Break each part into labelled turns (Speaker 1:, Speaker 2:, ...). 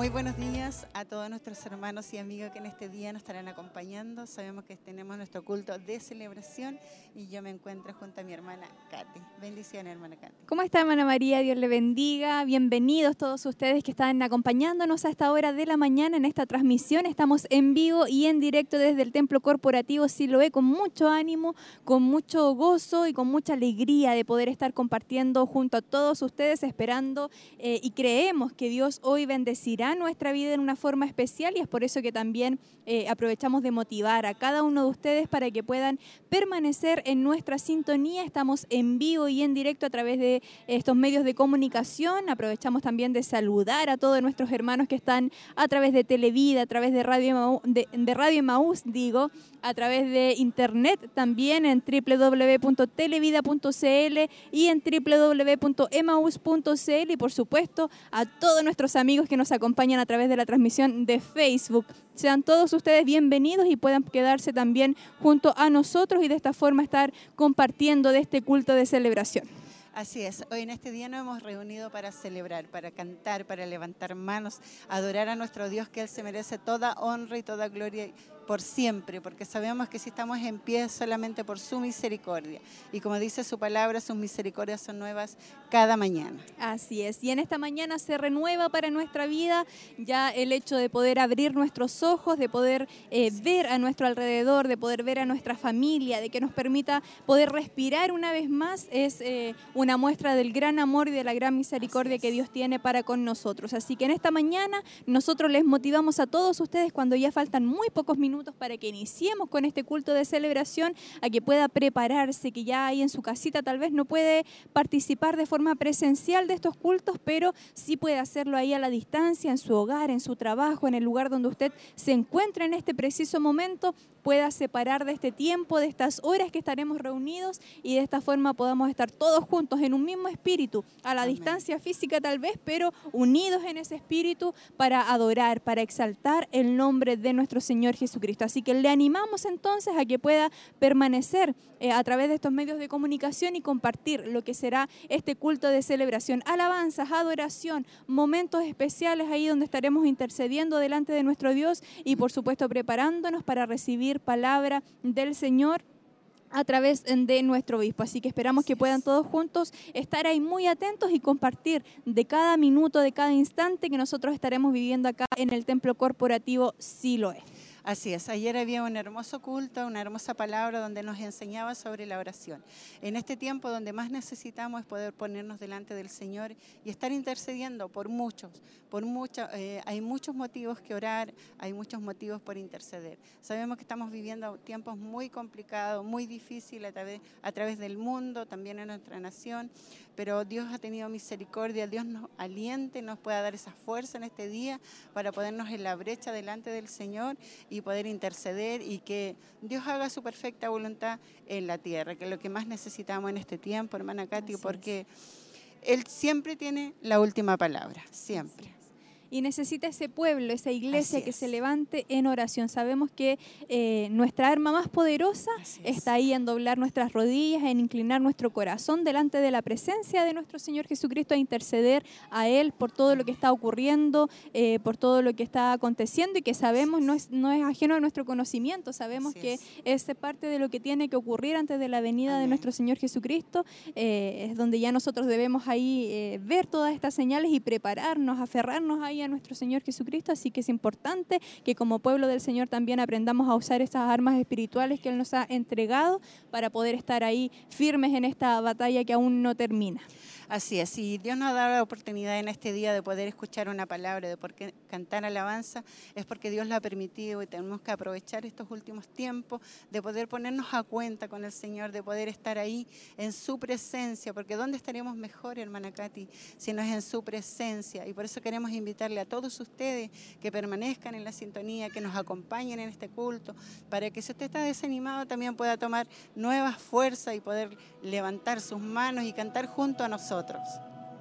Speaker 1: Muy buenos días a todos nuestros hermanos y amigos que en este día nos estarán acompañando. Sabemos que tenemos nuestro culto de celebración y yo me encuentro junto a mi hermana. Bendiciones, hermana Katy.
Speaker 2: ¿Cómo está, hermana María? Dios le bendiga. Bienvenidos todos ustedes que están acompañándonos a esta hora de la mañana en esta transmisión. Estamos en vivo y en directo desde el Templo Corporativo Siloé con mucho ánimo, con mucho gozo y con mucha alegría de poder estar compartiendo junto a todos ustedes, esperando eh, y creemos que Dios hoy bendecirá nuestra vida en una forma especial y es por eso que también eh, aprovechamos de motivar a cada uno de ustedes para que puedan permanecer en nuestra sintonía. Estamos en vivo y en directo a través de estos medios de comunicación. Aprovechamos también de saludar a todos nuestros hermanos que están a través de Televida, a través de Radio, de, de Radio Maús, digo, a través de internet también en www.televida.cl y en www.emaus.cl y por supuesto a todos nuestros amigos que nos acompañan a través de la transmisión de Facebook. Sean todos ustedes bienvenidos y puedan quedarse también junto a nosotros y de esta forma estar compartiendo de este culto de celebración.
Speaker 1: Así es, hoy en este día nos hemos reunido para celebrar, para cantar, para levantar manos, adorar a nuestro Dios que Él se merece toda honra y toda gloria por siempre, porque sabemos que si estamos en pie es solamente por su misericordia. Y como dice su palabra, sus misericordias son nuevas cada mañana.
Speaker 2: Así es, y en esta mañana se renueva para nuestra vida ya el hecho de poder abrir nuestros ojos, de poder eh, ver a nuestro alrededor, de poder ver a nuestra familia, de que nos permita poder respirar una vez más, es eh, una muestra del gran amor y de la gran misericordia que Dios tiene para con nosotros. Así que en esta mañana nosotros les motivamos a todos ustedes cuando ya faltan muy pocos minutos para que iniciemos con este culto de celebración, a que pueda prepararse, que ya ahí en su casita tal vez no puede participar de forma presencial de estos cultos, pero sí puede hacerlo ahí a la distancia, en su hogar, en su trabajo, en el lugar donde usted se encuentra en este preciso momento, pueda separar de este tiempo, de estas horas que estaremos reunidos y de esta forma podamos estar todos juntos en un mismo espíritu, a la distancia física tal vez, pero unidos en ese espíritu para adorar, para exaltar el nombre de nuestro Señor Jesucristo. Así que le animamos entonces a que pueda permanecer eh, a través de estos medios de comunicación y compartir lo que será este culto de celebración, alabanzas, adoración, momentos especiales ahí donde estaremos intercediendo delante de nuestro Dios y por supuesto preparándonos para recibir palabra del Señor a través de nuestro obispo. Así que esperamos que puedan todos juntos estar ahí muy atentos y compartir de cada minuto, de cada instante que nosotros estaremos viviendo acá en el templo corporativo Siloé.
Speaker 1: Así es, ayer había un hermoso culto, una hermosa palabra donde nos enseñaba sobre la oración. En este tiempo donde más necesitamos es poder ponernos delante del Señor y estar intercediendo por muchos, por eh, hay muchos motivos que orar, hay muchos motivos por interceder. Sabemos que estamos viviendo tiempos muy complicados, muy difíciles a través, a través del mundo, también en nuestra nación, pero Dios ha tenido misericordia, Dios nos aliente, nos pueda dar esa fuerza en este día para ponernos en la brecha delante del Señor y poder interceder y que Dios haga su perfecta voluntad en la tierra, que es lo que más necesitamos en este tiempo, hermana Katy, porque Él siempre tiene la última palabra, siempre
Speaker 2: y necesita ese pueblo, esa iglesia que se levante en oración. Sabemos que eh, nuestra arma más poderosa está ahí en doblar nuestras rodillas, en inclinar nuestro corazón delante de la presencia de nuestro Señor Jesucristo, a interceder a Él por todo lo que está ocurriendo, eh, por todo lo que está aconteciendo y que sabemos no es, no es ajeno a nuestro conocimiento, sabemos que es. parte de lo que tiene que ocurrir antes de la venida de nuestro Señor Jesucristo, eh, es donde ya nosotros debemos ahí ver todas estas señales y prepararnos, aferrarnos ahí a nuestro Señor Jesucristo, así que es importante que como pueblo del Señor también aprendamos a usar estas armas espirituales que Él nos ha entregado para poder estar ahí firmes en esta batalla que aún no termina.
Speaker 1: Así es, y Dios nos ha dado la oportunidad en este día de poder escuchar una palabra, de poder cantar alabanza, es porque Dios lo ha permitido y tenemos que aprovechar estos últimos tiempos de poder ponernos a cuenta con el Señor, de poder estar ahí en su presencia, porque ¿dónde estaremos mejor, hermana Katy, si no es en su presencia? Y por eso queremos invitarle a todos ustedes que permanezcan en la sintonía, que nos acompañen en este culto, para que si usted está desanimado también pueda tomar nuevas fuerzas y poder levantar sus manos y cantar junto a nosotros.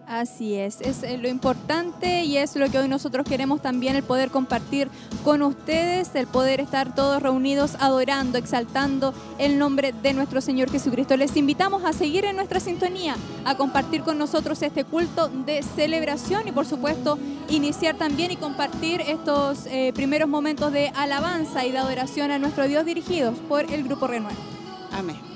Speaker 2: Así es, es eh, lo importante y es lo que hoy nosotros queremos también, el poder compartir con ustedes, el poder estar todos reunidos adorando, exaltando el nombre de nuestro Señor Jesucristo. Les invitamos a seguir en nuestra sintonía, a compartir con nosotros este culto de celebración y por supuesto iniciar también y compartir estos eh, primeros momentos de alabanza y de adoración a nuestro Dios dirigidos por el Grupo Renuevo.
Speaker 3: Amén.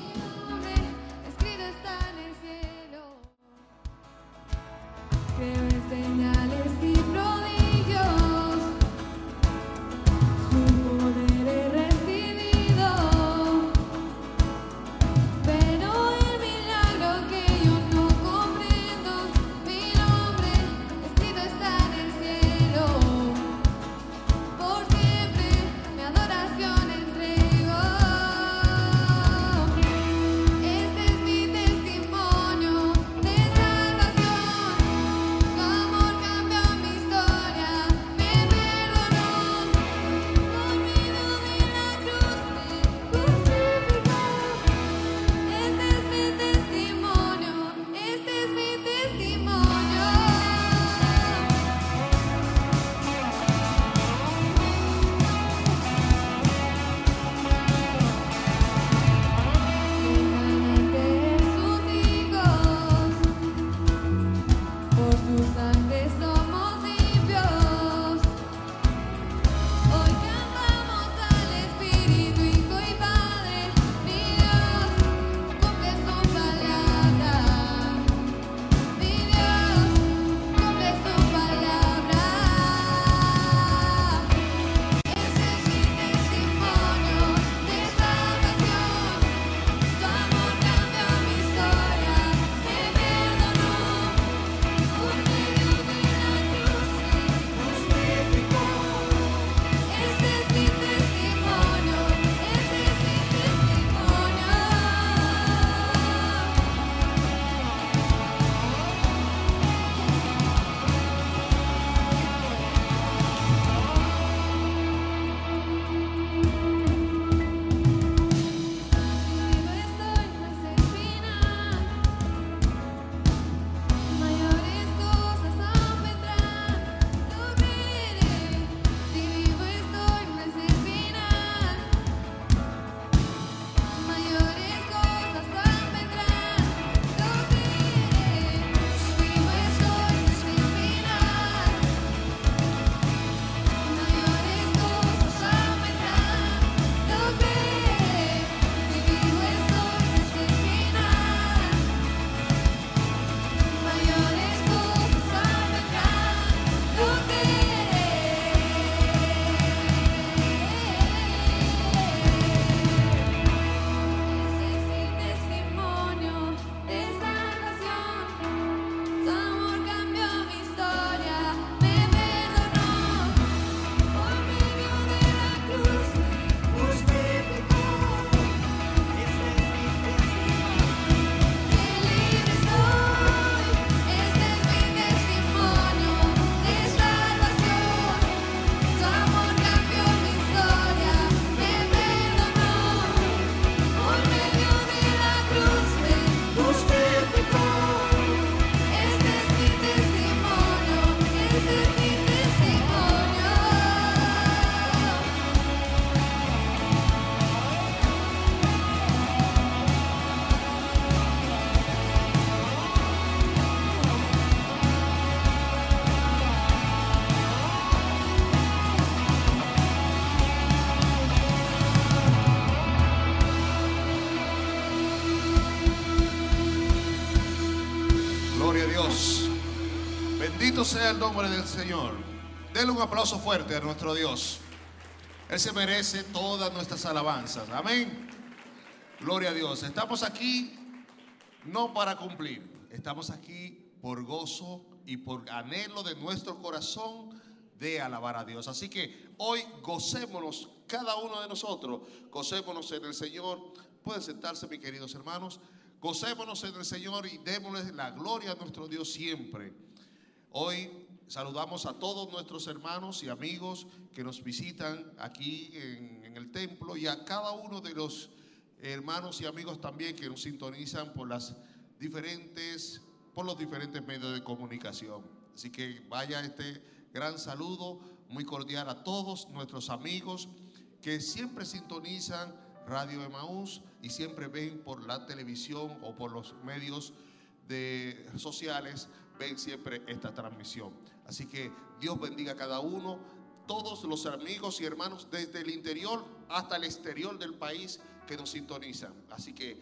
Speaker 4: El nombre del Señor. Denle un aplauso fuerte a nuestro Dios. Él se merece todas nuestras alabanzas. Amén. Gloria a Dios. Estamos aquí no para cumplir. Estamos aquí por gozo y por anhelo de nuestro corazón de alabar a Dios. Así que hoy gocémonos, cada uno de nosotros, gocémonos en el Señor. Pueden sentarse, mis queridos hermanos. Gocémonos en el Señor y démosle la gloria a nuestro Dios siempre. Hoy saludamos a todos nuestros hermanos y amigos que nos visitan aquí en, el templo y a cada uno de los hermanos y amigos también que nos sintonizan por las diferentes por los diferentes medios de comunicación. Así que vaya este gran saludo muy cordial a todos nuestros amigos que siempre sintonizan Radio Emaús y siempre ven por la televisión o por los medios de sociales, ven siempre esta transmisión. Así que Dios bendiga a cada uno, todos los amigos y hermanos desde el interior hasta el exterior del país que nos sintonizan. Así que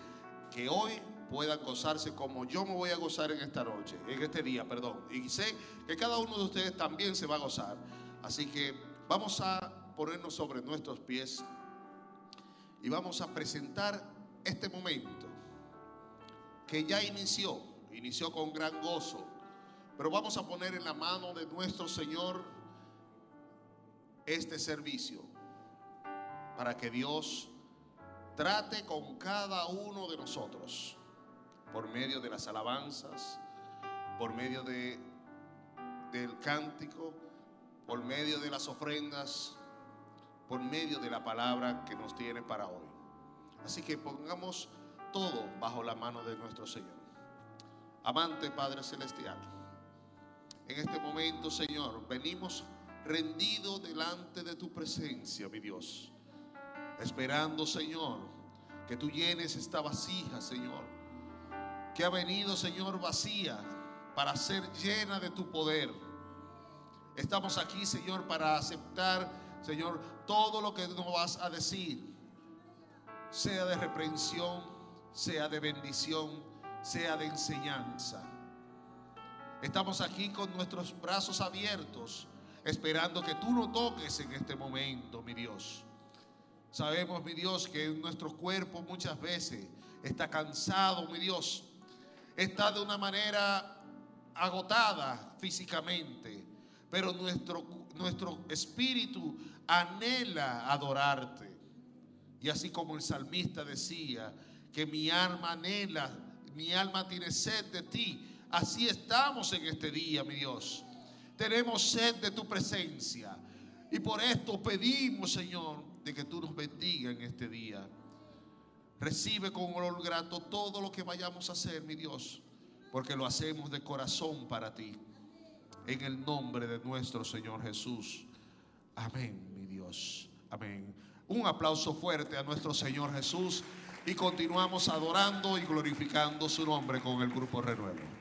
Speaker 4: que hoy puedan gozarse como yo me voy a gozar en esta noche, en este día, perdón. Y sé que cada uno de ustedes también se va a gozar. Así que vamos a ponernos sobre nuestros pies y vamos a presentar este momento que ya inició, inició con gran gozo, pero vamos a poner en la mano de nuestro Señor este servicio para que Dios trate con cada uno de nosotros por medio de las alabanzas, por medio de, del cántico, por medio de las ofrendas, por medio de la palabra que nos tiene para hoy. Así que pongamos todo bajo la mano de nuestro Señor. Amante Padre Celestial, en este momento, Señor, venimos rendidos delante de tu presencia, mi Dios, esperando, Señor, que tú llenes esta vasija, Señor, que ha venido, Señor, vacía para ser llena de tu poder. Estamos aquí, Señor, para aceptar Señor, todo lo que nos vas a decir, sea de reprensión, sea de bendición, sea de enseñanza. Estamos aquí con nuestros brazos abiertos, esperando que tú nos toques en este momento, mi Dios. Sabemos, mi Dios, que nuestro cuerpo muchas veces está cansado, mi Dios. Está de una manera agotada físicamente, pero nuestro, nuestro espíritu anhela adorarte. Y así como el salmista decía, que mi alma anhela, mi alma tiene sed de ti, así estamos en este día, mi Dios. Tenemos sed de tu presencia. Y por esto pedimos, Señor, de que tú nos bendiga en este día. Recibe con olor grato todo lo que vayamos a hacer, mi Dios, porque lo hacemos de corazón para ti. En el nombre de nuestro Señor Jesús. Amén. Amén. Un aplauso fuerte a nuestro Señor Jesús y continuamos adorando y glorificando su nombre con el grupo Renuevo.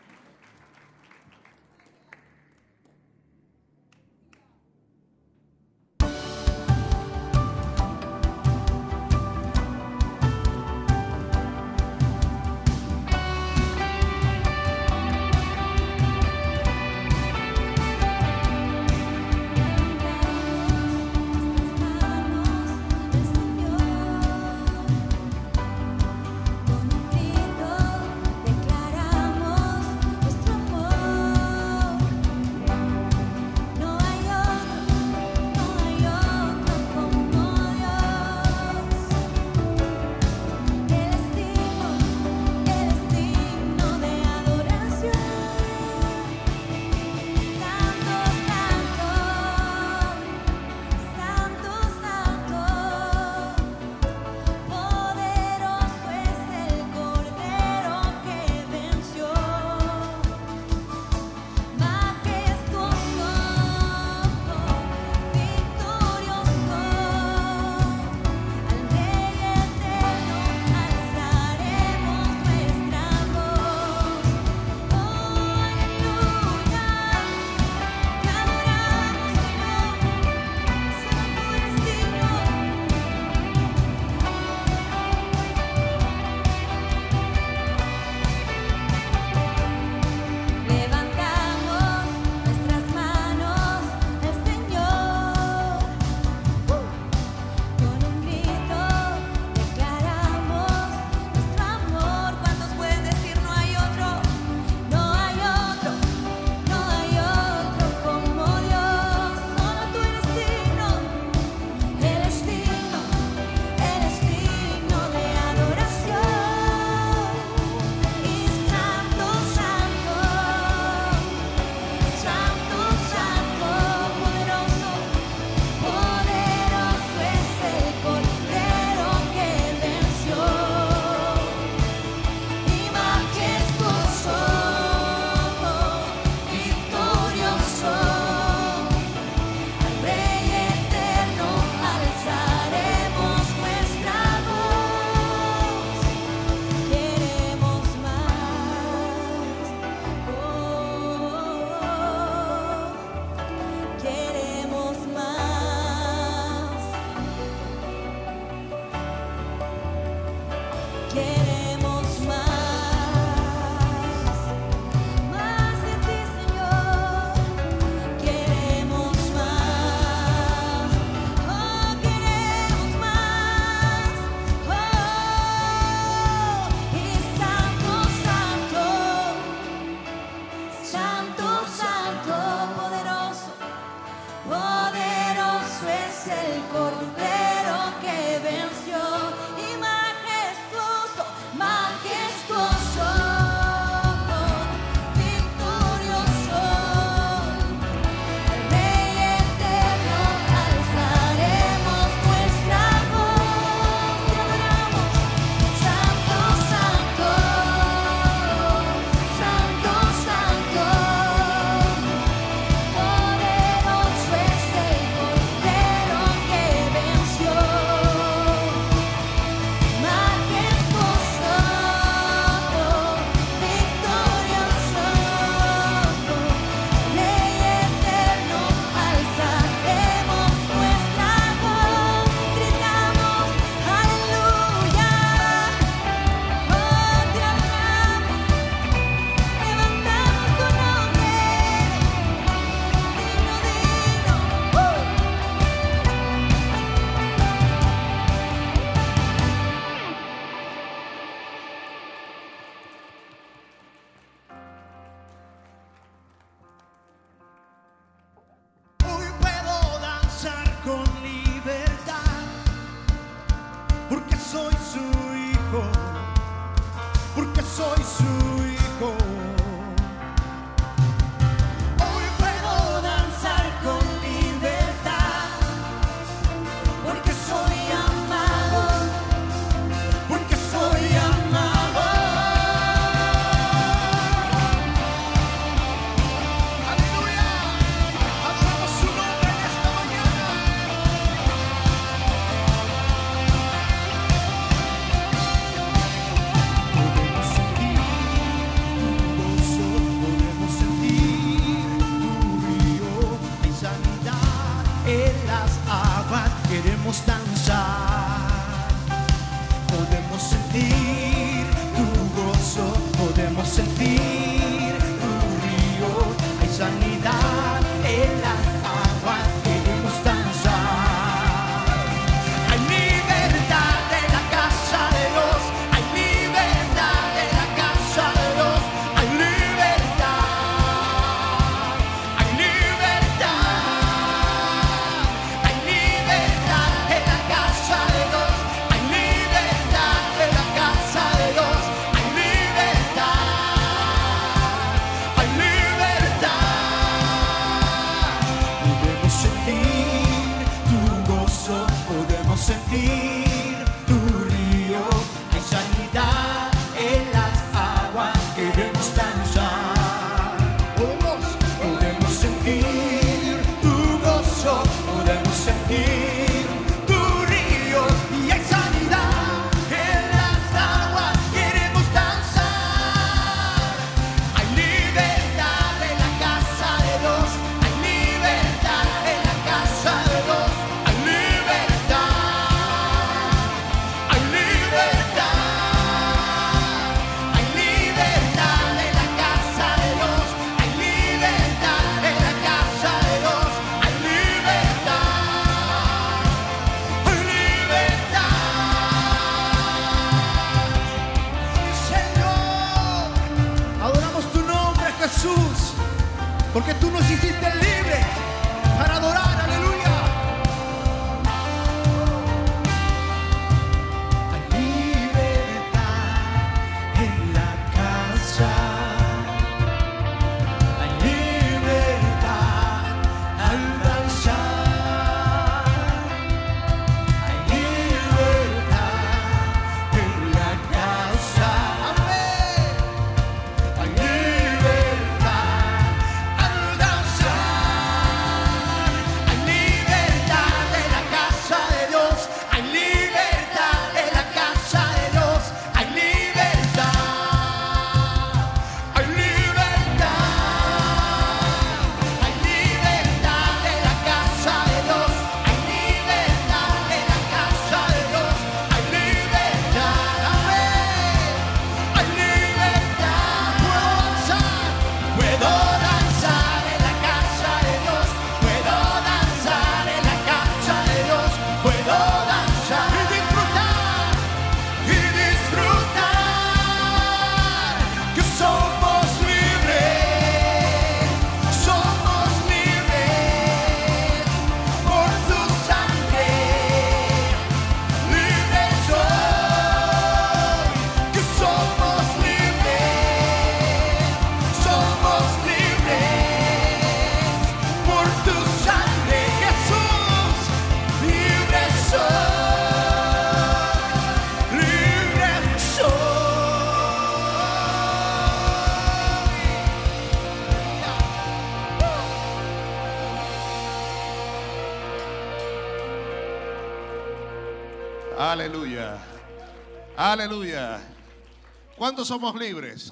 Speaker 4: ¿Cuántos somos libres?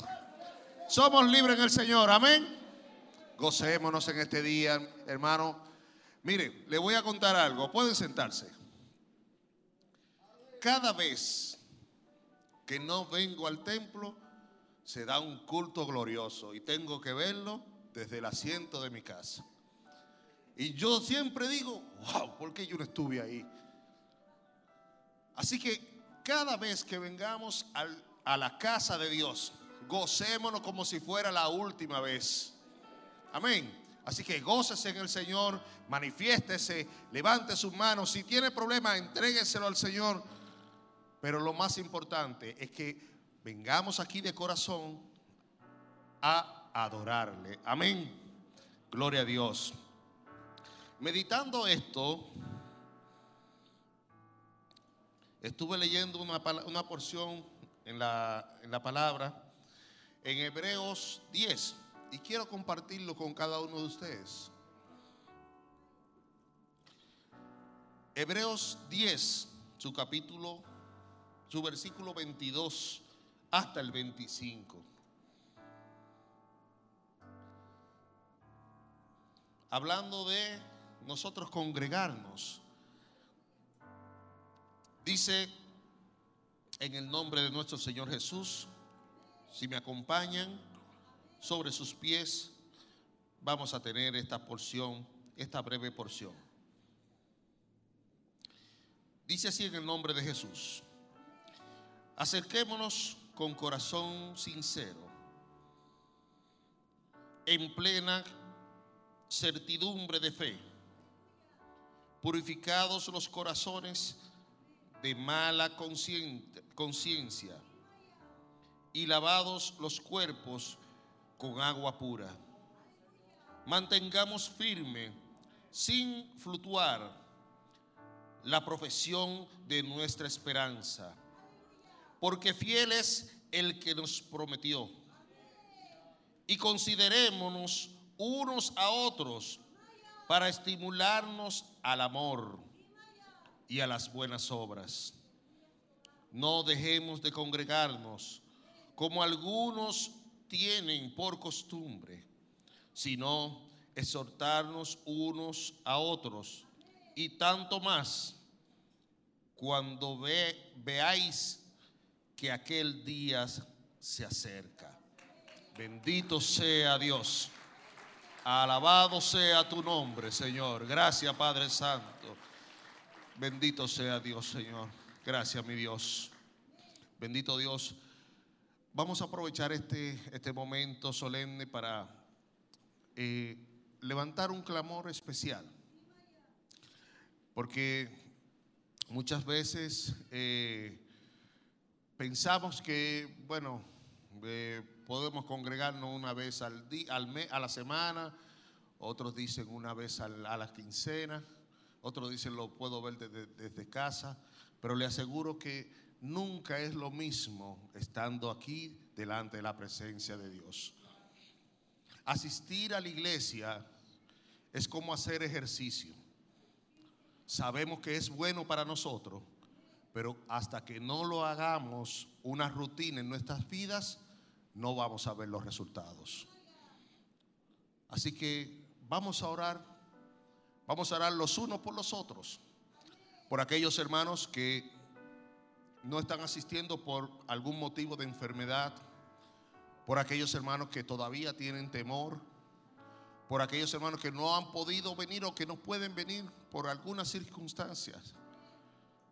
Speaker 4: Somos libres en el Señor. Amén. Gocémonos en este día, hermano. Mire, le voy a contar algo. Pueden sentarse. Cada vez que no vengo al templo, se da un culto glorioso y tengo que verlo desde el asiento de mi casa. Y yo siempre digo, wow, ¿por qué yo no estuve ahí? Así que cada vez que vengamos al- a la casa de Dios, gocémonos como si fuera la última vez. Amén. Así que gócese en el Señor, manifiéstese, levante sus manos. Si tiene problema, entrégueselo al Señor. Pero lo más importante es que vengamos aquí de corazón a adorarle. Amén. Gloria a Dios. Meditando esto, Estuve leyendo una, una porción en la, en la palabra en Hebreos 10 y quiero compartirlo con cada uno de ustedes. Hebreos 10, su capítulo, su versículo 22 hasta el 25. Hablando de nosotros congregarnos Dice en el nombre de nuestro Señor Jesús, si me acompañan sobre sus pies, vamos a tener esta porción, esta breve porción. Dice así en el nombre de Jesús. Acerquémonos con corazón sincero, en plena certidumbre de fe, purificados los corazones de mala conciencia y lavados los cuerpos con agua pura. Mantengamos firme, sin fluctuar, la profesión de nuestra esperanza, porque fiel es el que nos prometió. Y considerémonos unos a otros para estimularnos al amor y a las buenas obras. No dejemos de congregarnos como algunos tienen por costumbre, sino exhortarnos unos a otros y tanto más cuando ve- veáis que aquel día se acerca. Bendito sea Dios. Alabado sea tu nombre, Señor. Gracias, Padre Santo. Bendito sea Dios, Señor. Gracias, mi Dios. Bendito Dios. Vamos a aprovechar este, este momento solemne para eh, levantar un clamor especial. Porque muchas veces eh, pensamos que, bueno, eh, podemos congregarnos una vez al día, al mes, a la semana, otros dicen una vez a la quincena, otros dicen lo puedo ver desde, desde casa, pero le aseguro que nunca es lo mismo estando aquí delante de la presencia de Dios. Asistir a la iglesia es como hacer ejercicio. Sabemos que es bueno para nosotros, pero hasta que no lo hagamos una rutina en nuestras vidas, no vamos a ver los resultados. Así que vamos a orar, vamos a orar los unos por los otros, por aquellos hermanos que no están asistiendo por algún motivo de enfermedad, por aquellos hermanos que todavía tienen temor, por aquellos hermanos que no han podido venir o que no pueden venir por algunas circunstancias,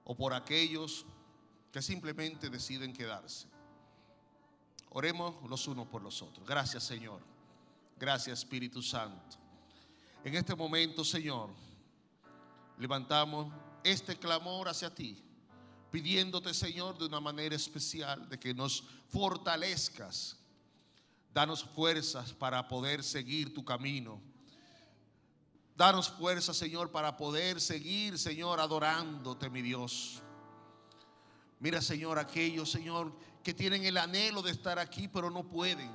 Speaker 4: o por aquellos que simplemente deciden quedarse. Oremos los unos por los otros. Gracias Señor. Gracias Espíritu Santo. En este momento, Señor, levantamos este clamor hacia ti, pidiéndote, Señor, de una manera especial, de que nos fortalezcas. Danos fuerzas para poder seguir tu camino. Danos fuerzas, Señor, para poder seguir, Señor, adorándote, mi Dios. Mira, Señor, aquellos, Señor, que tienen el anhelo de estar aquí, pero no pueden.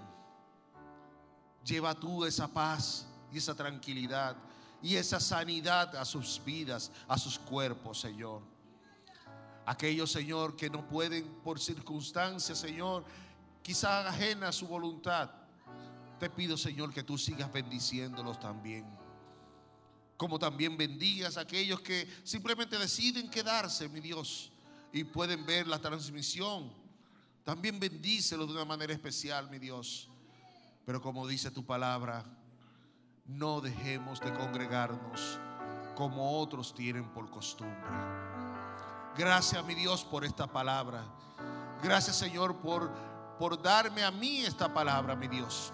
Speaker 4: Lleva tú esa paz y esa tranquilidad y esa sanidad a sus vidas, a sus cuerpos, Señor. Aquellos, Señor, que no pueden por circunstancias, Señor, quizá ajena a su voluntad. Te pido, Señor, que tú sigas bendiciéndolos también. Como también bendigas a aquellos que simplemente deciden quedarse, mi Dios, y pueden ver la transmisión. También bendícelos de una manera especial, mi Dios. Pero como dice tu palabra, no dejemos de congregarnos como otros tienen por costumbre. Gracias, mi Dios, por esta palabra. Gracias, Señor, por, por darme a mí esta palabra, mi Dios.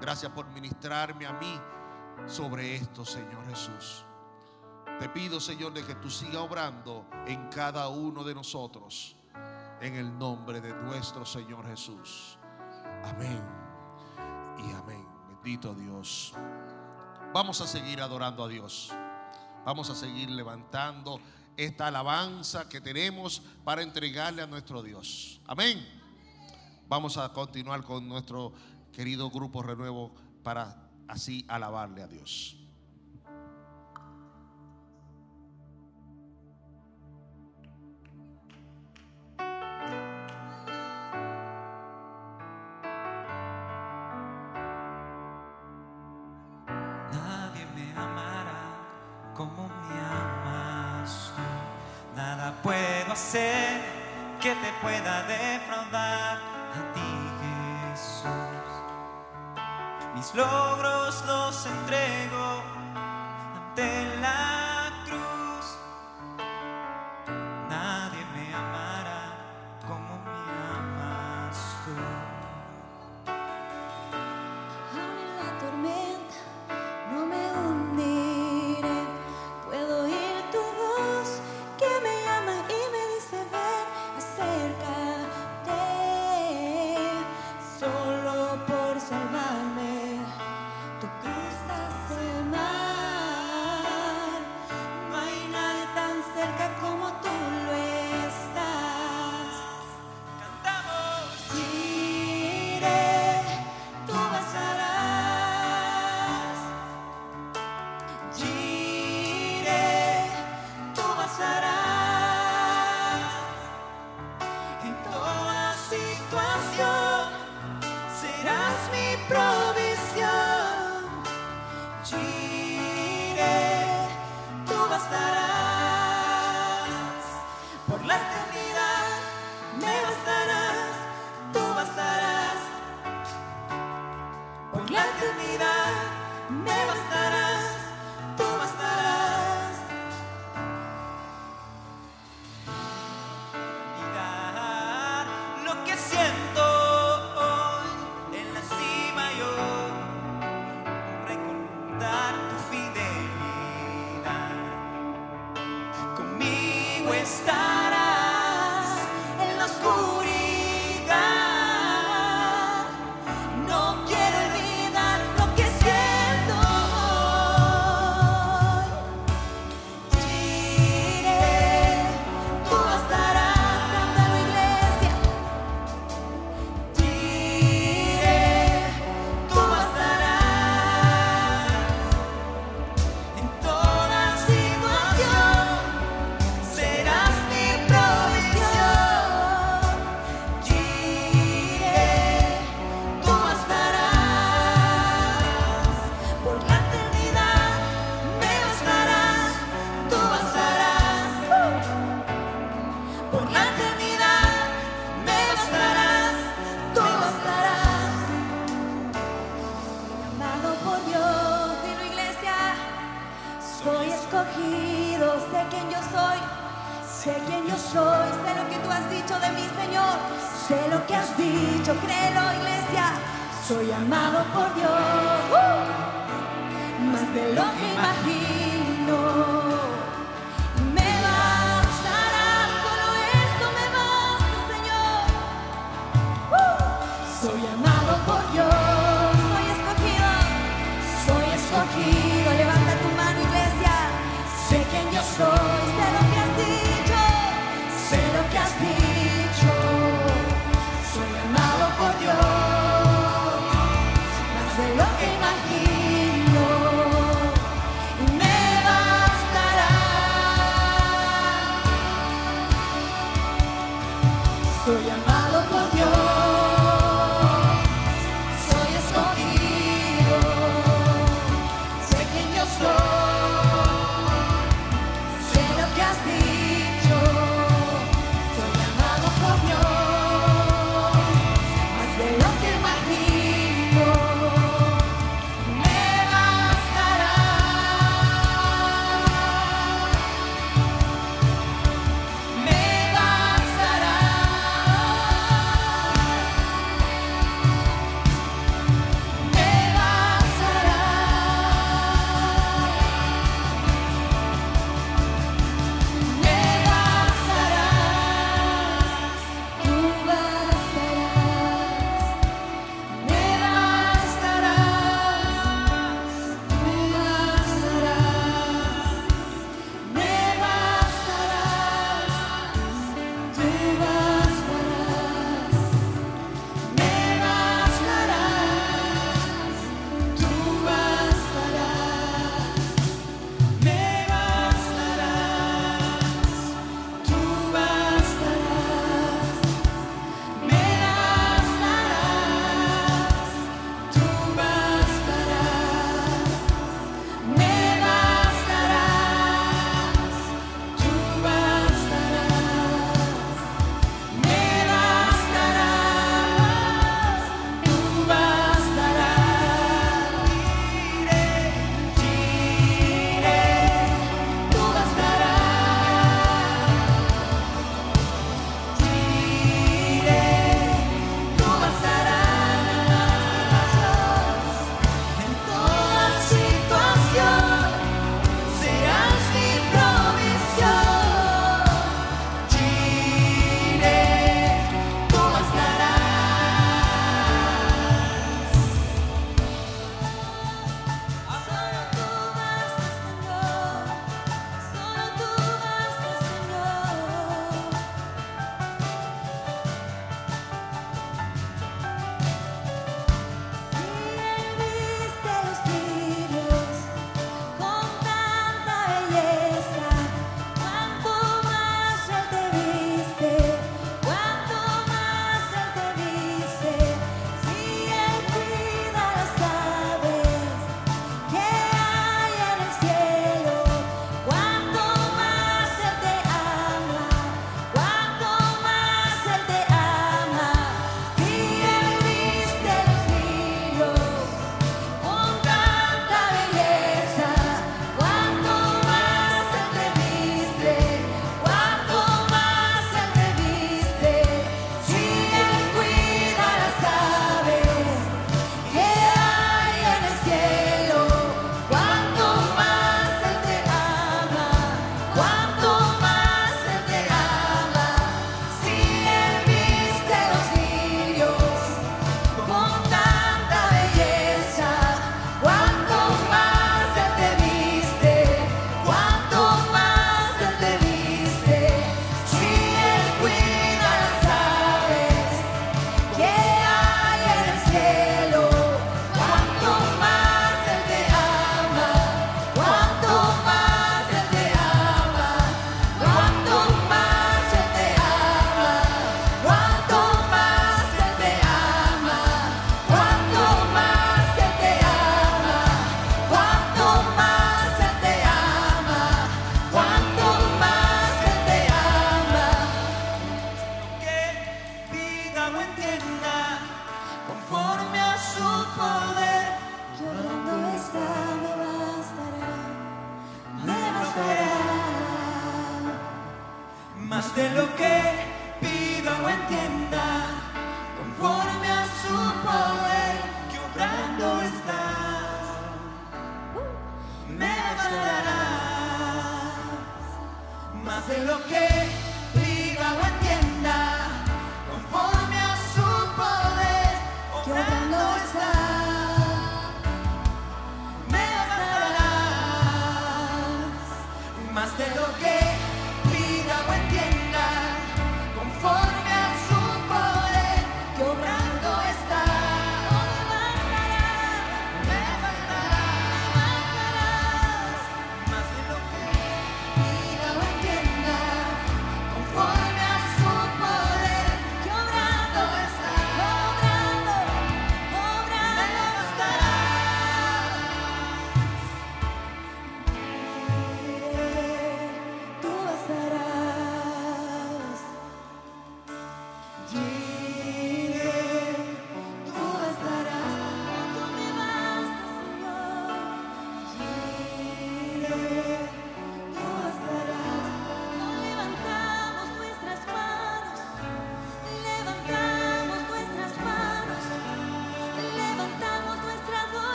Speaker 4: Gracias por ministrarme a mí sobre esto, Señor Jesús. Te pido, Señor, de que tú sigas obrando en cada uno de nosotros. En el nombre de nuestro Señor Jesús. Amén. Y amén. Bendito Dios. Vamos a seguir adorando a Dios. Vamos a seguir levantando esta alabanza que tenemos para entregarle a nuestro Dios. Amén. Vamos a continuar con nuestro querido grupo Renuevo para así alabarle a Dios.
Speaker 3: Mis logros los entrego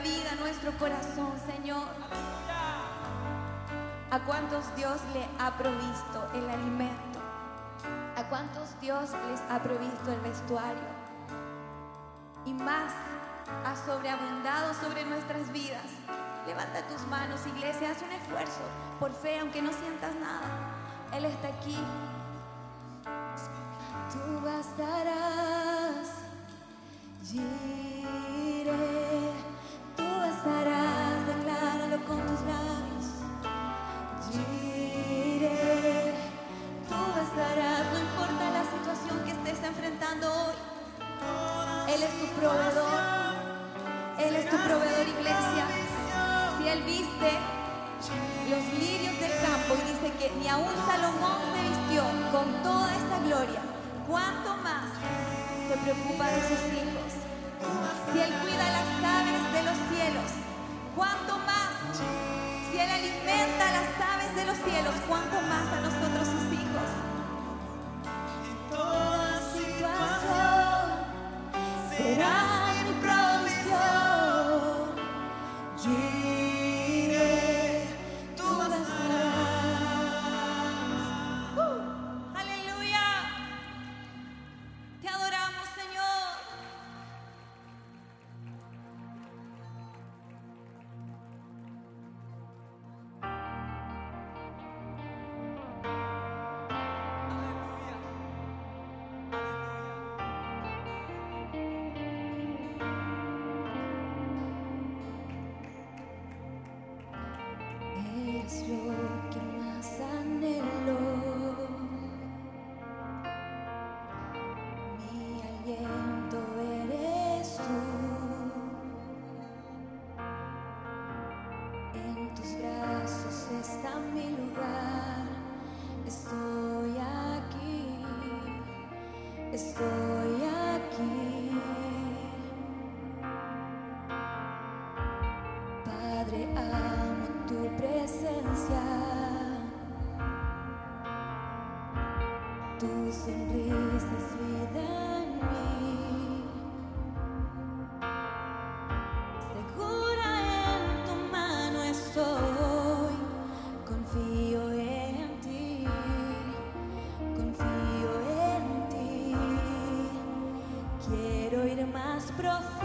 Speaker 3: vida, nuestro corazón, Señor. ¿A cuántos Dios le ha provisto el alimento? ¿A cuántos Dios les ha provisto el vestuario? Y más ha sobreabundado sobre nuestras vidas. Levanta tus manos, iglesia, haz un esfuerzo por fe, aunque no sientas nada. Él está aquí. Tú bastarás, Jireh. Tú bastarás, decláralo con tus labios. Jireh, tú bastarás, no importa la situación que estés enfrentando hoy. Él es tu proveedor. Él es tu proveedor, iglesia. Si Él viste los lirios del campo y dice que ni aún Salomón se vistió con toda esta gloria, ¿cuánto más se preocupa de sus hijos? Si Él cuida las aves de los cielos, ¿cuánto más? Si Él alimenta las aves de los cielos, ¿cuánto más a nosotros sus hijos?
Speaker 5: Toda
Speaker 3: situación serás mi provisión. Eres lo ir más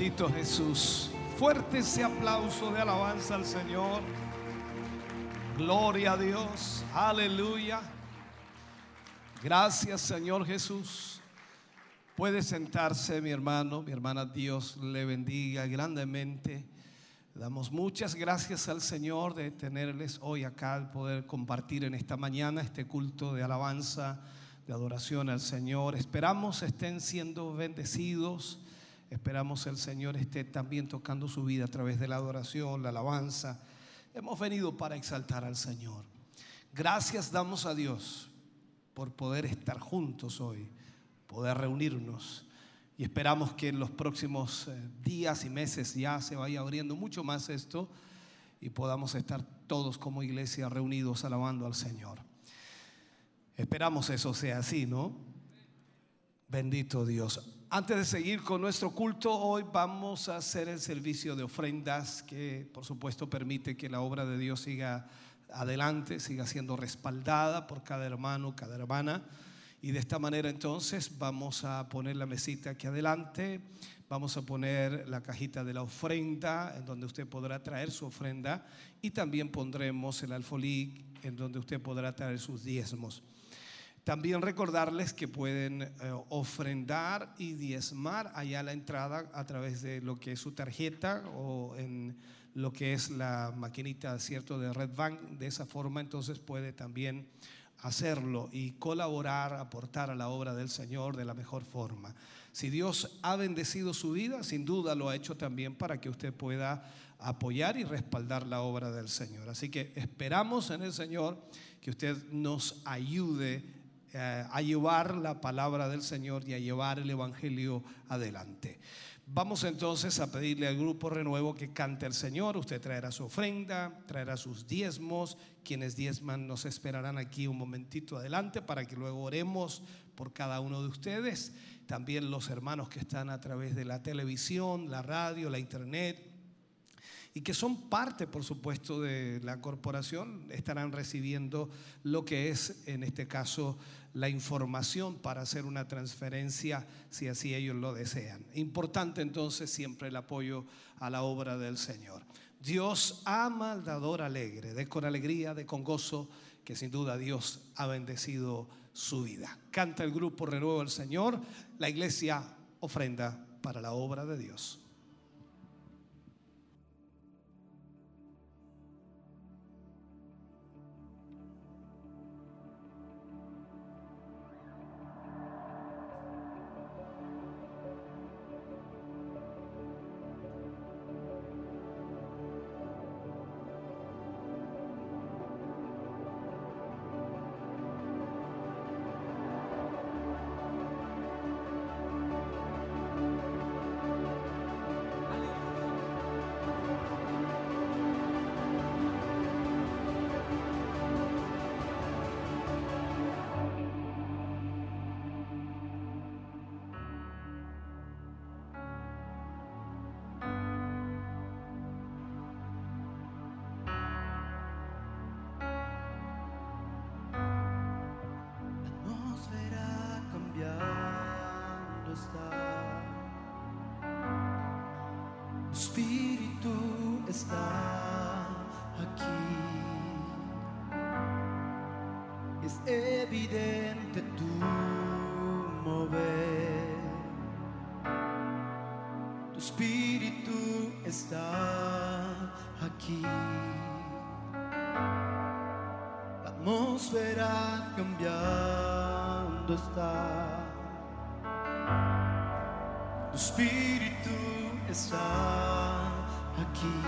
Speaker 6: Bendito Jesús. Fuerte ese aplauso de alabanza al Señor. Gloria a Dios. Aleluya. Gracias Señor Jesús. Puede sentarse mi hermano, mi hermana. Dios le bendiga grandemente. Damos muchas gracias al Señor de tenerles hoy acá, el poder compartir en esta mañana este culto de alabanza, de adoración al Señor. Esperamos estén siendo bendecidos. Esperamos el Señor esté también tocando su vida a través de la adoración, la alabanza. Hemos venido para exaltar al Señor. Gracias damos a Dios por poder estar juntos hoy, poder reunirnos. Y esperamos que en los próximos eh, días y meses ya se vaya abriendo mucho más esto y podamos estar todos como iglesia reunidos alabando al Señor. Esperamos eso sea así, ¿no? Bendito Dios. Antes de seguir con nuestro culto, hoy vamos a hacer el servicio de ofrendas que por supuesto permite que la obra de Dios siga adelante, siga siendo respaldada por cada hermano, cada hermana. Y de esta manera entonces vamos a poner la mesita aquí adelante, vamos a poner la cajita de la ofrenda en donde usted podrá traer su ofrenda y también pondremos el alfolí en donde usted podrá traer sus diezmos. También recordarles que pueden eh, ofrendar y diezmar allá la entrada a través de lo que es su tarjeta o en lo que es la maquinita cierto de Red Bank. De esa forma entonces puede también hacerlo y colaborar, aportar a la obra del Señor de la mejor forma. Si Dios ha bendecido su vida, sin duda lo ha hecho también para que usted pueda apoyar y respaldar la obra del Señor. Así que esperamos en el Señor que usted nos ayude eh, a llevar la palabra del Señor y a llevar el Evangelio adelante. Vamos entonces a pedirle al grupo Renuevo que cante al Señor. Usted traerá su ofrenda, traerá sus diezmos. Quienes diezman nos esperarán aquí un momentito adelante para que luego oremos por cada uno de ustedes. También los hermanos que están a través de la televisión, la radio, la internet, y que son parte, por supuesto, de la corporación, estarán recibiendo lo que es, en este caso, la información para hacer una transferencia si así ellos lo desean. Importante entonces siempre el apoyo a la obra del Señor. Dios ama al dador alegre, de con alegría, de con gozo, que sin duda Dios ha bendecido su vida. Canta el grupo Renuevo el Señor, la iglesia ofrenda para la obra de Dios.
Speaker 7: atmósfera cambiando está. Tu espíritu está aquí.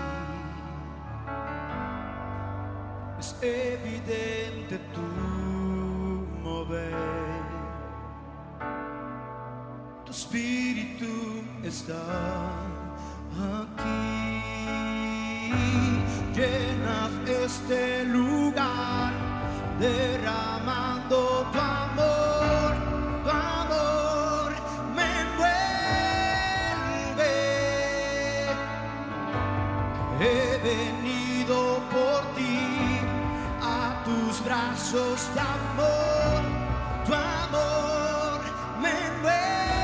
Speaker 8: Es evidente tu mover. Tu espíritu está aquí. Llenas este derramando tu amor, tu amor me envuelve. He venido por ti a tus brazos de amor, tu amor me envuelve.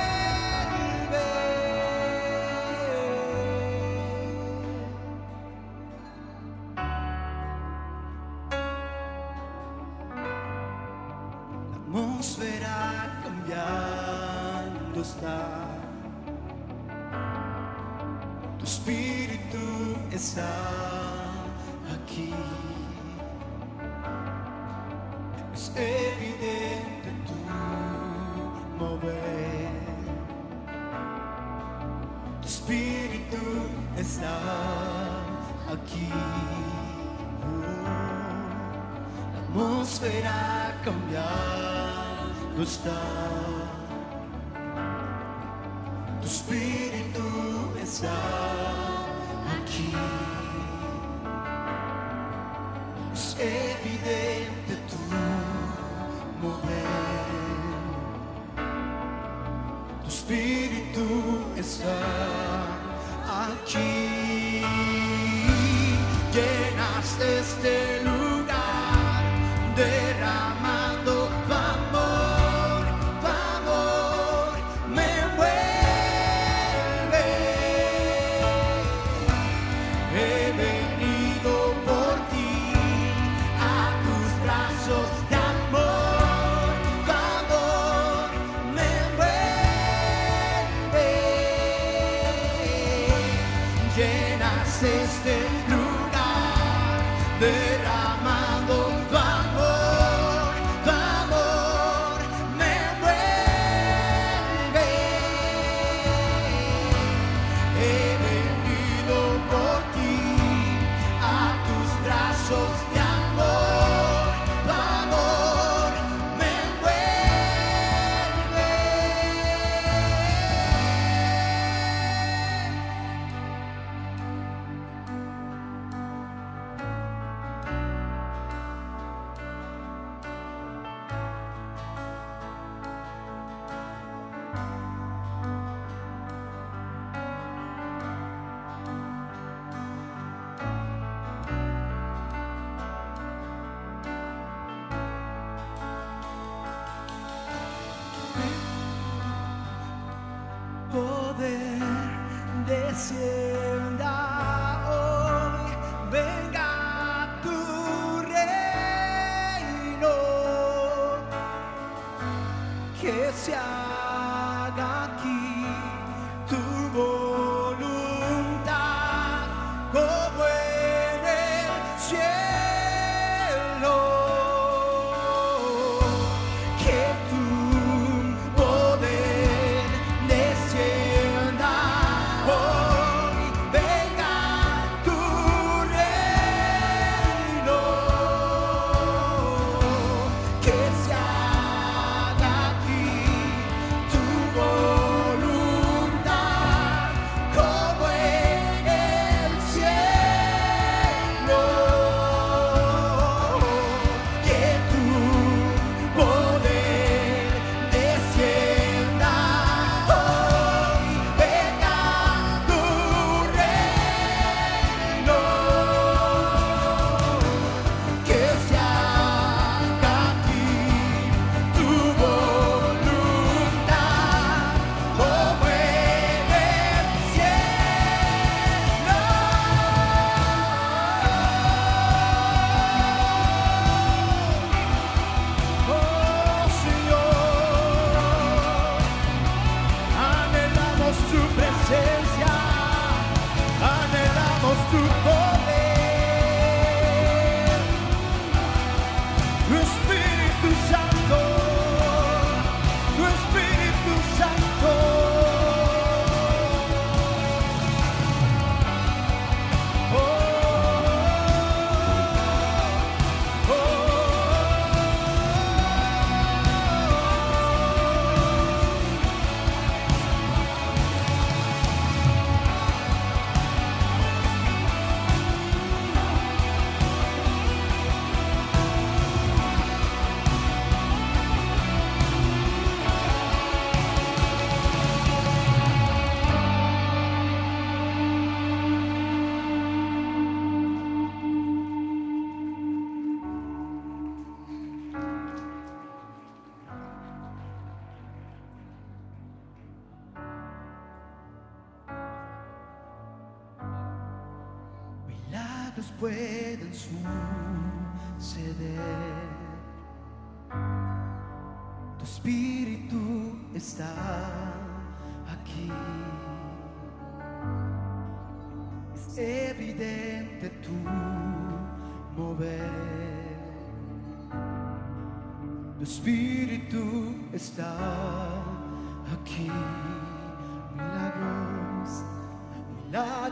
Speaker 8: está aquí. Oh, la atmósfera cambiando está.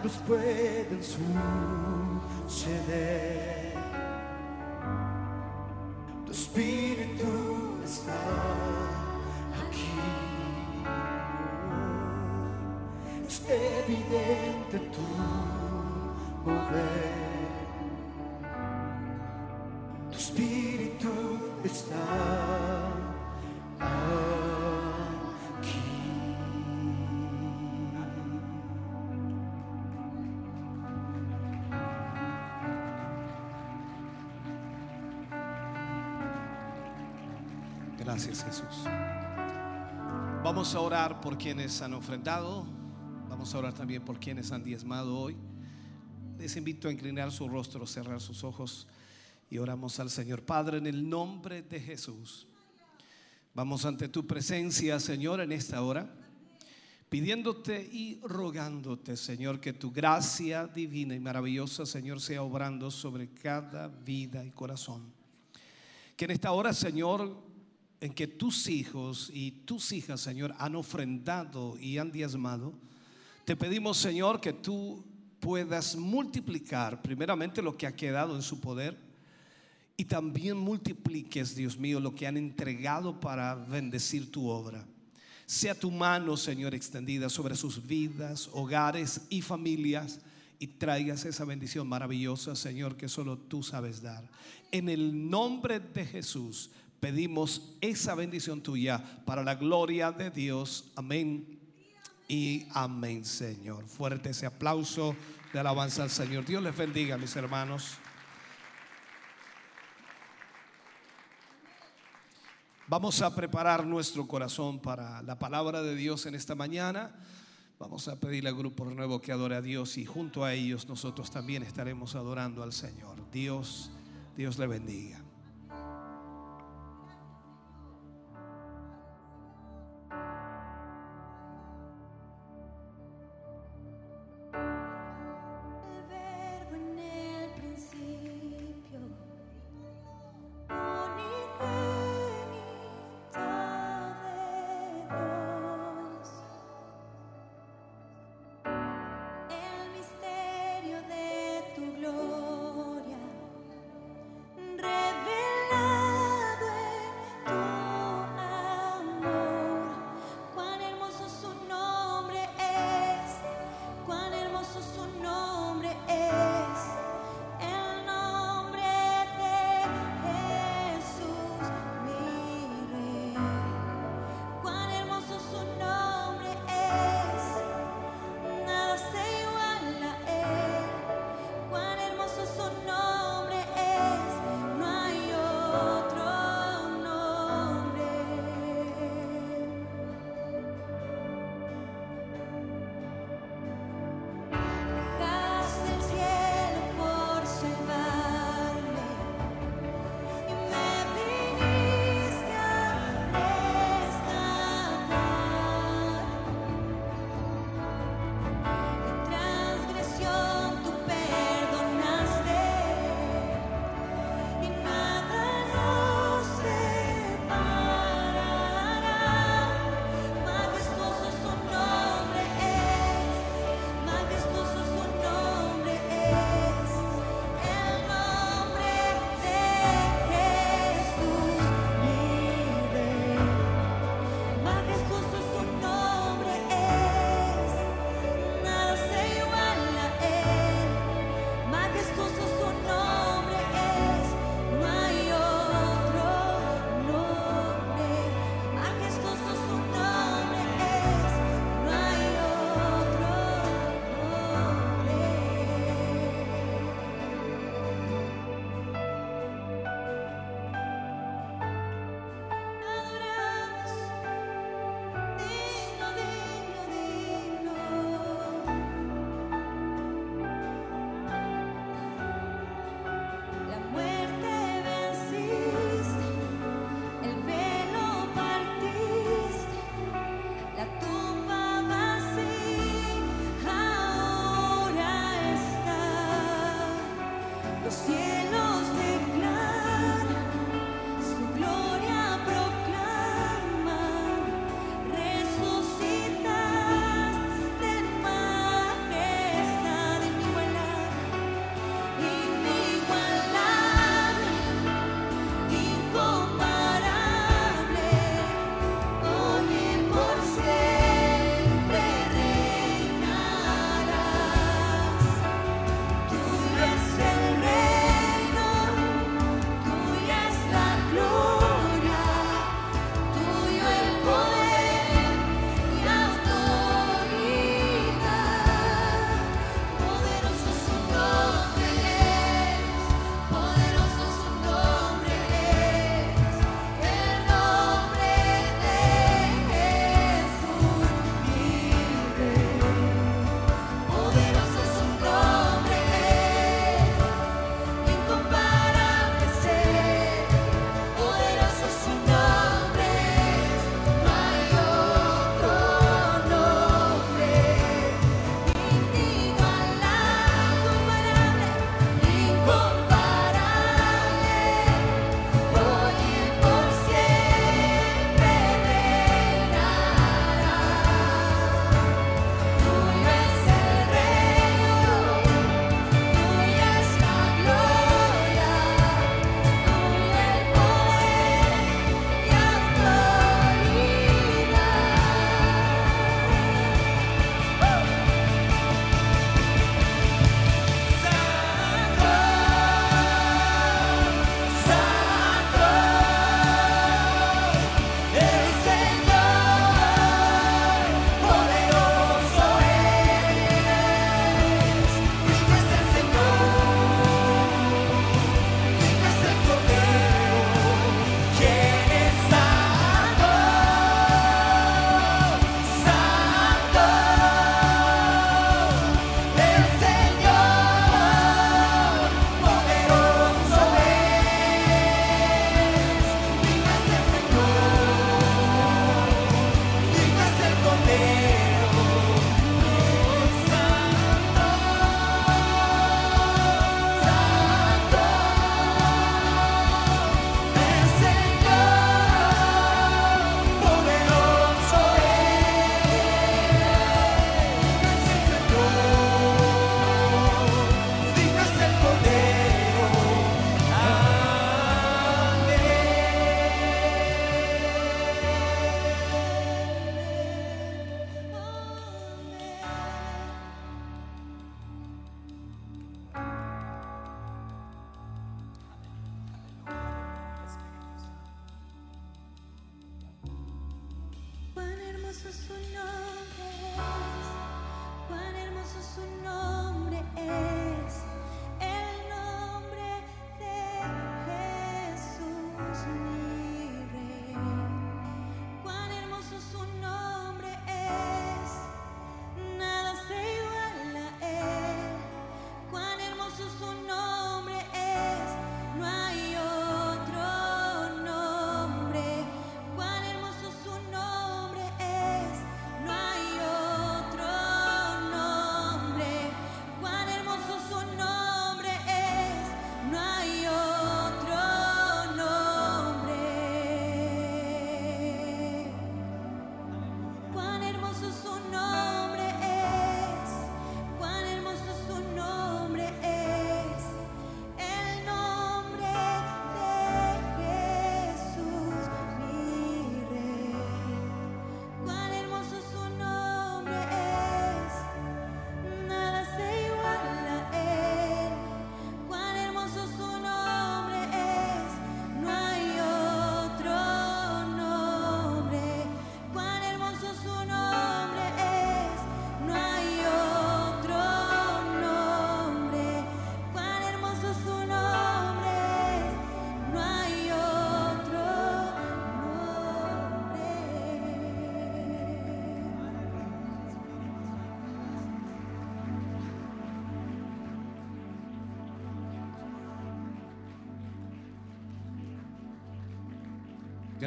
Speaker 8: Milagros pueden suceder. Tu espíritu está aquí. Es evidente tu mover.
Speaker 3: Gracias Jesús. Vamos a orar por quienes han ofrendado. Vamos a orar también por quienes han diezmado hoy. Les invito a inclinar su rostro, cerrar sus ojos y oramos al Señor. Padre, en el nombre de Jesús. Vamos ante tu presencia, Señor, en esta hora, pidiéndote y rogándote, Señor, que tu gracia divina y maravillosa, Señor, sea obrando sobre cada vida y corazón. Que en esta hora, Señor, en que tus hijos y tus hijas, Señor, han ofrendado y han diezmado, te pedimos, Señor, que tú puedas multiplicar primeramente lo que ha quedado en su poder y también multipliques, Dios mío, lo que han entregado para bendecir tu obra. Sea tu mano, Señor, extendida sobre sus vidas, hogares y familias y traigas esa bendición maravillosa, Señor, que solo tú sabes dar. En el nombre de Jesús pedimos esa bendición tuya para la gloria de Dios. Amén y amén, Señor. Fuerte ese aplauso de alabanza al Señor. Dios les bendiga, mis hermanos. Vamos a preparar nuestro corazón para la palabra de Dios en esta mañana. Vamos a pedirle al grupo nuevo que adore a Dios y junto a ellos nosotros también estaremos adorando al Señor. Dios, Dios le bendiga.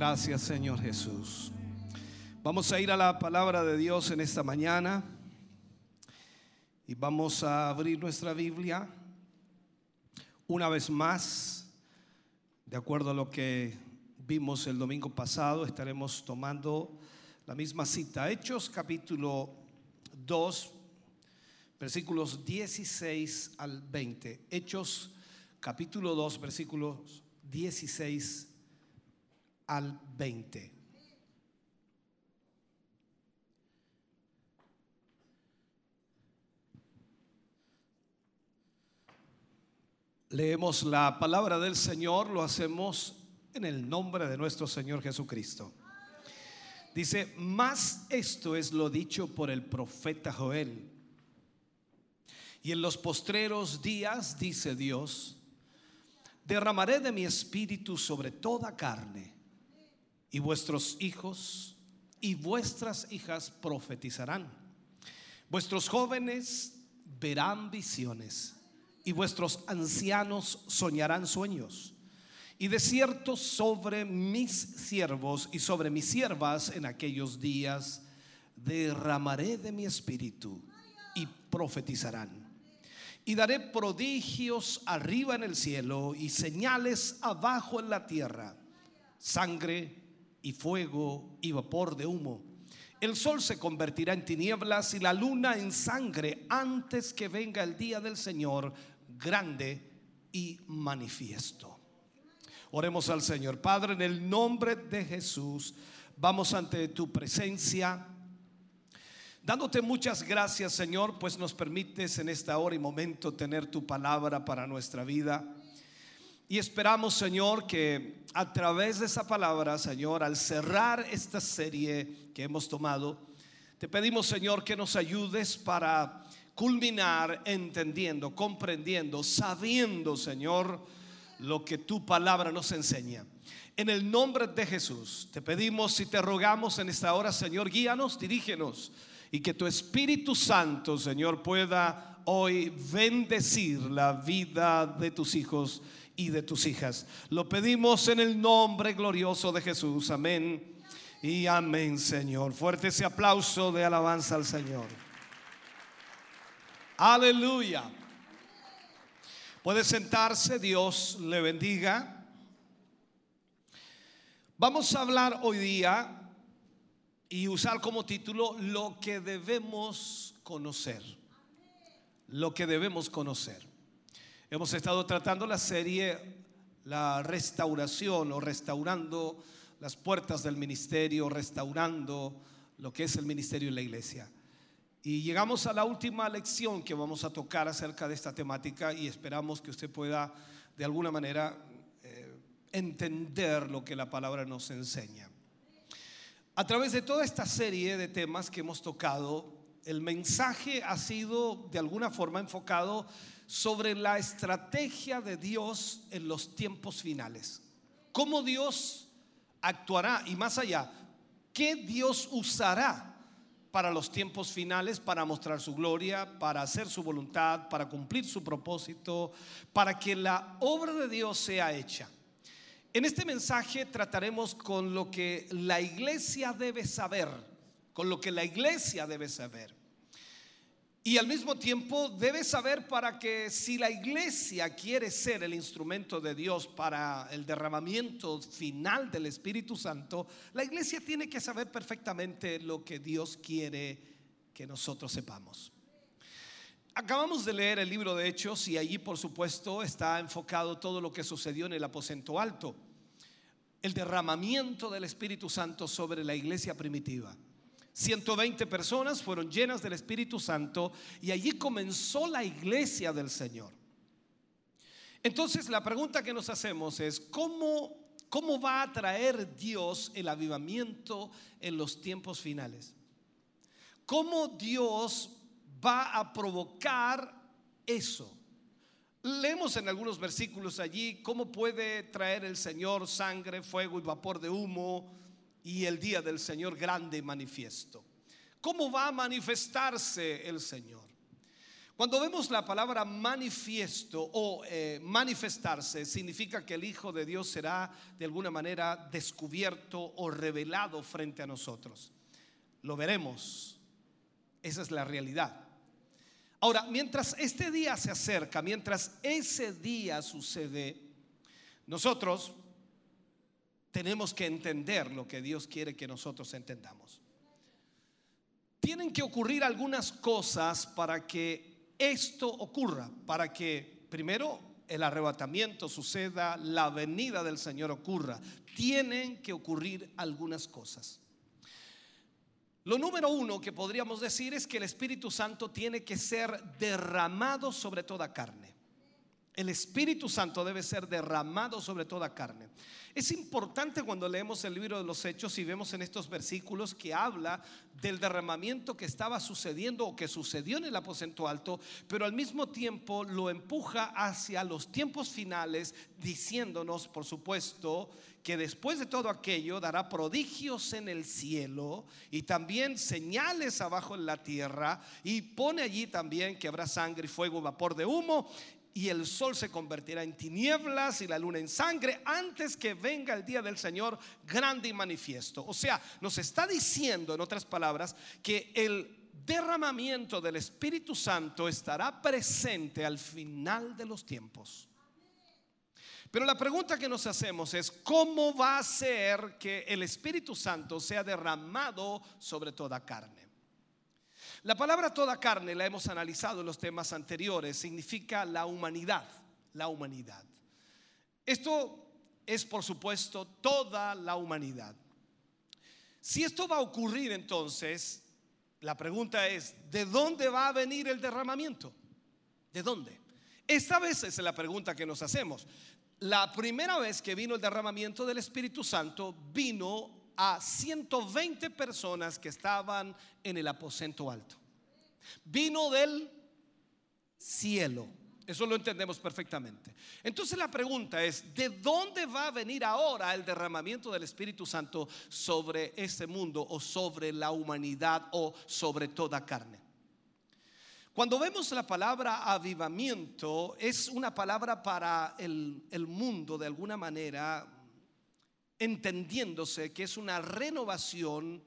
Speaker 6: Gracias Señor Jesús. Vamos a ir a la palabra de Dios en esta mañana y vamos a abrir nuestra Biblia Una vez más, de acuerdo a lo que vimos el domingo pasado, estaremos tomando la misma cita. Hechos capítulo 2, versículos 16 al 20. Hechos capítulo 2, versículos 16 al 20. Leemos la palabra del Señor, lo hacemos en el nombre de nuestro Señor Jesucristo. Dice, más esto es lo dicho por el profeta Joel. Y en los postreros días, dice Dios, derramaré de mi espíritu sobre toda carne, y vuestros hijos y vuestras hijas profetizarán. Vuestros jóvenes verán visiones y vuestros ancianos soñarán sueños. Y de cierto sobre mis siervos y sobre mis siervas en aquellos días derramaré de mi espíritu y profetizarán. Y daré prodigios arriba en el cielo y señales abajo en la tierra, sangre y fuego y vapor de humo. El sol se convertirá en tinieblas y la luna en sangre antes que venga el día del Señor grande y manifiesto. Oremos al Señor. Padre, en el nombre de Jesús, vamos ante tu presencia. Dándote muchas gracias, Señor, pues nos permites en esta hora y momento tener tu palabra para nuestra vida. Y esperamos, Señor, que a través de esa palabra, Señor, al cerrar esta serie que hemos tomado, te pedimos, Señor, que nos ayudes para culminar entendiendo, comprendiendo, sabiendo, Señor, lo que tu palabra nos enseña. En el nombre de Jesús, te pedimos y te rogamos en esta hora, Señor, guíanos, dirígenos y que tu Espíritu Santo, Señor, pueda hoy bendecir la vida de tus hijos y de tus hijas. Lo pedimos en el nombre glorioso de Jesús. Amén. Y amén, Señor. Fuerte ese aplauso de alabanza al Señor. Aleluya. Puede sentarse, Dios le bendiga. Vamos a hablar hoy día y usar como título lo que debemos conocer. Lo que debemos conocer. Hemos estado tratando la serie La restauración o restaurando las puertas del ministerio, restaurando lo que es el ministerio en la iglesia. Y llegamos a la última lección que vamos a tocar acerca de esta temática y esperamos que usted pueda de alguna manera eh, entender lo que la palabra nos enseña. A través de toda esta serie de temas que hemos tocado, el mensaje ha sido de alguna forma enfocado sobre la estrategia de Dios en los tiempos finales. Cómo Dios actuará y más allá, qué Dios usará para los tiempos finales, para mostrar su gloria, para hacer su voluntad, para cumplir su propósito, para que la obra de Dios sea hecha. En este mensaje trataremos con lo que la iglesia debe saber, con lo que la iglesia debe saber. Y al mismo tiempo debe saber para que si la iglesia quiere ser el instrumento de Dios para el derramamiento final del Espíritu Santo, la iglesia tiene que saber perfectamente lo que Dios quiere que nosotros sepamos. Acabamos de leer el libro de Hechos y allí por supuesto está enfocado todo lo que sucedió en el aposento alto, el derramamiento del Espíritu Santo sobre la iglesia primitiva. 120 personas fueron llenas del Espíritu Santo y allí comenzó la iglesia del Señor. Entonces la pregunta que nos hacemos es, ¿cómo, cómo va a traer Dios el avivamiento en los tiempos finales? ¿Cómo Dios va a provocar eso? Leemos en algunos versículos allí cómo puede traer el Señor sangre, fuego y vapor de humo y el día del Señor grande y manifiesto. ¿Cómo va a manifestarse el Señor? Cuando vemos la palabra manifiesto o eh, manifestarse, significa que el Hijo de Dios será de alguna manera descubierto o revelado frente a nosotros. Lo veremos. Esa es la realidad. Ahora, mientras este día se acerca, mientras ese día sucede, nosotros tenemos que entender lo que Dios quiere que nosotros entendamos. Tienen que ocurrir algunas cosas para que esto ocurra, para que primero el arrebatamiento suceda, la venida del Señor ocurra. Tienen que ocurrir algunas cosas. Lo número uno que podríamos decir es que el Espíritu Santo tiene que ser derramado sobre toda carne. El Espíritu Santo debe ser derramado sobre toda carne. Es importante cuando leemos el libro de los Hechos y vemos en estos versículos que habla del derramamiento que estaba sucediendo o que sucedió en el aposento alto, pero al mismo tiempo lo empuja hacia los tiempos finales, diciéndonos, por supuesto, que después de todo aquello dará prodigios en el cielo y también señales abajo en la tierra y pone allí también que habrá sangre y fuego vapor de humo y el sol se convertirá en tinieblas y la luna en sangre antes que venga el día del Señor grande y manifiesto. O sea, nos está diciendo, en otras palabras, que el derramamiento del Espíritu Santo estará presente al final de los tiempos. Pero la pregunta que nos hacemos es, ¿cómo va a ser que el Espíritu Santo sea derramado sobre toda carne? La palabra toda carne la hemos analizado en los temas anteriores, significa la humanidad, la humanidad. Esto es por supuesto toda la humanidad. Si esto va a ocurrir entonces, la pregunta es, ¿de dónde va a venir el derramamiento? ¿De dónde? Esta vez es la pregunta que nos hacemos. La primera vez que vino el derramamiento del Espíritu Santo vino a 120 personas que estaban en el aposento alto. Vino del cielo. Eso lo entendemos perfectamente. Entonces la pregunta es, ¿de dónde va a venir ahora el derramamiento del Espíritu Santo sobre este mundo o sobre la humanidad o sobre toda carne? Cuando vemos la palabra avivamiento, es una palabra para el, el mundo de alguna manera entendiéndose que es una renovación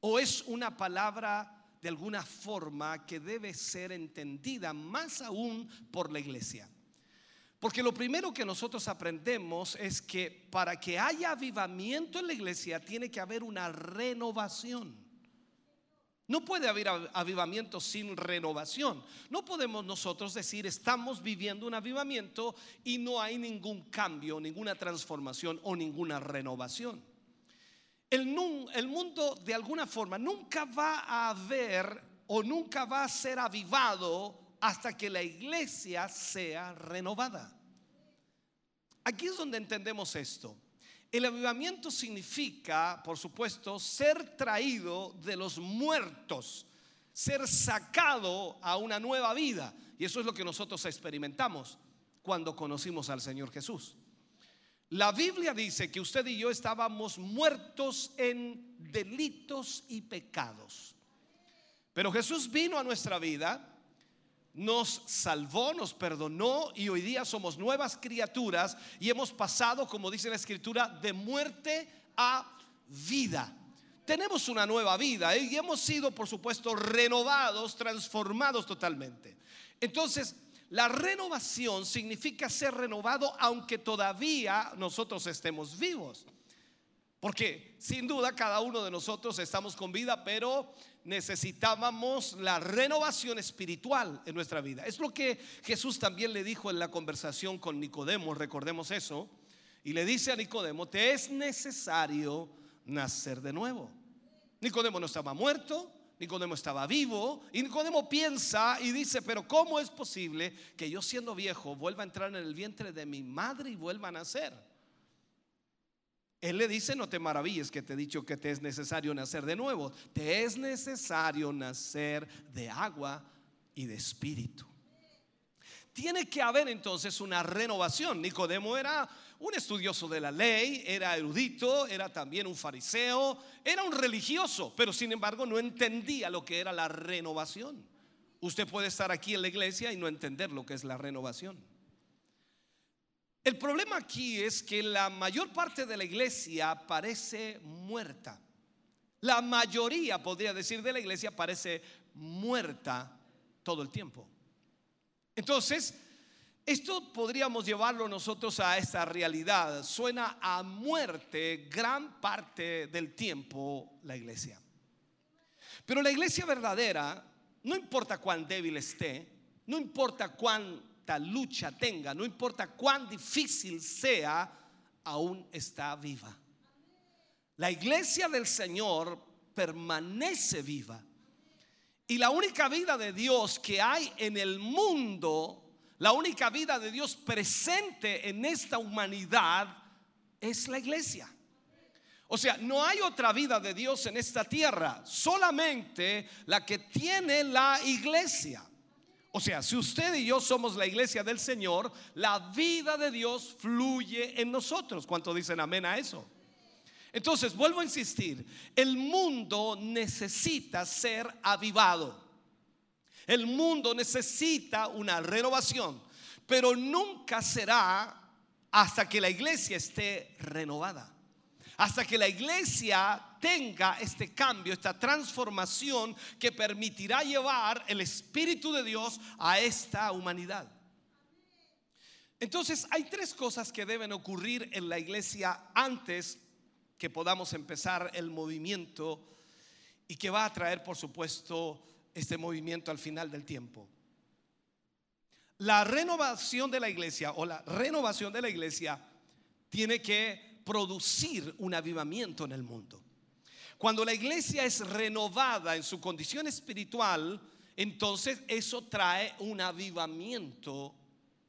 Speaker 6: o es una palabra de alguna forma que debe ser entendida más aún por la iglesia. Porque lo primero que nosotros aprendemos es que para que haya avivamiento en la iglesia tiene que haber una renovación. No puede haber avivamiento sin renovación. No podemos nosotros decir estamos viviendo un avivamiento y no hay ningún cambio, ninguna transformación o ninguna renovación. El, mundo de alguna forma nunca va a haber o nunca va a ser avivado hasta que la iglesia sea renovada. Aquí es donde entendemos esto. El avivamiento significa, por supuesto, ser traído de los muertos, ser sacado a una nueva vida. Y eso es lo que nosotros experimentamos cuando conocimos al Señor Jesús. La Biblia dice que usted y yo estábamos muertos en delitos y pecados. Pero Jesús vino a nuestra vida nos salvó, nos perdonó y hoy día somos nuevas criaturas y hemos pasado, como dice la escritura, de muerte a vida. Tenemos una nueva vida ¿eh? y hemos sido, por supuesto, renovados, transformados totalmente. Entonces, la renovación significa ser renovado aunque todavía nosotros estemos vivos. Porque sin duda cada uno de nosotros estamos con vida, pero necesitábamos la renovación espiritual en nuestra vida. Es lo que Jesús también le dijo en la conversación con Nicodemo, recordemos eso, y le dice a Nicodemo, te es necesario nacer de nuevo. Nicodemo no estaba muerto, Nicodemo estaba vivo y Nicodemo piensa y dice, pero ¿cómo es posible que yo siendo viejo vuelva a entrar en el vientre de mi madre y vuelva a nacer? Él le dice, no te maravilles que te he dicho que te es necesario nacer de nuevo. Te es necesario nacer de agua y de espíritu. Tiene que haber entonces una renovación. Nicodemo era un estudioso de la ley, era erudito, era también un fariseo, era un religioso, pero sin embargo no entendía lo que era la renovación. Usted puede estar aquí en la iglesia y no entender lo que es la renovación. El problema aquí es que la mayor parte de la iglesia parece muerta. La mayoría, podría decir, de la iglesia parece muerta todo el tiempo. Entonces, esto podríamos llevarlo nosotros a esta realidad. Suena a muerte gran parte del tiempo la iglesia. Pero la iglesia verdadera, no importa cuán débil esté, no importa lucha tenga, no importa cuán difícil sea, aún está viva. La iglesia del Señor permanece viva. Y la única vida de Dios que hay en el mundo, la única vida de Dios presente en esta humanidad es la iglesia. O sea, no hay otra vida de Dios en esta tierra, solamente la que tiene la iglesia. O sea, si usted y yo somos la iglesia del Señor, la vida de Dios fluye en nosotros. ¿Cuánto dicen amén a eso? Entonces, vuelvo a insistir, el mundo necesita ser avivado. El mundo necesita una renovación, pero nunca será hasta que la iglesia esté renovada. Hasta que la iglesia tenga este cambio, esta transformación que permitirá llevar el Espíritu de Dios a esta humanidad. Entonces hay tres cosas que deben ocurrir en la iglesia antes que podamos empezar el movimiento y que va a traer, por supuesto, este movimiento al final del tiempo. La renovación de la iglesia o la renovación de la iglesia tiene que producir un avivamiento en el mundo. Cuando la iglesia es renovada en su condición espiritual, entonces eso trae un avivamiento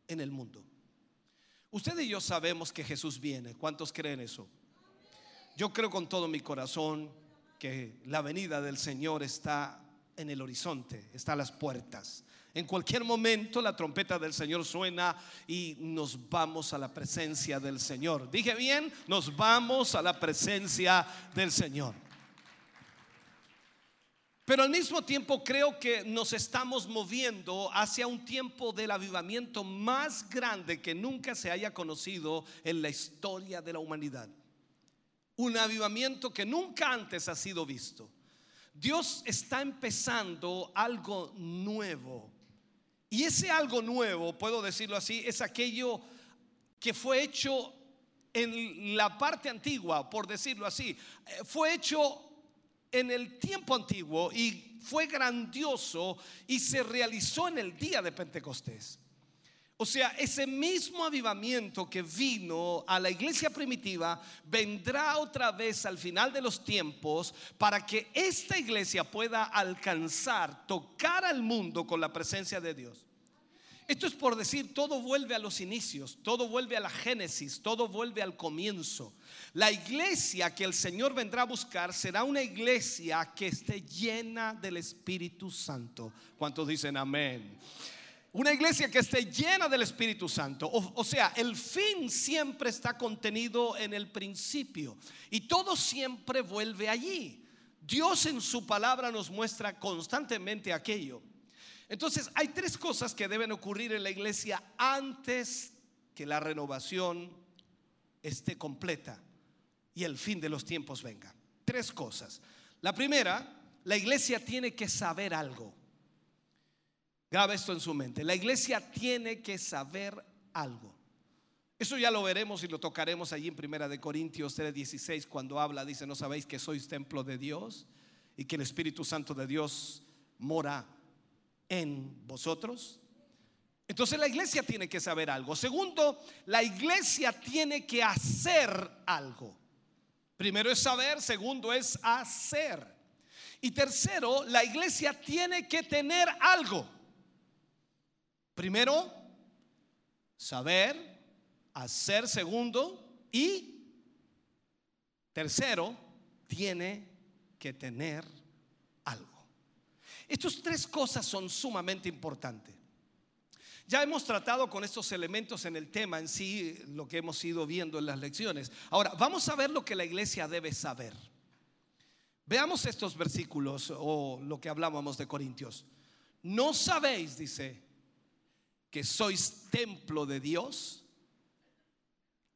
Speaker 6: en el mundo. Usted y yo sabemos que Jesús viene. ¿Cuántos creen eso? Yo creo con todo mi corazón que la venida del Señor está en el horizonte, está a las puertas. En cualquier momento la trompeta del Señor suena y nos vamos a la presencia del Señor. Dije bien, nos vamos a la presencia del Señor. Pero al mismo tiempo creo que nos estamos moviendo hacia un tiempo del avivamiento más grande que nunca se haya conocido en la historia de la humanidad un avivamiento que nunca antes ha sido visto. Dios está empezando algo nuevo. Y ese algo nuevo, puedo decirlo así, es aquello que fue hecho en la parte antigua, por decirlo así. Eh, fue hecho en el tiempo antiguo y fue grandioso y se realizó en el día de Pentecostés. O sea, ese mismo avivamiento que vino a la iglesia primitiva vendrá otra vez al final de los tiempos para que esta iglesia pueda alcanzar, tocar al mundo con la presencia de Dios. Esto es por decir, todo vuelve a los inicios, todo vuelve a la génesis, todo vuelve al comienzo. La iglesia que el Señor vendrá a buscar será una iglesia que esté llena del Espíritu Santo. ¿Cuántos dicen amén? Una iglesia que esté llena del Espíritu Santo. O, sea, el fin siempre está contenido en el principio. Y todo siempre vuelve allí. Dios en su palabra nos muestra constantemente aquello. Entonces, hay tres cosas que deben ocurrir en la iglesia antes que la renovación esté completa y el fin de los tiempos venga. Tres cosas. La primera, la iglesia tiene que saber algo. Graba esto en su mente. La iglesia tiene que saber algo. Eso ya lo veremos y lo tocaremos allí en Primera de Corintios 3:16 cuando habla, dice, "¿No sabéis que sois templo de Dios y que el Espíritu Santo de Dios mora en vosotros?" Entonces la iglesia tiene que saber algo. Segundo, la iglesia tiene que hacer algo. Primero es saber, segundo es hacer. Y tercero, la iglesia tiene que tener algo. Primero, saber, hacer segundo y tercero, tiene que tener algo. Estas tres cosas son sumamente importantes. Ya hemos tratado con estos elementos en el tema en sí, lo que hemos ido viendo en las lecciones. Ahora, vamos a ver lo que la iglesia debe saber. Veamos estos versículos o lo que hablábamos de Corintios. No sabéis, dice, que sois templo de Dios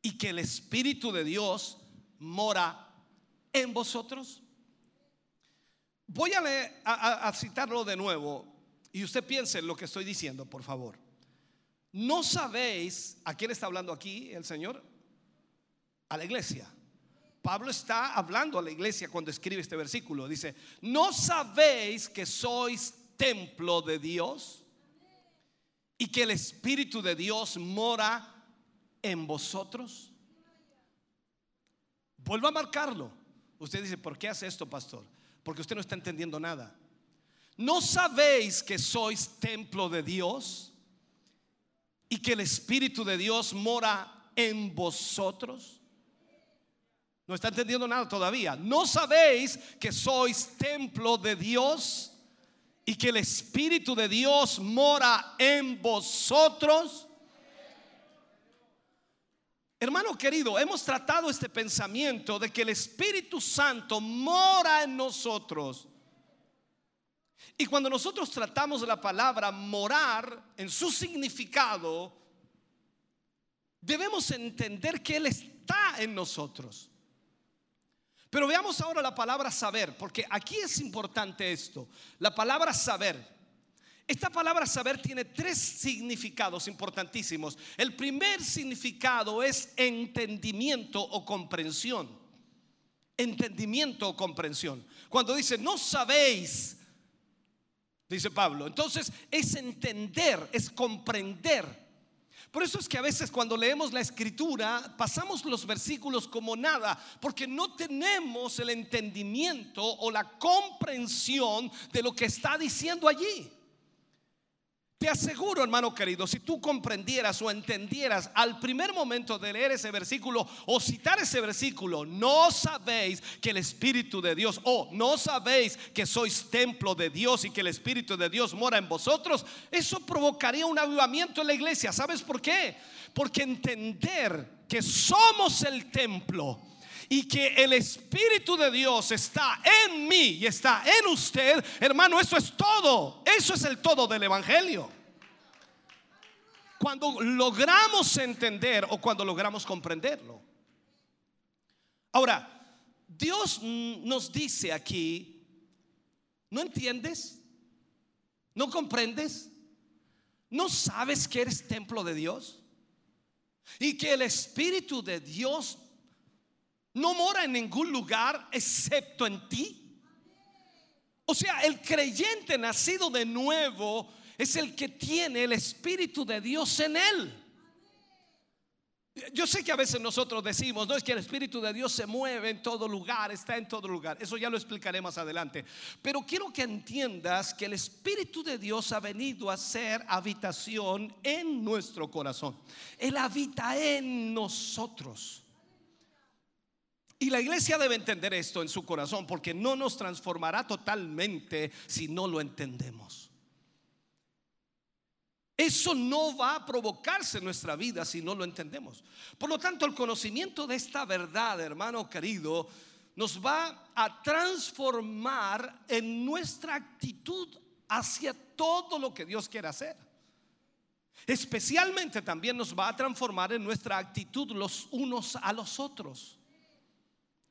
Speaker 6: y que el Espíritu de Dios mora en vosotros? Voy a, leer, a, citarlo de nuevo. y usted piense en lo que estoy diciendo, por favor. ¿No sabéis a quién está hablando aquí el Señor? A la iglesia. Pablo está hablando a la iglesia cuando escribe este versículo. Dice, ¿no sabéis que sois templo de Dios y que el Espíritu de Dios mora en vosotros? Vuelvo a marcarlo. Usted dice, ¿por qué hace esto, pastor? Porque usted no está entendiendo nada. ¿No sabéis que sois templo de Dios y que el Espíritu de Dios mora en vosotros? No está entendiendo nada todavía. ¿No sabéis que sois templo de Dios y que el Espíritu de Dios mora en vosotros? Hermano querido, hemos tratado este pensamiento de que el Espíritu Santo mora en nosotros. Y cuando nosotros tratamos la palabra morar en su significado, debemos entender que Él está en nosotros. Pero veamos ahora la palabra saber, porque aquí es importante esto. La palabra saber. Esta palabra saber tiene tres significados importantísimos. El primer significado es entendimiento o comprensión. Entendimiento o comprensión. Cuando dice, no sabéis, dice Pablo, entonces es entender, es comprender. Por eso es que a veces cuando leemos la escritura pasamos los versículos como nada, porque no tenemos el entendimiento o la comprensión de lo que está diciendo allí. Te aseguro, hermano querido, si tú comprendieras o entendieras al primer momento de leer ese versículo o citar ese versículo, no sabéis que el Espíritu de Dios, o no sabéis que sois templo de Dios y que el Espíritu de Dios mora en vosotros, eso provocaría un avivamiento en la iglesia. ¿Sabes por qué? Porque entender que somos el templo y que el Espíritu de Dios está en mí y está en usted, hermano, eso es todo. Eso es el todo del Evangelio. Cuando logramos entender o cuando logramos comprenderlo. Ahora, Dios nos dice aquí, ¿no entiendes? ¿No comprendes? ¿No sabes que eres templo de Dios? Y que el Espíritu de Dios no mora en ningún lugar excepto en ti. O sea, el creyente nacido de nuevo es el que tiene el Espíritu de Dios en él. Yo sé que a veces nosotros decimos, no es que el Espíritu de Dios se mueve en todo lugar, está en todo lugar. Eso ya lo explicaré más adelante. Pero quiero que entiendas que el Espíritu de Dios ha venido a ser habitación en nuestro corazón. Él habita en nosotros. Y la iglesia debe entender esto en su corazón porque no nos transformará totalmente si no lo entendemos. Eso no va a provocarse en nuestra vida si no lo entendemos. Por lo tanto, el conocimiento de esta verdad, hermano querido, nos va a transformar en nuestra actitud hacia todo lo que Dios quiere hacer. Especialmente también nos va a transformar en nuestra actitud los unos a los otros.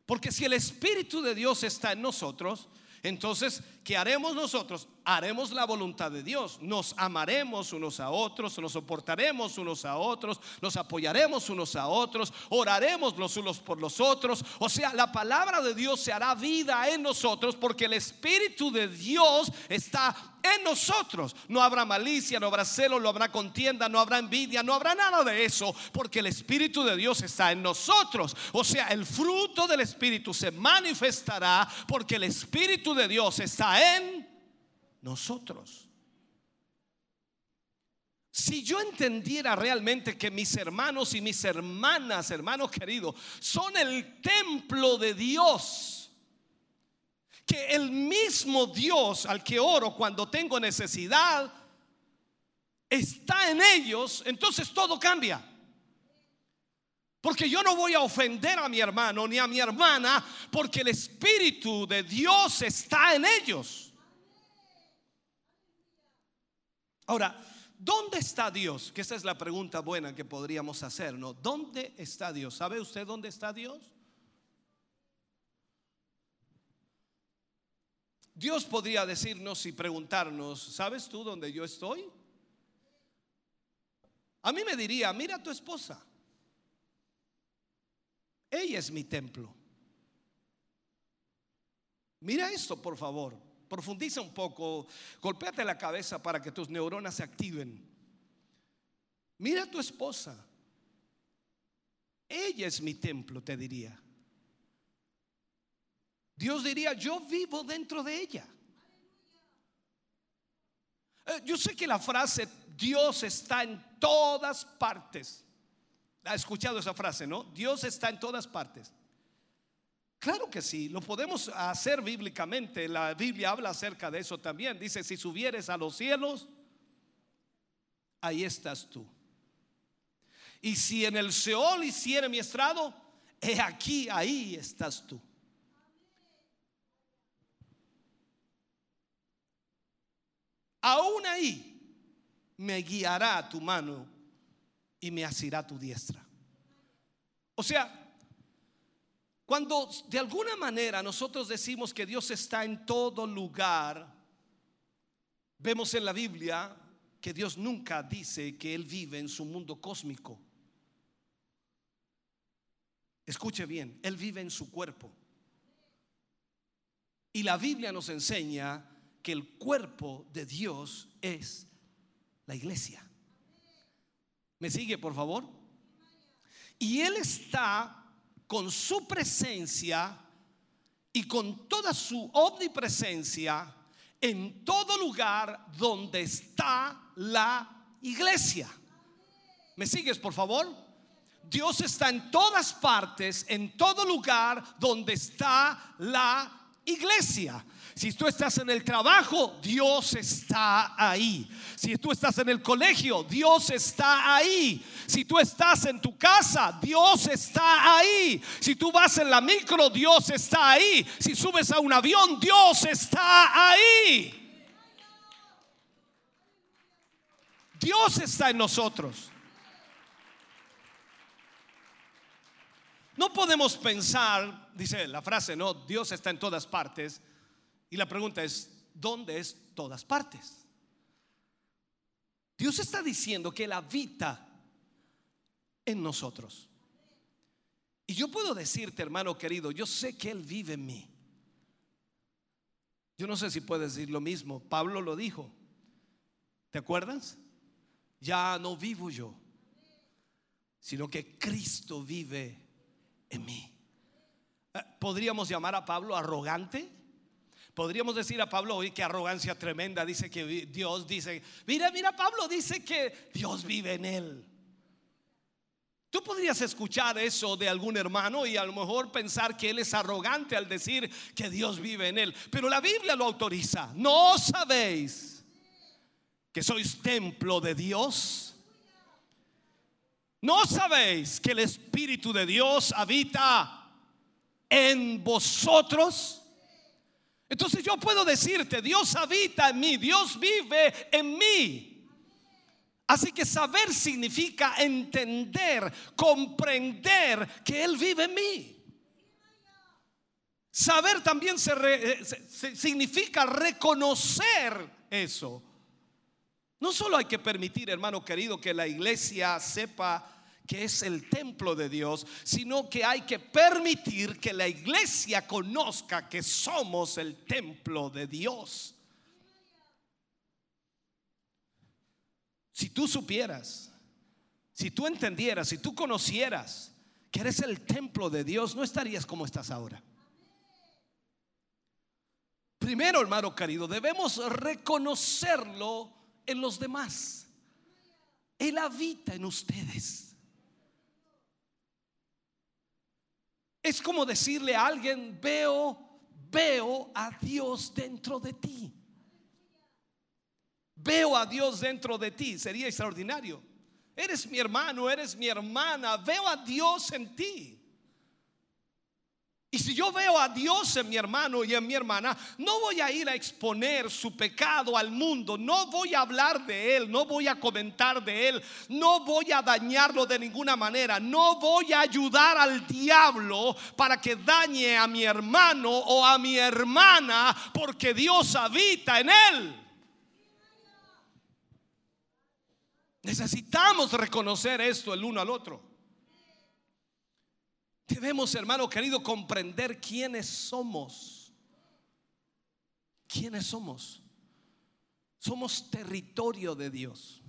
Speaker 6: Porque si el Espíritu de Dios está en nosotros, entonces, ¿qué haremos nosotros? Haremos la voluntad de Dios. Nos amaremos unos a otros, nos soportaremos unos a otros, nos apoyaremos unos a otros, oraremos los unos por los otros. O sea, la palabra de Dios se hará vida en nosotros porque el Espíritu de Dios está en nosotros. No habrá malicia, no habrá celo, no habrá contienda, no habrá envidia, no habrá nada de eso, porque el Espíritu de Dios está en nosotros. O sea, el fruto del Espíritu se manifestará porque el Espíritu de Dios está en nosotros. Si yo entendiera realmente que mis hermanos y mis hermanas, hermanos queridos, son el templo de Dios, que el mismo Dios al que oro cuando tengo necesidad está en ellos, entonces todo cambia. Porque yo no voy a ofender a mi hermano ni a mi hermana porque el Espíritu de Dios está en ellos. Ahora, ¿dónde está Dios? Que esa es la pregunta buena que podríamos hacer, ¿no? ¿Dónde está Dios? ¿Sabe usted dónde está Dios? Dios podría decirnos y preguntarnos, ¿sabes tú dónde yo estoy? A mí me diría, mira a tu esposa. Ella es mi templo. Mira esto, por favor. Profundiza un poco. Golpéate la cabeza para que tus neuronas se activen. Mira a tu esposa. Ella es mi templo, te diría. Dios diría, yo vivo dentro de ella. Eh, Yo sé que la frase Dios está en todas partes. ¿Ha escuchado esa frase, no? Dios está en todas partes. Claro que sí, lo podemos hacer bíblicamente. La Biblia habla acerca de eso también. Dice, si subieres a los cielos, ahí estás tú. Y si en el Seol hiciere mi estrado, he aquí, ahí estás tú. Aún ahí me guiará tu mano y me asirá tu diestra. O sea, cuando de alguna manera nosotros decimos que Dios está en todo lugar, vemos en la Biblia que Dios nunca dice que Él vive en su mundo cósmico. Escuche bien, Él vive en su cuerpo. Y la Biblia nos enseña que el cuerpo de Dios es la iglesia. ¿Me sigue, por favor? Y Él está con su presencia y con toda su omnipresencia en todo lugar donde está la iglesia. ¿Me sigues, por favor? Dios está en todas partes, en todo lugar donde está la iglesia. Si tú estás en el trabajo, Dios está ahí. Si tú estás en el colegio, Dios está ahí. Si tú estás en tu casa, Dios está ahí. Si tú vas en la micro, Dios está ahí. Si subes a un avión, Dios está ahí. Dios está en nosotros. No podemos pensar, dice la frase, no, Dios está en todas partes. Y la pregunta es, ¿dónde es todas partes? Dios está diciendo que Él habita en nosotros. Y yo puedo decirte, hermano querido, yo sé que Él vive en mí. Yo no sé si puedes decir lo mismo. Pablo lo dijo. ¿Te acuerdas? Ya no vivo yo, sino que Cristo vive en mí. Eh, ¿Podríamos llamar a Pablo arrogante? Podríamos decir a Pablo, oye, qué arrogancia tremenda, dice que Dios dice, mira, mira, Pablo dice que Dios vive en él. Tú podrías escuchar eso de algún hermano y a lo mejor pensar que él es arrogante al decir que Dios vive en él, pero la Biblia lo autoriza. ¿No sabéis que sois templo de Dios? ¿No sabéis que el Espíritu de Dios habita en vosotros? Entonces yo puedo decirte, Dios habita en mí, Dios vive en mí. Así que saber significa entender, comprender que Él vive en mí. Saber también se eh, significa reconocer eso. No solo hay que permitir, hermano querido, que la iglesia sepa que es el templo de Dios, sino que hay que permitir que la iglesia conozca que somos el templo de Dios. Si tú supieras, si tú entendieras, si tú conocieras que eres el templo de Dios, no estarías como estás ahora. Primero, hermano querido, debemos reconocerlo en los demás. Él habita en ustedes. Es como decirle a alguien, veo, veo a Dios dentro de ti. Veo a Dios dentro de ti. Sería extraordinario. Eres mi hermano, eres mi hermana. Veo a Dios en ti. Y si yo veo a Dios en mi hermano y en mi hermana, no voy a ir a exponer su pecado al mundo, no voy a hablar de él, no voy a comentar de él, no voy a dañarlo de ninguna manera, no voy a ayudar al diablo para que dañe a mi hermano o a mi hermana, porque Dios habita en él. Necesitamos reconocer esto el uno al otro. Debemos, hermano querido, comprender quiénes somos. ¿Quiénes somos? Somos territorio de Dios.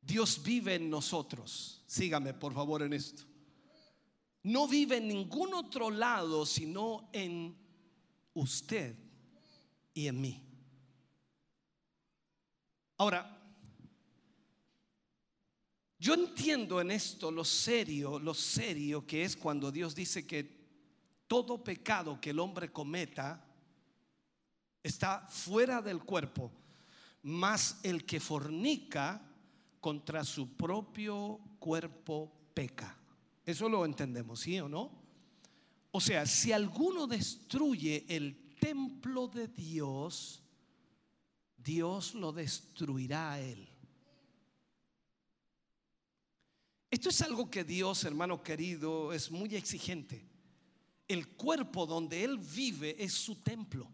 Speaker 6: Dios vive en nosotros. Sígame, por favor, en esto. No vive en ningún otro lado sino en usted y en mí. Ahora, yo entiendo en esto lo serio, lo serio que es cuando Dios dice que todo pecado que el hombre cometa está fuera del cuerpo, más el que fornica contra su propio cuerpo peca. Eso lo entendemos, ¿sí o no? O sea, si alguno destruye el templo de Dios, Dios lo destruirá a él. Esto es algo que Dios, hermano querido, es muy exigente. El cuerpo donde Él vive es su templo.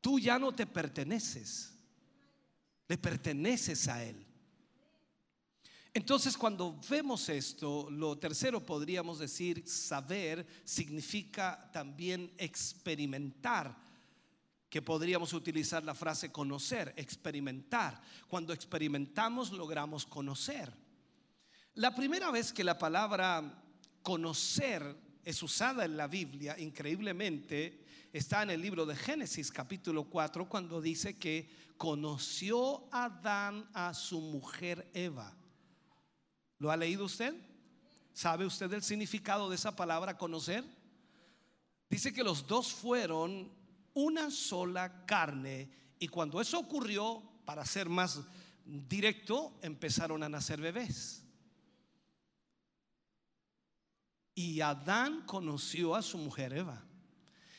Speaker 6: Tú ya no te perteneces, le perteneces a Él. Entonces cuando vemos esto, lo tercero podríamos decir, saber significa también experimentar que podríamos utilizar la frase conocer, experimentar. Cuando experimentamos logramos conocer. La primera vez que la palabra conocer es usada en la Biblia, increíblemente, está en el libro de Génesis capítulo 4, cuando dice que conoció Adán a su mujer Eva. ¿Lo ha leído usted? ¿Sabe usted el significado de esa palabra conocer? Dice que los dos fueron una sola carne. Y cuando eso ocurrió, para ser más directo, empezaron a nacer bebés. Y Adán conoció a su mujer Eva.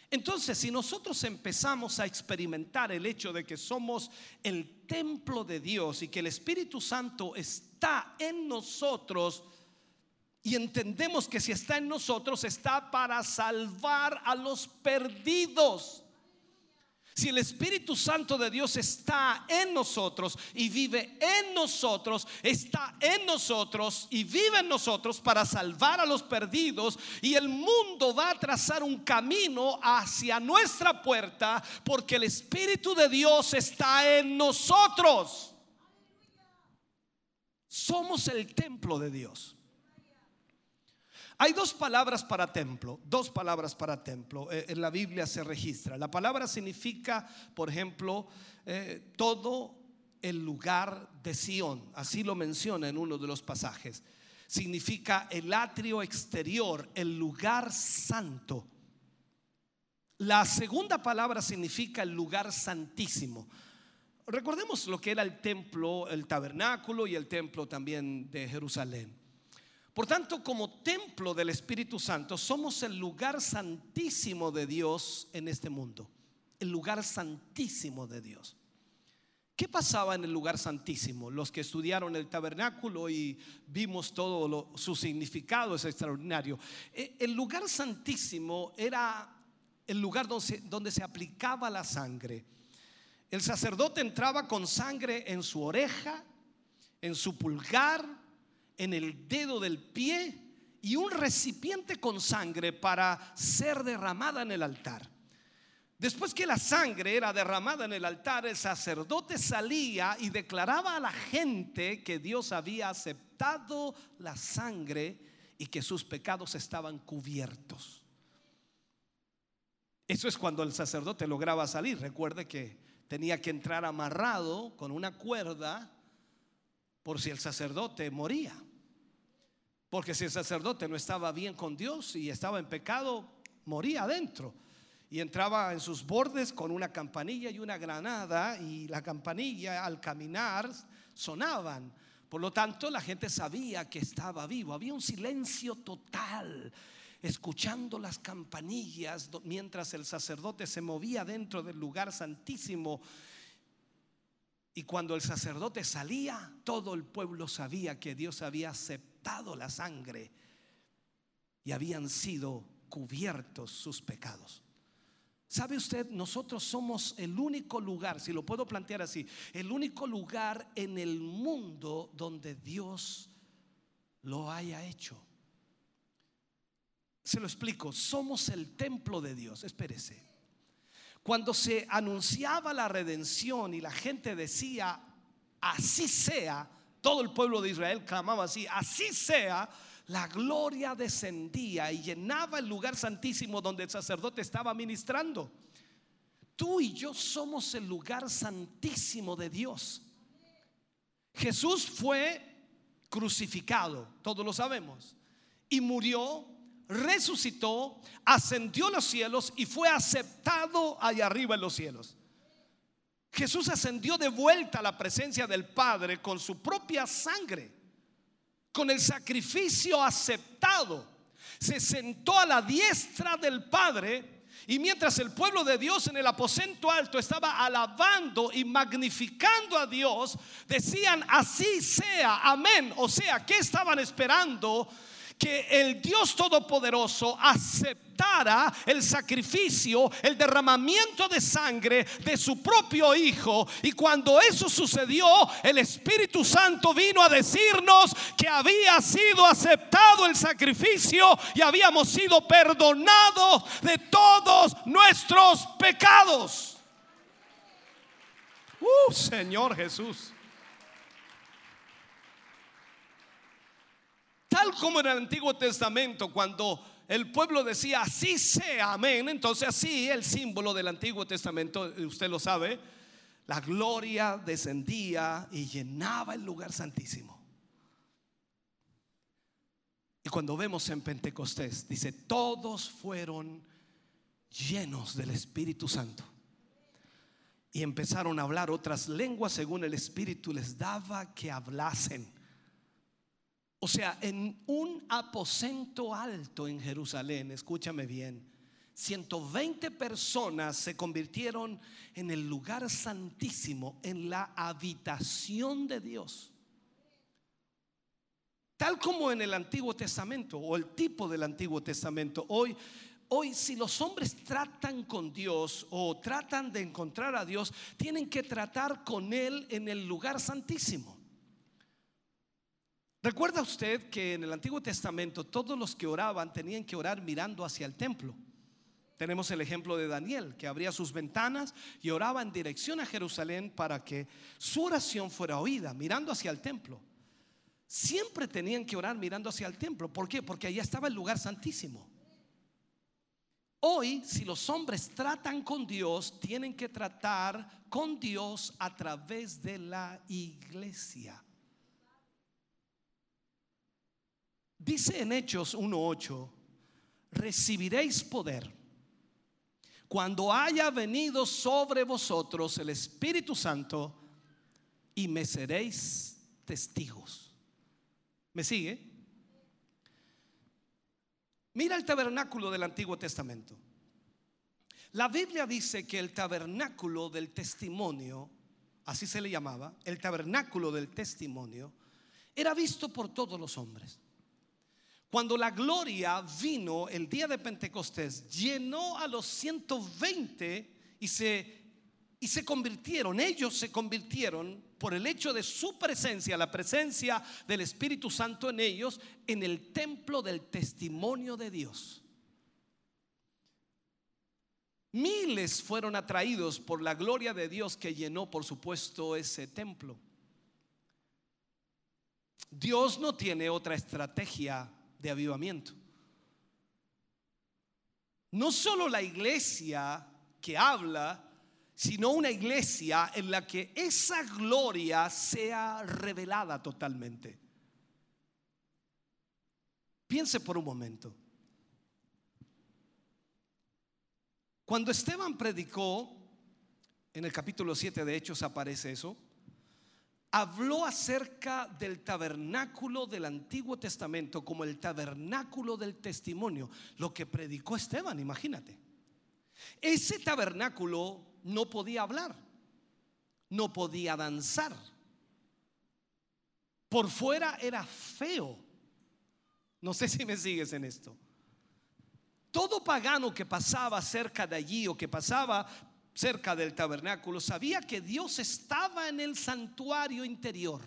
Speaker 6: Entonces, si nosotros empezamos a experimentar el hecho de que somos el templo de Dios y que el Espíritu Santo está en nosotros, y entendemos que si está en nosotros está para salvar a los perdidos. Si el Espíritu Santo de Dios está en nosotros y vive en nosotros, está en nosotros y vive en nosotros para salvar a los perdidos y el mundo va a trazar un camino hacia nuestra puerta porque el Espíritu de Dios está en nosotros. Somos el templo de Dios. Hay dos palabras para templo, dos palabras para templo. Eh, en la Biblia se registra. La palabra significa, por ejemplo, eh, todo el lugar de Sión. Así lo menciona en uno de los pasajes. Significa el atrio exterior, el lugar santo. La segunda palabra significa el lugar santísimo. Recordemos lo que era el templo, el tabernáculo y el templo también de Jerusalén. Por tanto, como templo del Espíritu Santo, somos el lugar santísimo de Dios en este mundo. El lugar santísimo de Dios. ¿Qué pasaba en el lugar santísimo? Los que estudiaron el tabernáculo y vimos todo su significado es extraordinario. E, el lugar santísimo era el lugar donde se aplicaba la sangre. El sacerdote entraba con sangre en su oreja, en su pulgar, en el dedo del pie y un recipiente con sangre para ser derramada en el altar. Después que la sangre era derramada en el altar, el sacerdote salía y declaraba a la gente que Dios había aceptado la sangre y que sus pecados estaban cubiertos. Eso es cuando el sacerdote lograba salir. Recuerde que tenía que entrar amarrado con una cuerda por si el sacerdote moría. Porque si el sacerdote no estaba bien con Dios y estaba en pecado, moría adentro. Y entraba en sus bordes con una campanilla y una granada y la campanilla al caminar sonaban Por lo tanto, la gente sabía que estaba vivo. Había un silencio total, escuchando las campanillas mientras el sacerdote se movía dentro del lugar santísimo. Y cuando el sacerdote salía, todo el pueblo sabía que Dios había aceptado la sangre y habían sido cubiertos sus pecados. ¿Sabe usted? Nosotros somos el único lugar, si lo puedo plantear así, el único lugar en el mundo donde Dios lo haya hecho. Se lo explico, somos el templo de Dios. Espérese. Cuando se anunciaba la redención y la gente decía, así sea, todo el pueblo de Israel clamaba así, así sea, la gloria descendía y llenaba el lugar santísimo donde el sacerdote estaba ministrando. Tú y yo somos el lugar santísimo de Dios. Jesús fue crucificado, todos lo sabemos, y murió, resucitó, ascendió a los cielos y fue aceptado allá arriba en los cielos. Jesús ascendió de vuelta a la presencia del Padre con su propia sangre, con el sacrificio aceptado. Se sentó a la diestra del Padre y mientras el pueblo de Dios en el aposento alto estaba alabando y magnificando a Dios, decían, así sea, amén. O sea, ¿qué estaban esperando? Que el Dios Todopoderoso aceptara el sacrificio, el derramamiento de sangre de su propio Hijo. Y cuando eso sucedió, el Espíritu Santo vino a decirnos que había sido aceptado el sacrificio y habíamos sido perdonados de todos nuestros pecados. Uh, Señor Jesús. Tal como en el Antiguo Testamento, cuando el pueblo decía así sea, amén, entonces así el símbolo del Antiguo Testamento, usted lo sabe, la gloria descendía y llenaba el lugar santísimo. Y cuando vemos en Pentecostés, dice, todos fueron llenos del Espíritu Santo. Y empezaron a hablar otras lenguas según el Espíritu les daba que hablasen. O sea, en un aposento alto en Jerusalén, escúchame bien, 120 personas se convirtieron en el lugar santísimo, en la habitación de Dios. Tal como en el Antiguo Testamento o el tipo del Antiguo Testamento, hoy Hoy si los hombres tratan con Dios o tratan de encontrar a Dios, tienen que tratar con Él en el lugar santísimo. ¿Recuerda usted que en el Antiguo Testamento todos los que oraban tenían que orar mirando hacia el templo? Tenemos el ejemplo de Daniel, que abría sus ventanas y oraba en dirección a Jerusalén para que su oración fuera oída, mirando hacia el templo. Siempre tenían que orar mirando hacia el templo. ¿Por qué? Porque allá estaba el lugar santísimo. Hoy, si los hombres tratan con Dios, tienen que tratar con Dios a través de la iglesia. Dice en Hechos 1.8, recibiréis poder cuando haya venido sobre vosotros el Espíritu Santo y me seréis testigos. ¿Me sigue? Mira el tabernáculo del Antiguo Testamento. La Biblia dice que el tabernáculo del testimonio, así se le llamaba, el tabernáculo del testimonio, era visto por todos los hombres. Cuando la gloria vino el día de Pentecostés, llenó a los 120 y se, y se convirtieron, ellos se convirtieron por el hecho de su presencia, la presencia del Espíritu Santo en ellos, en el templo del testimonio de Dios. Miles fueron atraídos por la gloria de Dios que llenó, por supuesto, ese templo. Dios no tiene otra estrategia de avivamiento. No solo la iglesia que habla, sino una iglesia en la que esa gloria sea revelada totalmente. Piense por un momento. Cuando Esteban predicó, en el capítulo 7 de Hechos aparece eso, habló acerca del tabernáculo del Antiguo Testamento como el tabernáculo del testimonio, lo que predicó Esteban, imagínate. Ese tabernáculo no podía hablar, no podía danzar. Por fuera era feo. No sé si me sigues en esto. Todo pagano que pasaba cerca de allí o que pasaba cerca del tabernáculo sabía que Dios estaba en el santuario interior.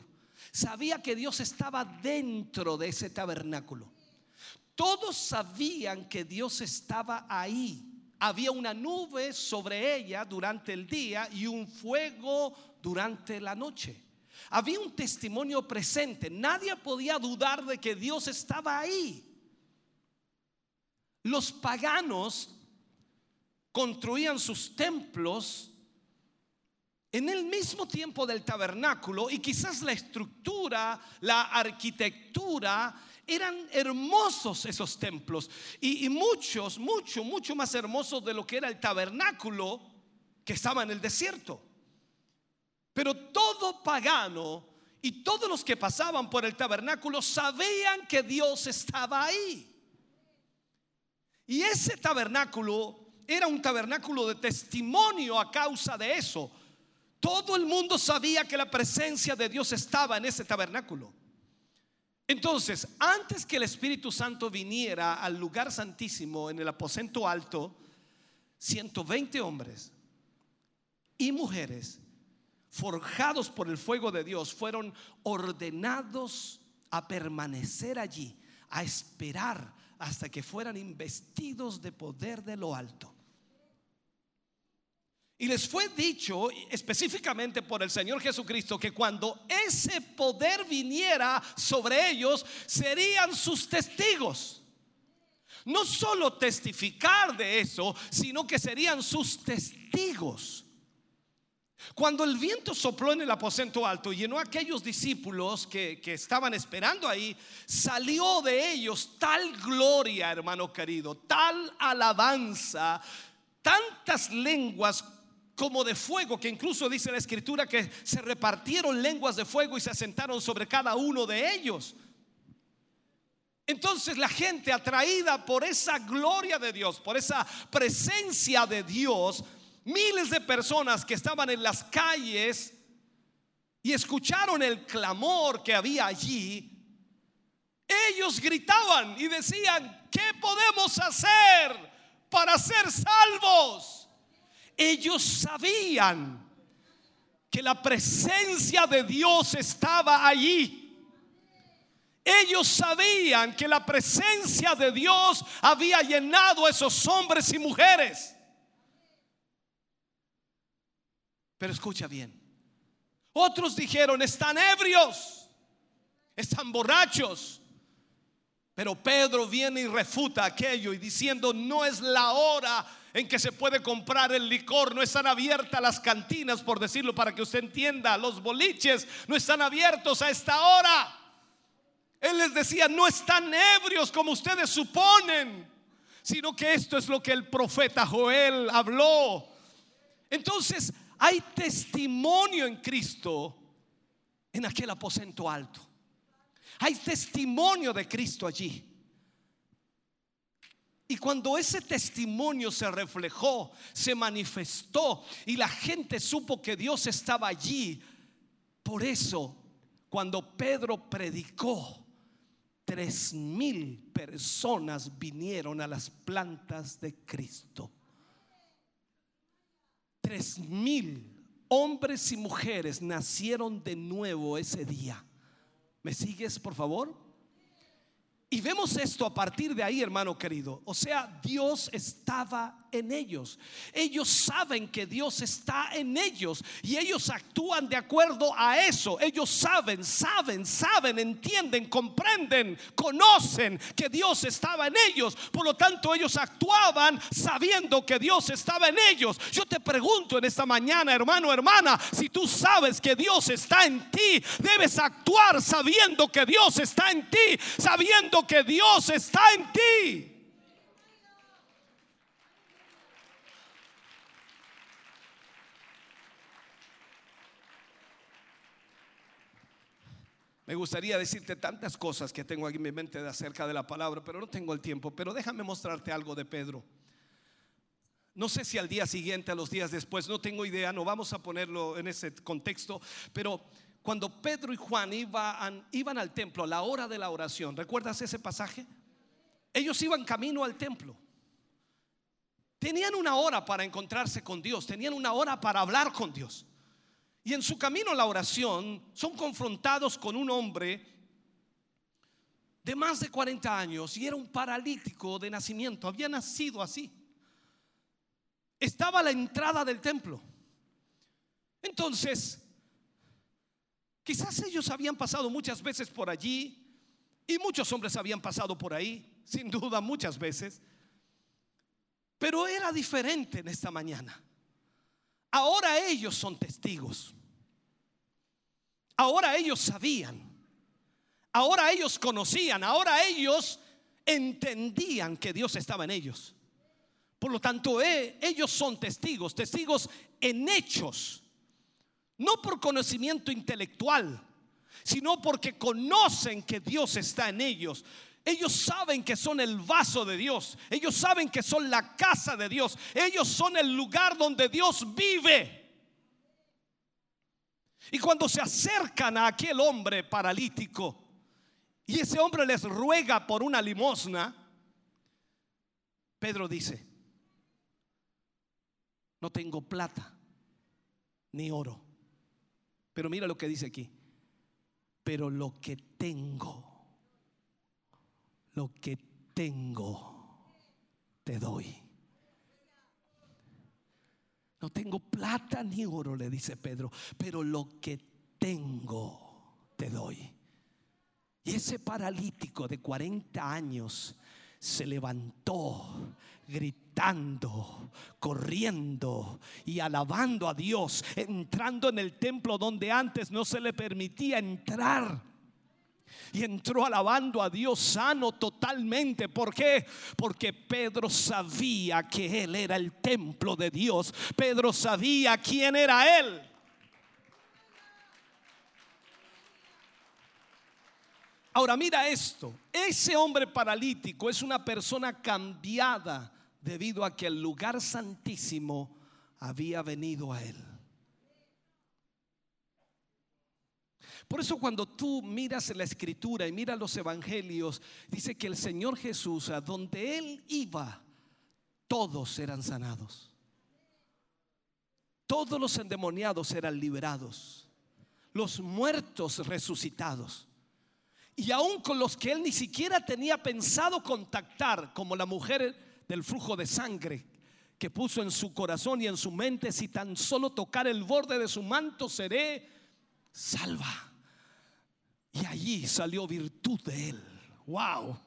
Speaker 6: Sabía que Dios estaba dentro de ese tabernáculo. Todos sabían que Dios estaba ahí. Había una nube sobre ella durante el día y un fuego durante la noche. Había un testimonio presente. Nadie podía dudar de que Dios estaba ahí. Los paganos construían sus templos en el mismo tiempo del tabernáculo y quizás la estructura, la arquitectura, eran hermosos esos templos y, muchos, mucho, mucho más hermosos de lo que era el tabernáculo que estaba en el desierto. Pero todo pagano y todos los que pasaban por el tabernáculo sabían que Dios estaba ahí. Y ese tabernáculo era un tabernáculo de testimonio a causa de eso. Todo el mundo sabía que la presencia de Dios estaba en ese tabernáculo. Entonces, antes que el Espíritu Santo viniera al lugar santísimo en el aposento alto, 120 hombres y mujeres forjados por el fuego de Dios fueron ordenados a permanecer allí, a esperar hasta que fueran investidos de poder de lo alto. Y les fue dicho específicamente por el Señor Jesucristo que cuando ese poder viniera sobre ellos, serían sus testigos. No solo testificar de eso, sino que serían sus testigos. Cuando el viento sopló en el aposento alto y llenó a aquellos discípulos que, que, estaban esperando ahí, salió de ellos tal gloria, hermano querido, tal alabanza, tantas lenguas como de fuego, que incluso dice la escritura que se repartieron lenguas de fuego y se asentaron sobre cada uno de ellos. Entonces la gente atraída por esa gloria de Dios, por esa presencia de Dios, miles de personas que estaban en las calles y escucharon el clamor que había allí, ellos gritaban y decían, ¿qué podemos hacer para ser salvos? Ellos sabían que la presencia de Dios estaba allí. Ellos sabían que la presencia de Dios había llenado a esos hombres y mujeres. Pero escucha bien. Otros dijeron, están ebrios, están borrachos. Pero Pedro viene y refuta aquello y diciendo, no es la hora en que se puede comprar el licor, no están abiertas las cantinas, por decirlo para que usted entienda, los boliches no están abiertos a esta hora. Él les decía, no están ebrios como ustedes suponen, sino que esto es lo que el profeta Joel habló. Entonces, hay testimonio en Cristo en aquel aposento alto. Hay testimonio de Cristo allí. Y cuando ese testimonio se reflejó, se manifestó y la gente supo que Dios estaba allí, por eso cuando Pedro predicó, tres mil personas vinieron a las plantas de Cristo tres mil hombres y mujeres nacieron de nuevo ese día. ¿Me sigues, por favor? Y vemos esto a partir de ahí, hermano querido. O sea, Dios estaba en ellos. Ellos saben que Dios está en ellos y ellos actúan de acuerdo a eso. Ellos saben, saben, saben, entienden, comprenden, conocen que Dios estaba en ellos. Por lo tanto, ellos actuaban sabiendo que Dios estaba en ellos. Yo te pregunto en esta mañana, hermano, hermana, si tú sabes que Dios está en ti, debes actuar sabiendo que Dios está en ti, sabiendo que Dios está en ti. Me gustaría decirte tantas cosas que tengo aquí en mi mente acerca de la palabra, pero no tengo el tiempo. Pero déjame mostrarte algo de Pedro. No sé si al día siguiente, a los días después, no tengo idea, no vamos a ponerlo en ese contexto, pero cuando Pedro y Juan iban, iban al templo a la hora de la oración, ¿recuerdas ese pasaje? Ellos iban camino al templo. Tenían una hora para encontrarse con Dios, tenían una hora para hablar con Dios. Y en su camino a la oración son confrontados con un hombre de más de 40 años y era un paralítico de nacimiento, había nacido así. Estaba a la entrada del templo. Entonces, quizás ellos habían pasado muchas veces por allí y muchos hombres habían pasado por ahí, sin duda muchas veces. Pero era diferente en esta mañana. Ahora ellos son testigos. Ahora ellos sabían. Ahora ellos conocían. Ahora ellos entendían que Dios estaba en ellos. Por lo tanto, eh, ellos son testigos, testigos en hechos. No por conocimiento intelectual, sino porque conocen que Dios está en ellos. Ellos saben que son el vaso de Dios. Ellos saben que son la casa de Dios. Ellos son el lugar donde Dios vive. Y cuando se acercan a aquel hombre paralítico y ese hombre les ruega por una limosna, Pedro dice, no tengo plata ni oro. Pero mira lo que dice aquí. Pero lo que tengo lo que tengo te doy. No tengo plata ni oro, le dice Pedro, pero lo que tengo te doy. Y ese paralítico de 40 años se levantó gritando, corriendo y alabando a Dios, entrando en el templo donde antes no se le permitía entrar. Y entró alabando a Dios sano totalmente. ¿Por qué? Porque Pedro sabía que él era el templo de Dios. Pedro sabía quién era él. Ahora mira esto, ese hombre paralítico es una persona cambiada debido a que el lugar santísimo había venido a él. Por eso cuando tú miras la escritura y miras los evangelios, dice que el Señor Jesús, a donde Él iba, todos eran sanados. Todos los endemoniados eran liberados. Los muertos resucitados. Y aún con los que Él ni siquiera tenía pensado contactar, como la mujer del flujo de sangre, que puso en su corazón y en su mente, si tan solo tocar el borde de su manto seré salva. Y allí salió virtud de él. Wow.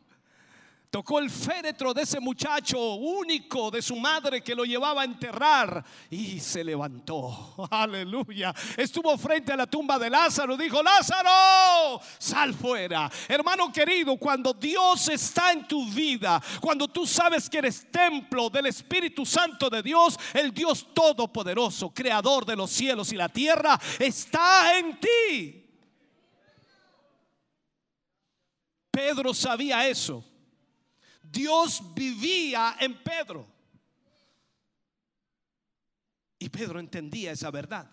Speaker 6: Tocó el féretro de ese muchacho único de su madre que lo llevaba a enterrar y se levantó. Aleluya. Estuvo frente a la tumba de Lázaro. Dijo, Lázaro, sal fuera. Hermano querido, cuando Dios está en tu vida, cuando tú sabes que eres templo del Espíritu Santo de Dios, el Dios Todopoderoso, creador de los cielos y la tierra, está en ti. Pedro sabía eso. Dios vivía en Pedro. Y Pedro entendía esa verdad.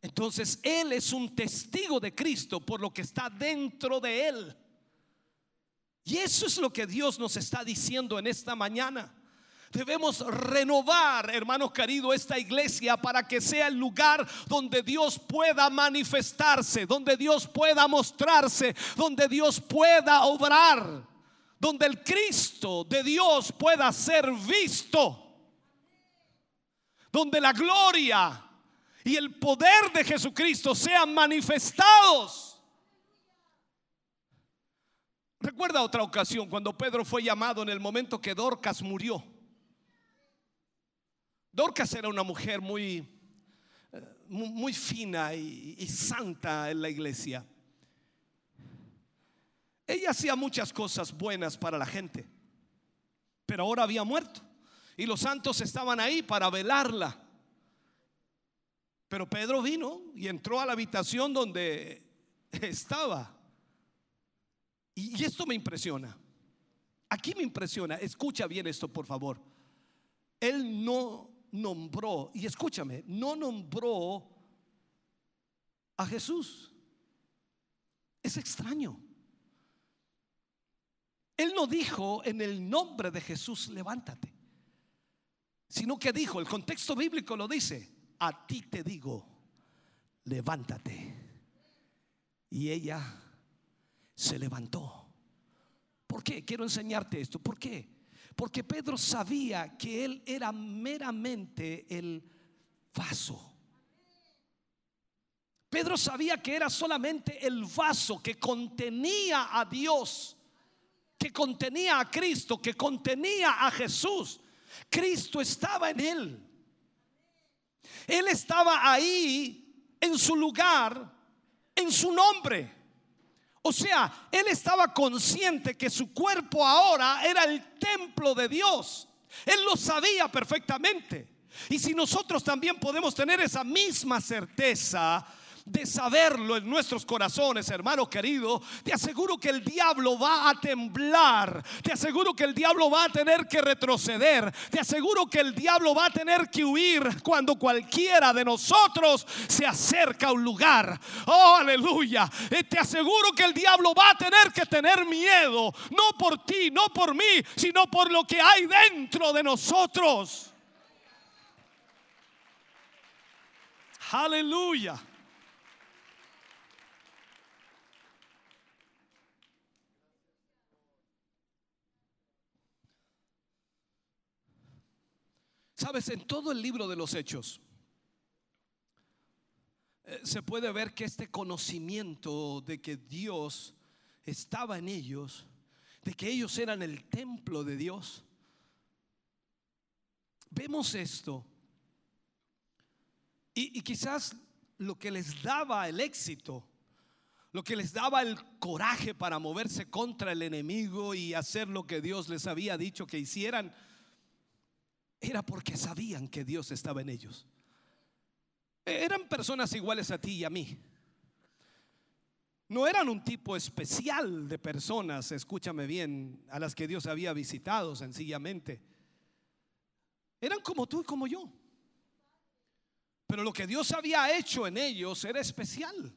Speaker 6: Entonces Él es un testigo de Cristo por lo que está dentro de Él. Y eso es lo que Dios nos está diciendo en esta mañana. Debemos renovar, hermanos queridos, esta iglesia para que sea el lugar donde Dios pueda manifestarse, donde Dios pueda mostrarse, donde Dios pueda obrar, donde el Cristo de Dios pueda ser visto, donde la gloria y el poder de Jesucristo sean manifestados. Recuerda otra ocasión cuando Pedro fue llamado en el momento que Dorcas murió. Dorcas era una mujer muy, eh, muy fina y, y santa en la iglesia. Ella hacía muchas cosas buenas para la gente, pero ahora había muerto y los santos estaban ahí para velarla. Pero Pedro vino y entró a la habitación donde estaba. Y, y esto me impresiona. Aquí me impresiona. Escucha bien esto, por favor. Él no nombró, y escúchame, no nombró a Jesús. Es extraño. Él no dijo en el nombre de Jesús, levántate, sino que dijo, el contexto bíblico lo dice, a ti te digo, levántate. Y ella se levantó. ¿Por qué? Quiero enseñarte esto. ¿Por qué? Porque Pedro sabía que él era meramente el vaso. Pedro sabía que era solamente el vaso que contenía a Dios, que contenía a Cristo, que contenía a Jesús. Cristo estaba en él. Él estaba ahí en su lugar, en su nombre. O sea, él estaba consciente que su cuerpo ahora era el templo de Dios. Él lo sabía perfectamente. Y si nosotros también podemos tener esa misma certeza, de saberlo en nuestros corazones, hermano querido, te aseguro que el diablo va a temblar. Te aseguro que el diablo va a tener que retroceder. Te aseguro que el diablo va a tener que huir cuando cualquiera de nosotros se acerca a un lugar. Oh, aleluya. Eh, Te aseguro que el diablo va a tener que tener miedo. No por ti, no por mí, sino por lo que hay dentro de nosotros. Aleluya. Sabes, en todo el libro de los hechos eh, se puede ver que este conocimiento de que Dios estaba en ellos, de que ellos eran el templo de Dios, vemos esto. Y, y quizás lo que les daba el éxito, lo que les daba el coraje para moverse contra el enemigo y hacer lo que Dios les había dicho que hicieran, era porque sabían que Dios estaba en ellos. Eran personas iguales a ti y a mí. No eran un tipo especial de personas, escúchame bien, a las que Dios había visitado sencillamente. Eran como tú y como yo. Pero lo que Dios había hecho en ellos era especial.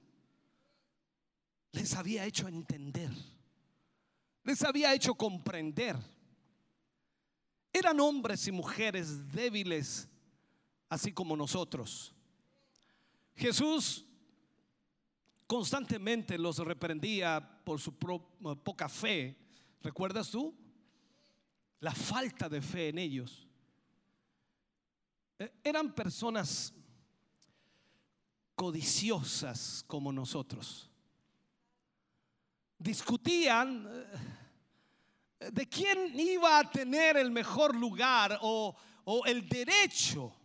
Speaker 6: Les había hecho entender. Les había hecho comprender. Eran hombres y mujeres débiles, así como nosotros. Jesús constantemente los reprendía por su pro- poca fe. ¿Recuerdas tú? La falta de fe en ellos. Eh, Eran personas codiciosas como nosotros. Discutían eh, de quién iba a tener el mejor lugar o, el derecho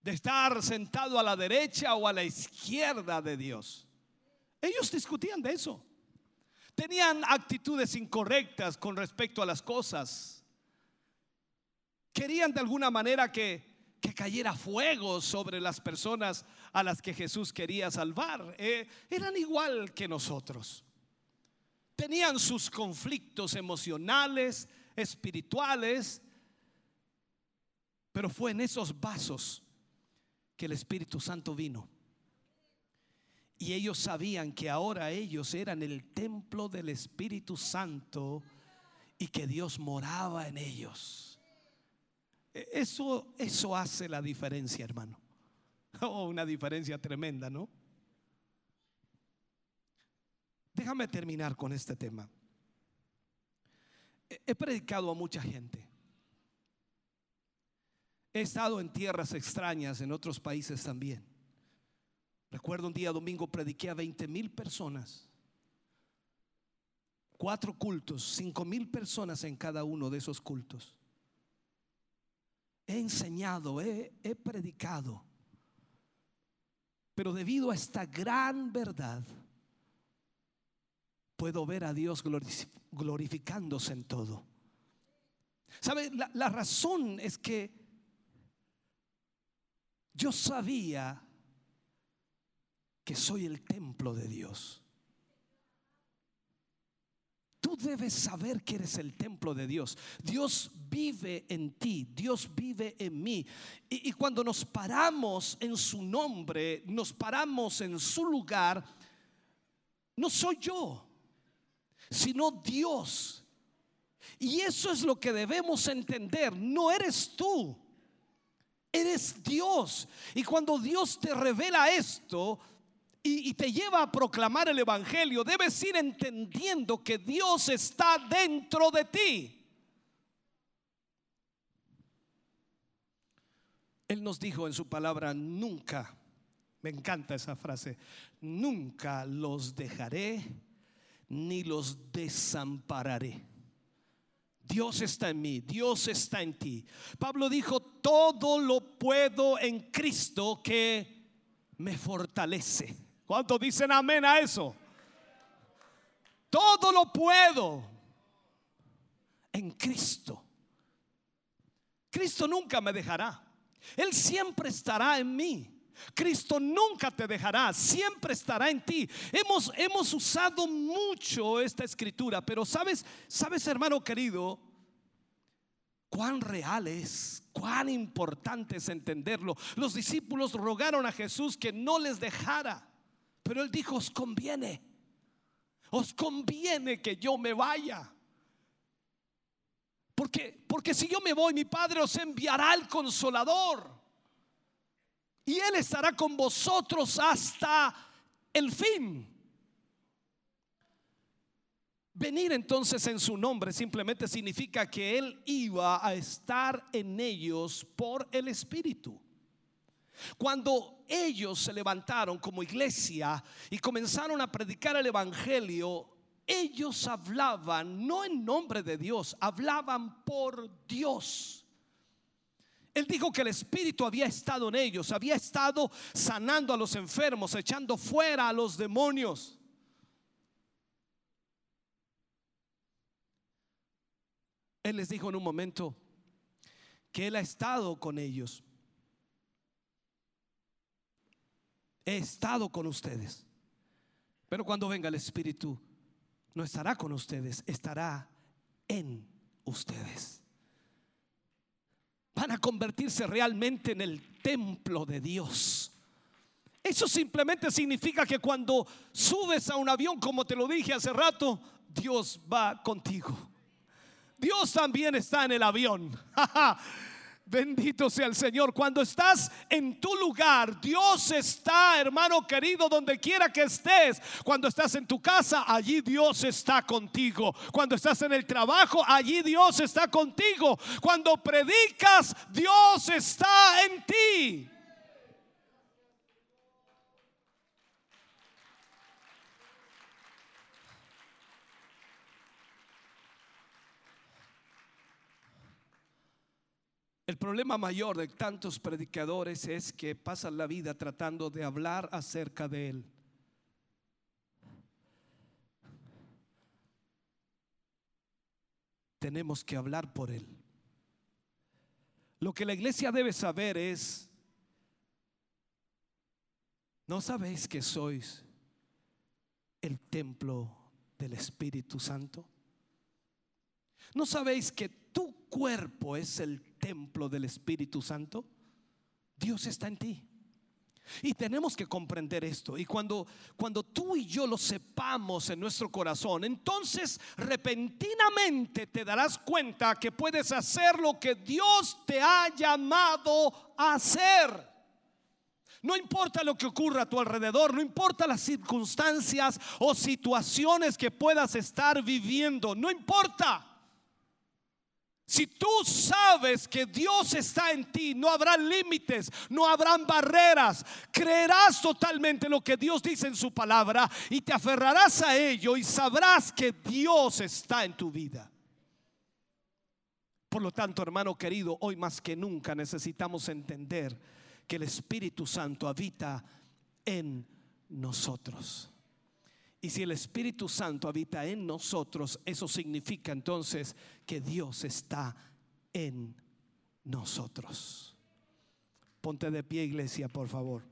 Speaker 6: de estar sentado a la derecha o a la izquierda de Dios. Ellos discutían de eso. Tenían actitudes incorrectas con respecto a las cosas. Querían de alguna manera que, que cayera fuego sobre las personas a las que Jesús quería salvar. Eh, eran igual que nosotros. Tenían sus conflictos emocionales, espirituales, pero fue en esos vasos que el Espíritu Santo vino. Y ellos sabían que ahora ellos eran el templo del Espíritu Santo y que Dios moraba en ellos. E- Eso, eso hace la diferencia, hermano. Oh, una diferencia tremenda, ¿no? Déjame terminar con este tema. He- predicado a mucha gente. He estado en tierras extrañas, en otros países también. Recuerdo un día domingo prediqué a 20 mil personas. Cuatro cultos, cinco mil personas en cada uno de esos cultos. He enseñado, he, he predicado. Pero debido a esta gran verdad, puedo ver a Dios glorifi- glorificándose en todo. ¿Sabe? La, razón es que yo sabía que soy el templo de Dios. Tú debes saber que eres el templo de Dios. Dios vive en ti, Dios vive en mí. Y cuando nos paramos en su nombre, nos paramos en su lugar, no soy yo, sino Dios. Y eso es lo que debemos entender. No eres tú, eres Dios. Y cuando Dios te revela esto, y, te lleva a proclamar el Evangelio, debes ir entendiendo que Dios está dentro de ti. Él nos dijo en su palabra, nunca, me encanta esa frase, nunca los dejaré ni los desampararé. Dios está en mí, Dios está en ti. Pablo dijo, todo lo puedo en Cristo que me fortalece. ¿Cuántos dicen amén a eso? Todo lo puedo en Cristo. Cristo nunca me dejará. Él siempre estará en mí. Cristo nunca te dejará, siempre estará en ti. Hemos, hemos usado mucho esta escritura, pero sabes, sabes hermano querido, cuán real es, cuán importante es entenderlo. Los discípulos rogaron a Jesús que no les dejara. Pero él dijo, os conviene, os conviene que yo me vaya. Porque, porque si yo me voy, mi Padre os enviará el consolador. Y Él estará con vosotros hasta el fin. Venir entonces en su nombre simplemente significa que Él iba a estar en ellos por el Espíritu. Cuando ellos se levantaron como iglesia y comenzaron a predicar el Evangelio, ellos hablaban no en nombre de Dios, hablaban por Dios. Él dijo que el Espíritu había estado en ellos, había estado sanando a los enfermos, echando fuera a los demonios. Él les dijo en un momento que Él ha estado con ellos. He estado con ustedes. Pero cuando venga el Espíritu, no estará con ustedes, estará en ustedes. Van a convertirse realmente en el templo de Dios. Eso simplemente significa que cuando subes a un avión, como te lo dije hace rato, Dios va contigo. Dios también está en el avión. Bendito sea el Señor. Cuando estás en tu lugar, Dios está, hermano querido, donde quiera que estés. Cuando estás en tu casa, allí Dios está contigo. Cuando estás en el trabajo, allí Dios está contigo. Cuando predicas, Dios está en ti. El problema mayor de tantos predicadores es que pasan la vida tratando de hablar acerca de Él. Tenemos que hablar por Él. Lo que la iglesia debe saber es, ¿no sabéis que sois el templo del Espíritu Santo? ¿No sabéis que tu cuerpo es el templo del Espíritu Santo? Dios está en ti. Y tenemos que comprender esto. Y cuando, cuando tú y yo lo sepamos en nuestro corazón, entonces repentinamente te darás cuenta que puedes hacer lo que Dios te ha llamado a hacer. No importa lo que ocurra a tu alrededor, no importa las circunstancias o situaciones que puedas estar viviendo, no importa. Si tú sabes que Dios está en ti, no habrá límites, no habrán barreras. Creerás totalmente lo que Dios dice en su palabra y te aferrarás a ello y sabrás que Dios está en tu vida. Por lo tanto, hermano querido, hoy más que nunca necesitamos entender que el Espíritu Santo habita en nosotros. Y si el Espíritu Santo habita en nosotros, eso significa entonces que Dios está en nosotros. Ponte de pie, iglesia, por favor.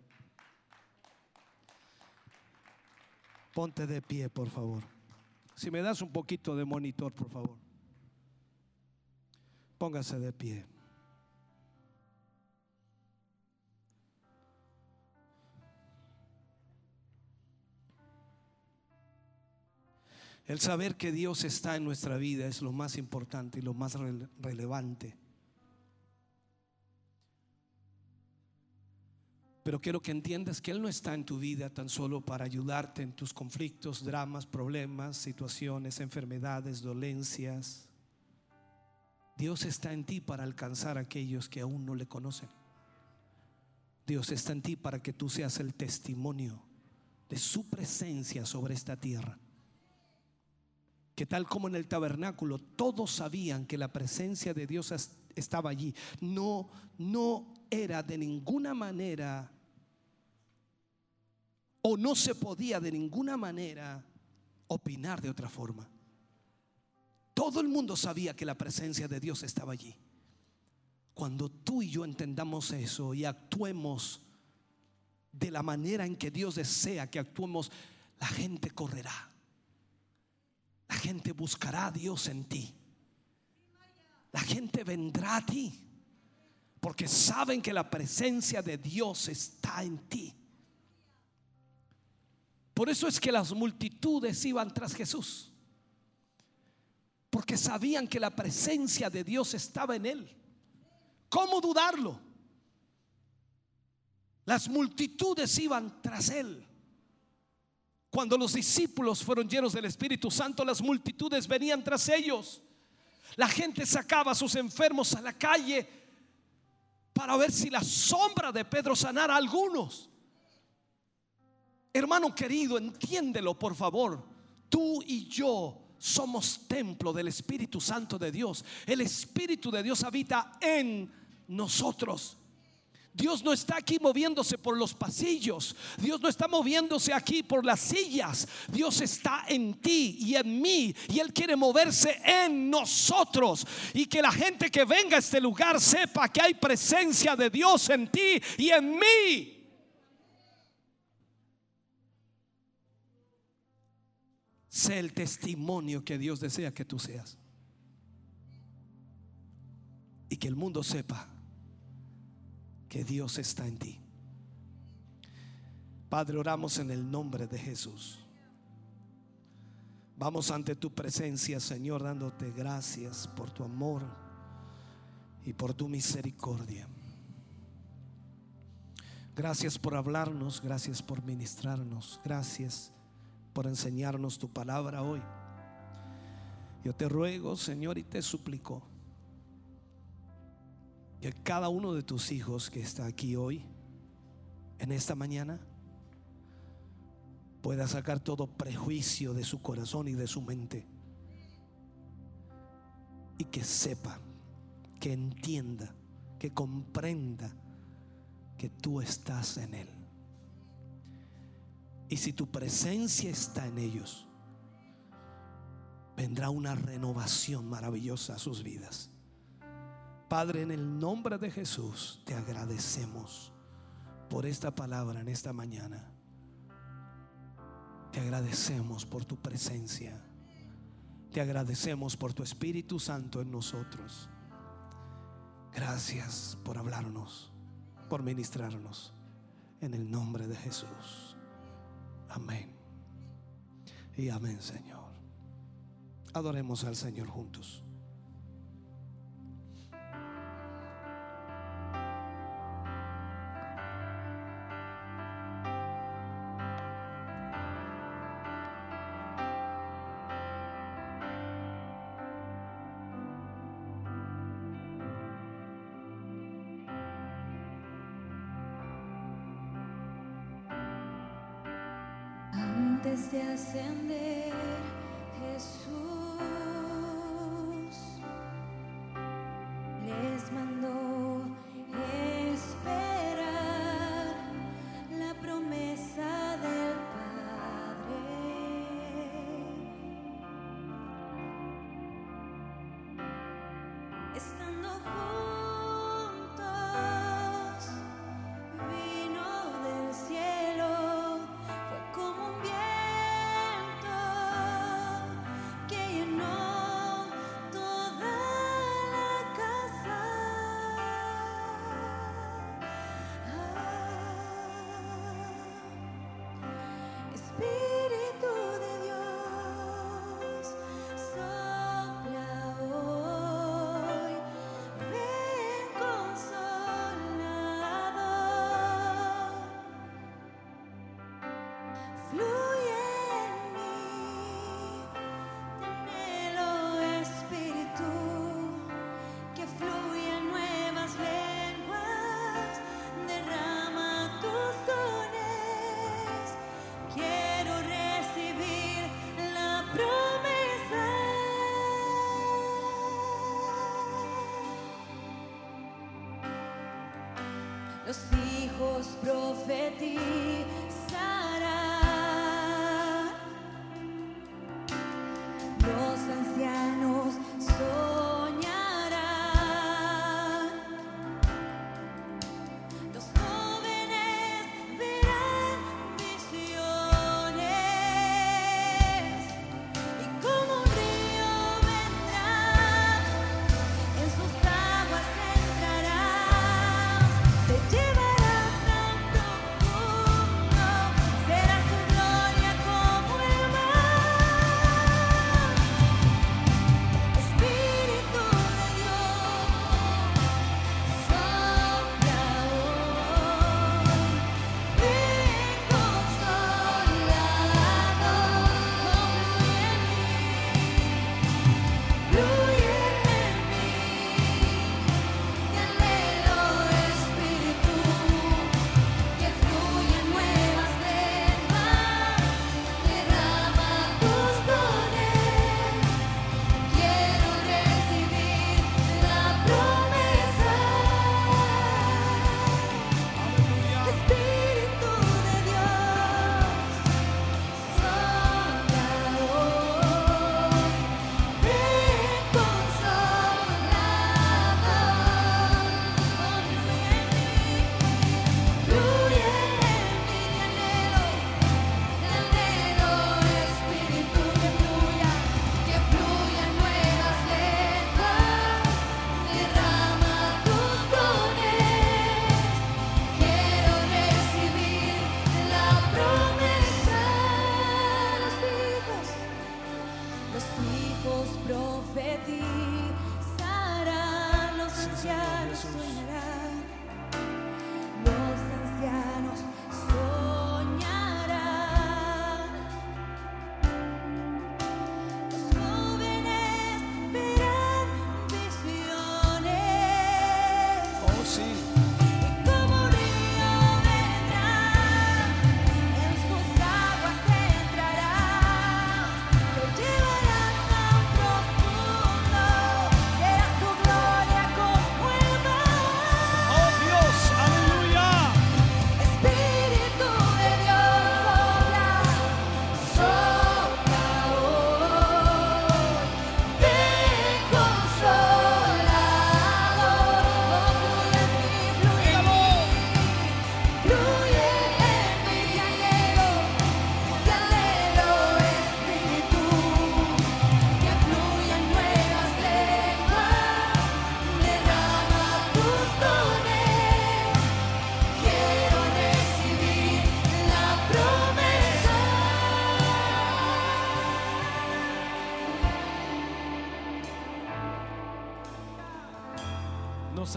Speaker 6: Ponte de pie, por favor. Si me das un poquito de monitor, por favor. Póngase de pie. El saber que Dios está en nuestra vida es lo más importante y lo más rele- relevante. Pero quiero que entiendas que Él no está en tu vida tan solo para ayudarte en tus conflictos, dramas, problemas, situaciones, enfermedades, dolencias. Dios está en ti para alcanzar a aquellos que aún no le conocen. Dios está en ti para que tú seas el testimonio de su presencia sobre esta tierra. Que tal como en el tabernáculo todos sabían que la presencia de Dios es- estaba allí. No, no era de ninguna manera o no se podía de ninguna manera opinar de otra forma. Todo el mundo sabía que la presencia de Dios estaba allí. Cuando tú y yo entendamos eso y actuemos de la manera en que Dios desea que actuemos, la gente correrá. La gente buscará a Dios en ti. La gente vendrá a ti porque saben que la presencia de Dios está en ti. Por eso es que las multitudes iban tras Jesús. Porque sabían que la presencia de Dios estaba en él. ¿Cómo dudarlo? Las multitudes iban tras él. Cuando los discípulos fueron llenos del Espíritu Santo, las multitudes venían tras ellos. La gente sacaba a sus enfermos a la calle para ver si la sombra de Pedro sanara a algunos. Hermano querido, entiéndelo por favor. Tú y yo somos templo del Espíritu Santo de Dios. El Espíritu de Dios habita en nosotros. Dios no está aquí moviéndose por los pasillos. Dios no está moviéndose aquí por las sillas. Dios está en ti y en mí. Y Él quiere moverse en nosotros. Y que la gente que venga a este lugar sepa que hay presencia de Dios en ti y en mí. Sé el testimonio que Dios desea que tú seas. Y que el mundo sepa que Dios está en ti. Padre, oramos en el nombre de Jesús. Vamos ante tu presencia, Señor, dándote gracias por tu amor y por tu misericordia. Gracias por hablarnos, gracias por ministrarnos, gracias por enseñarnos tu palabra hoy. Yo te ruego, Señor, y te suplico que cada uno de tus hijos que está aquí hoy, en esta mañana, pueda sacar todo prejuicio de su corazón y de su mente. Y que sepa, que entienda, que comprenda que tú estás en Él. Y si tu presencia está en ellos, vendrá una renovación maravillosa a sus vidas. Padre, en el nombre de Jesús, te agradecemos por esta palabra en esta mañana. Te agradecemos por tu presencia. Te agradecemos por tu Espíritu Santo en nosotros. Gracias por hablarnos, por ministrarnos. En el nombre de Jesús. Amén. Y amén, Señor. Adoremos al Señor juntos.
Speaker 9: Antes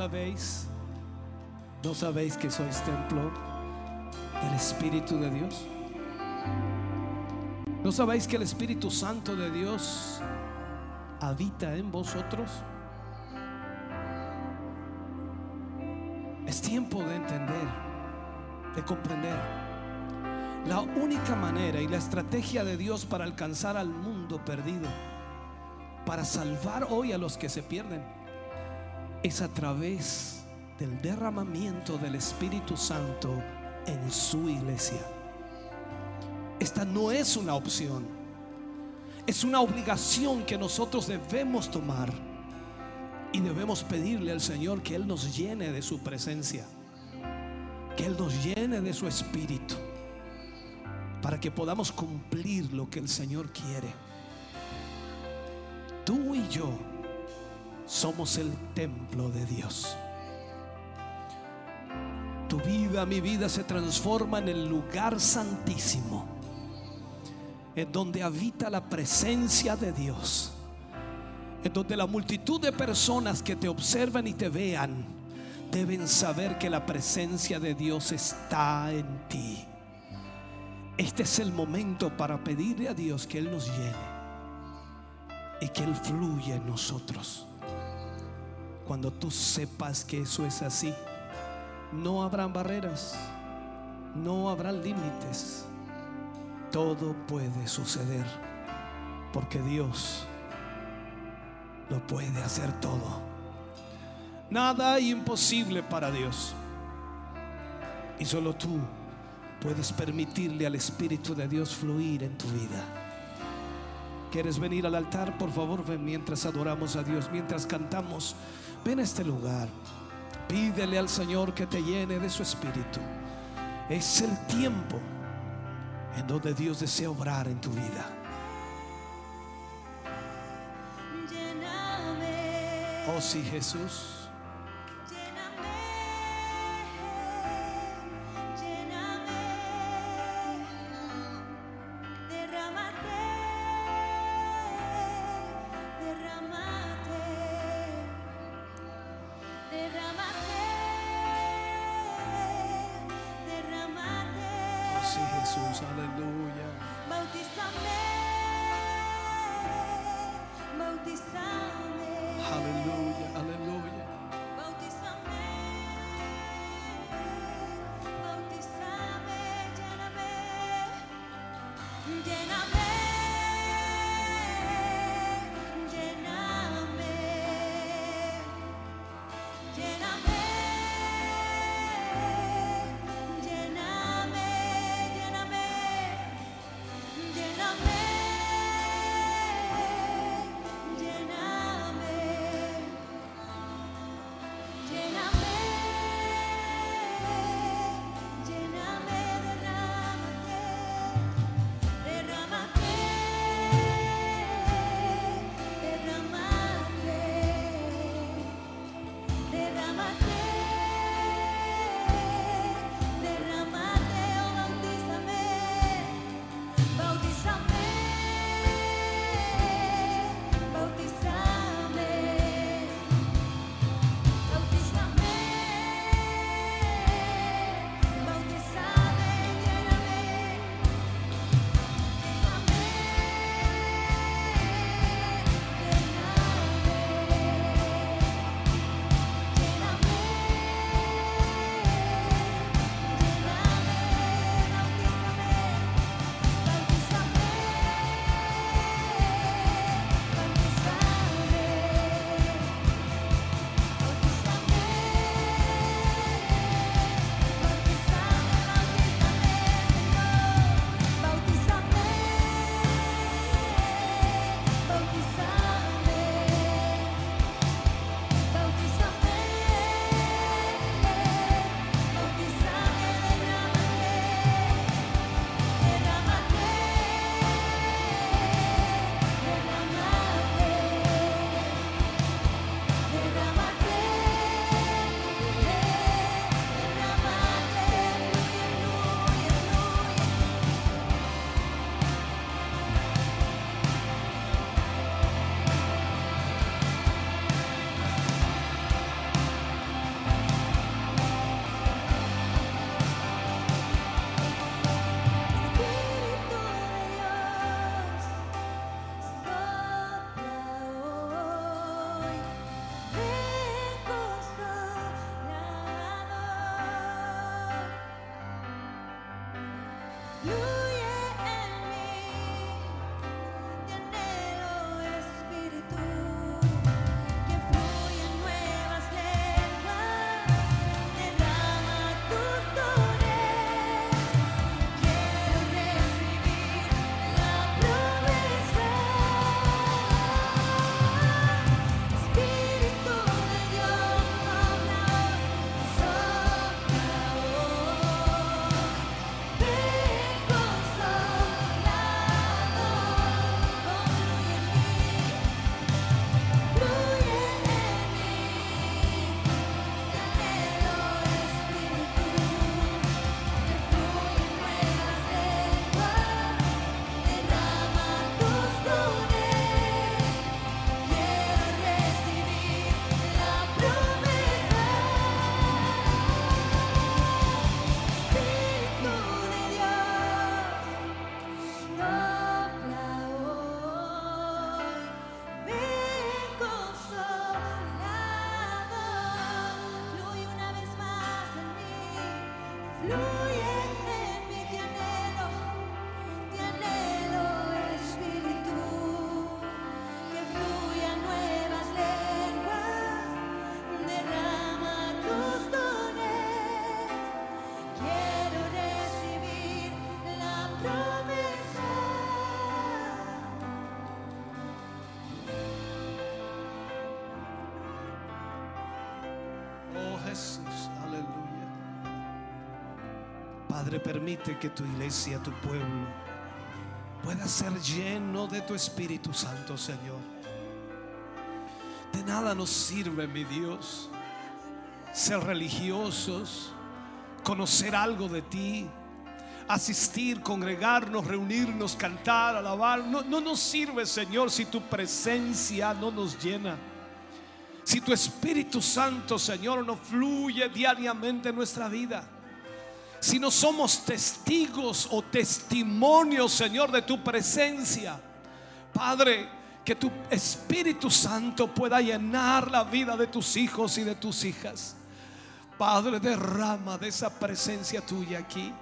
Speaker 6: sabéis? ¿No sabéis que sois templo del Espíritu de Dios? ¿No sabéis que el Espíritu Santo de Dios habita en vosotros? Es tiempo de entender, de comprender. La única manera y la estrategia de Dios para alcanzar al mundo perdido, para salvar hoy a los que se pierden, es a través del derramamiento del Espíritu Santo en su iglesia. Esta no es una opción, es una obligación que nosotros debemos tomar y debemos pedirle al Señor que Él nos llene de su presencia, que Él nos llene de su Espíritu, para que podamos cumplir lo que el Señor quiere. Tú y yo somos el templo de Dios. Tu vida, mi vida se transforma en el lugar santísimo, en donde habita la presencia de Dios, en donde la multitud de personas que te observan y te vean deben saber que la presencia de Dios está en ti. Este es el momento para pedirle a Dios que Él nos llene y que Él fluya en nosotros. Cuando tú sepas que eso es así, no habrán barreras, no habrán límites. Todo puede suceder porque Dios lo puede hacer todo. Nada imposible para Dios. Y solo tú
Speaker 3: puedes permitirle al Espíritu de Dios fluir en tu vida. ¿Quieres venir al altar? Por favor, ven mientras adoramos a Dios, mientras cantamos ven a este lugar. Pídele al Señor que te llene de su espíritu. Es el tiempo en donde Dios desea obrar en tu vida. Oh sí, Jesús.
Speaker 6: Permite que tu iglesia, tu pueblo, pueda ser lleno de tu Espíritu Santo, Señor. De nada nos sirve, mi Dios, ser religiosos, conocer algo de ti, asistir, congregarnos, reunirnos, cantar, alabar. No, no nos sirve, Señor, si tu presencia no nos llena. Si tu Espíritu Santo, Señor, no fluye diariamente en nuestra vida. Si no somos testigos o testimonios, Señor, de tu presencia. Padre, que tu Espíritu Santo pueda llenar la vida de tus hijos y de tus hijas. Padre, derrama de esa presencia tuya aquí.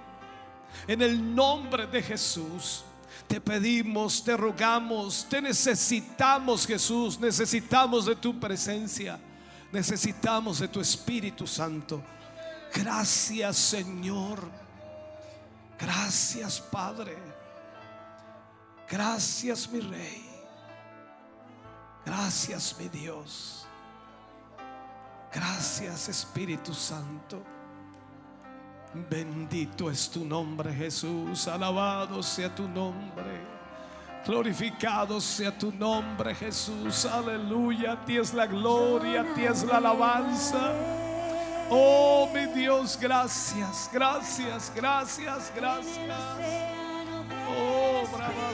Speaker 6: En el nombre de Jesús. Te pedimos, te rogamos, te necesitamos Jesús, necesitamos de tu presencia, necesitamos de tu Espíritu Santo. Gracias Señor, gracias Padre, gracias mi Rey, gracias mi Dios, gracias Espíritu Santo. Bendito es tu nombre, Jesús. Alabado sea tu nombre. Glorificado sea tu nombre, Jesús. Aleluya. A ti es la gloria, a ti es la alabanza. Oh, mi Dios, gracias, gracias, gracias, gracias. Oh, brava,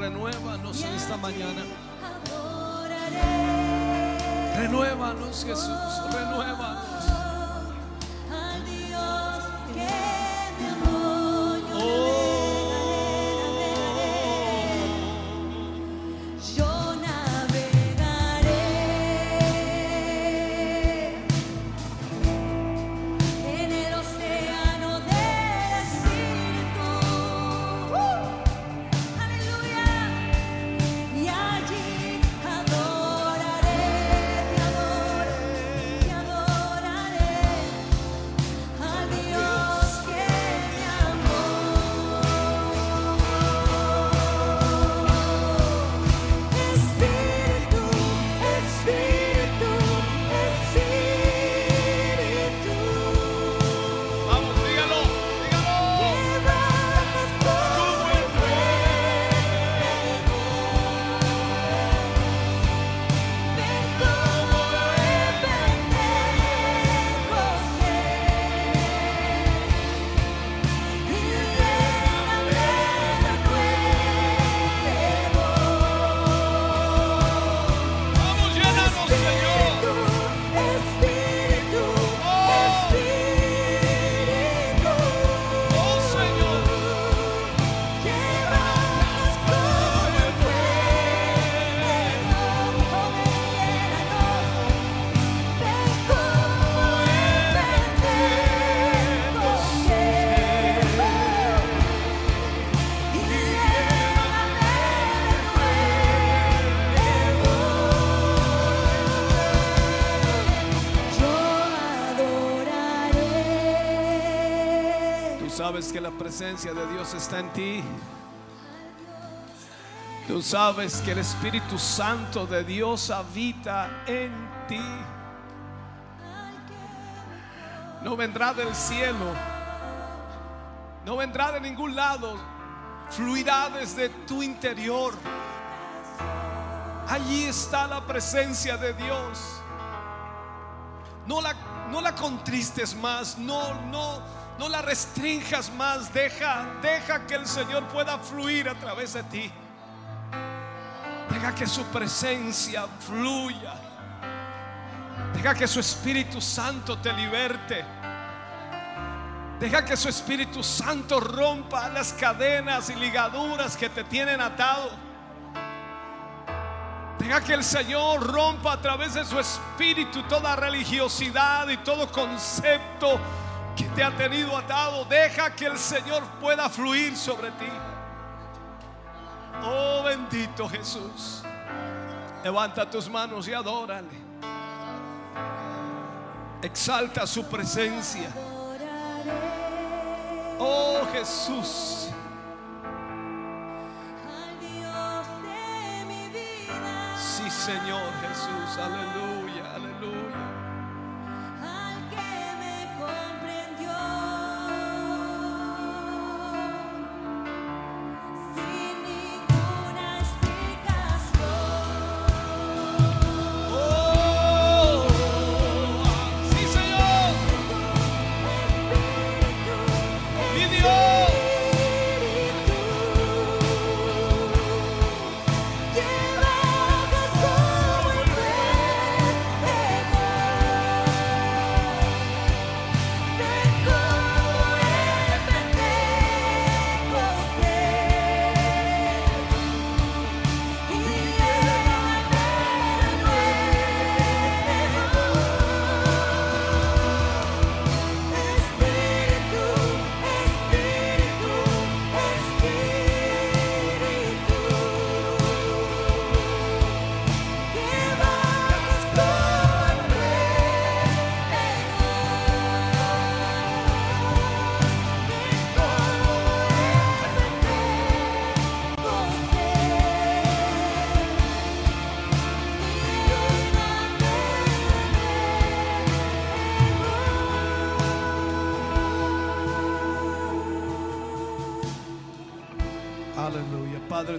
Speaker 3: renuévanos, en esta mañana. Renuévanos, Jesús, renuévanos.
Speaker 6: Presencia de Dios está en ti. Tú sabes que el Espíritu Santo de Dios habita en ti. No vendrá del cielo. No vendrá de ningún lado. Fluirá desde tu interior. Allí está la presencia de Dios. No la, no la contristes más. No, no, no la restrinjas más. Deja, deja que el Señor pueda fluir a través de ti. Deja que su presencia fluya. Deja que su Espíritu Santo te liberte. Deja que su Espíritu Santo rompa las cadenas y ligaduras que te tienen atado. Deja que el Señor rompa a través de su Espíritu toda religiosidad y todo concepto que te ha tenido atado. Deja que el Señor pueda fluir sobre ti. Oh bendito Jesús. Levanta tus manos y adórale. Exalta su presencia. Oh Jesús.
Speaker 9: Al Dios de mi vida,
Speaker 6: Sí, Señor Jesús. Aleluya.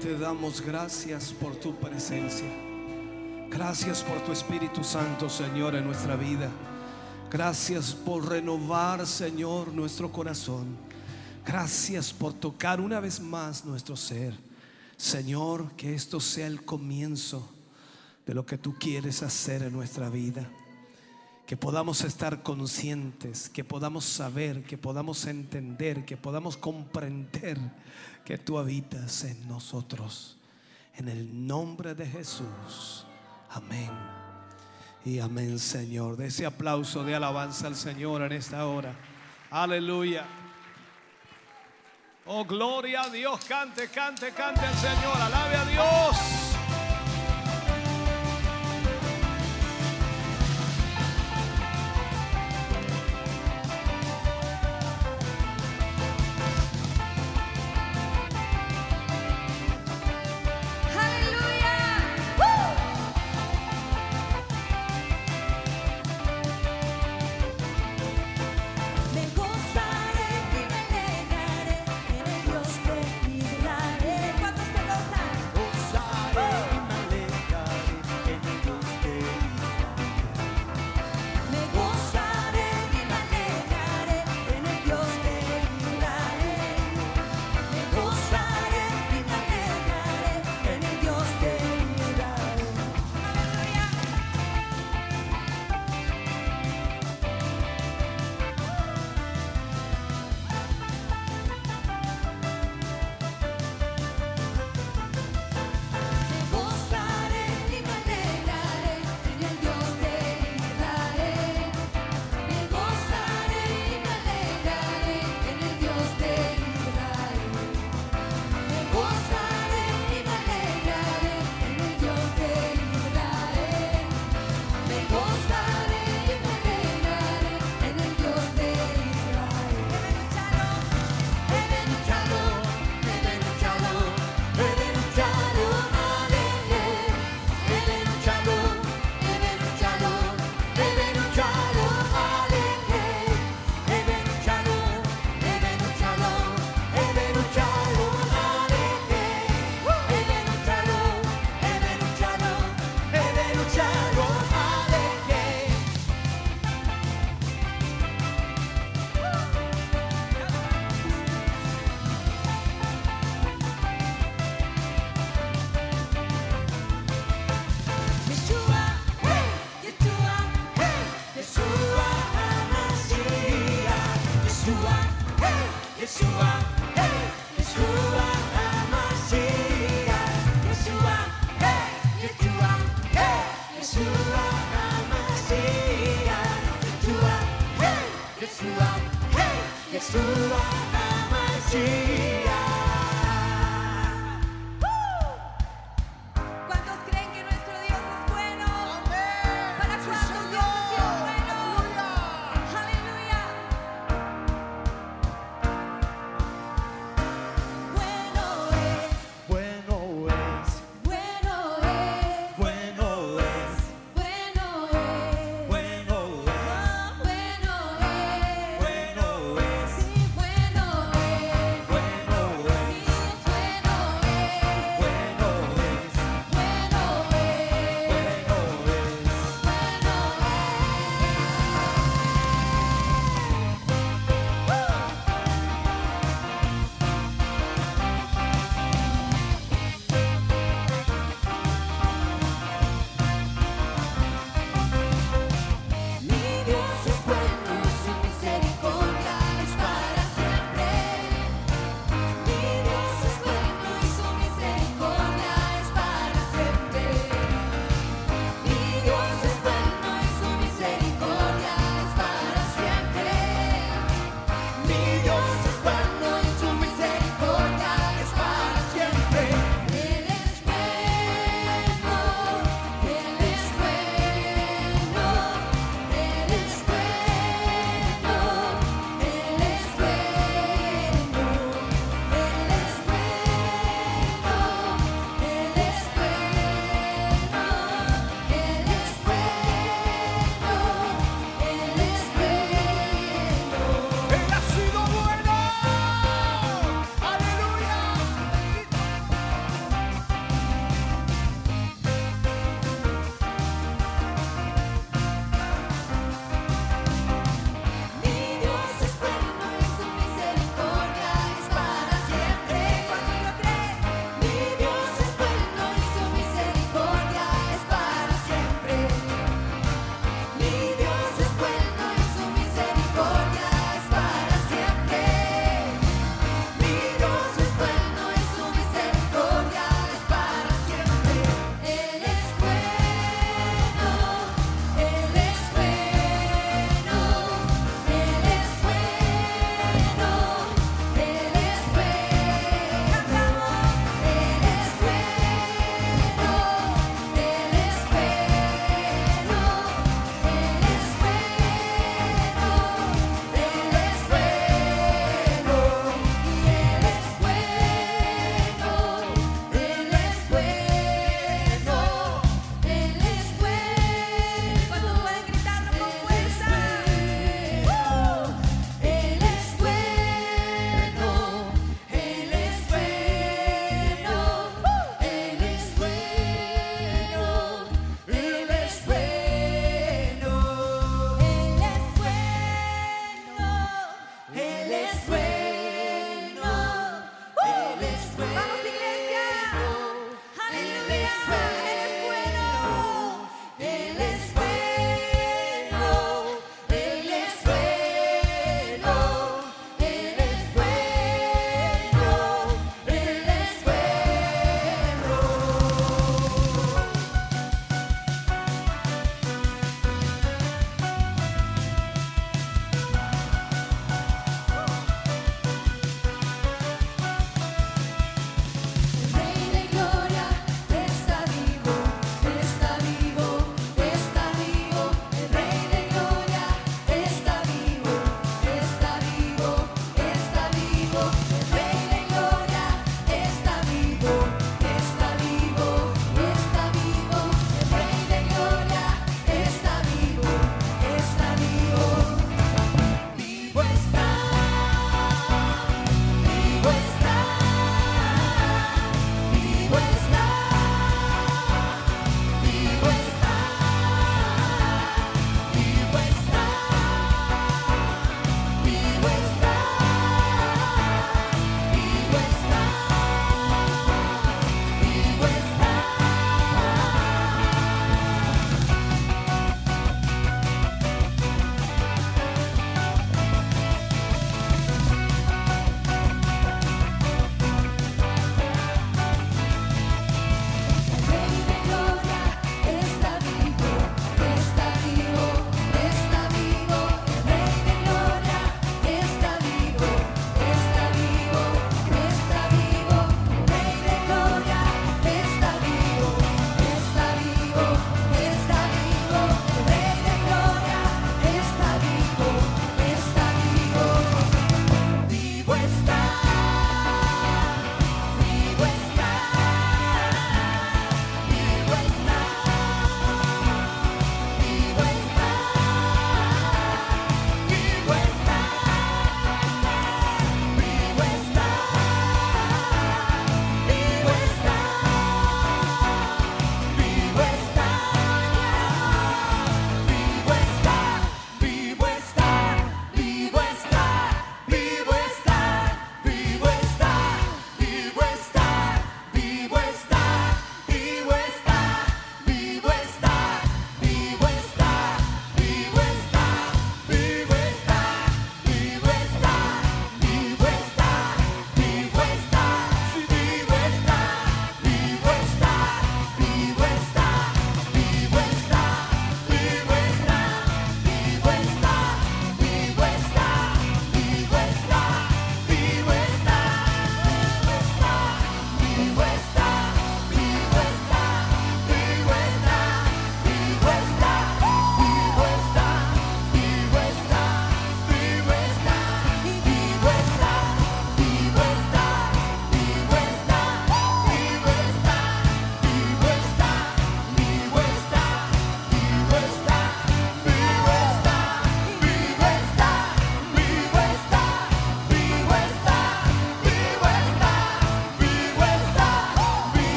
Speaker 6: Te damos gracias por tu presencia. Gracias por tu Espíritu Santo, Señor, en nuestra vida. Gracias por renovar, Señor, nuestro corazón. Gracias por tocar una vez más nuestro ser. Señor, que esto sea el comienzo de lo que tú quieres hacer en nuestra vida. Que podamos estar conscientes, que podamos saber, que podamos entender, que podamos comprender que tú habitas en nosotros. En el nombre de Jesús. Amén. Y amén, Señor. De ese aplauso de alabanza al Señor en esta hora. Aleluya. Oh, gloria a Dios. Cante, cante, cante al Señor. Alabe a Dios.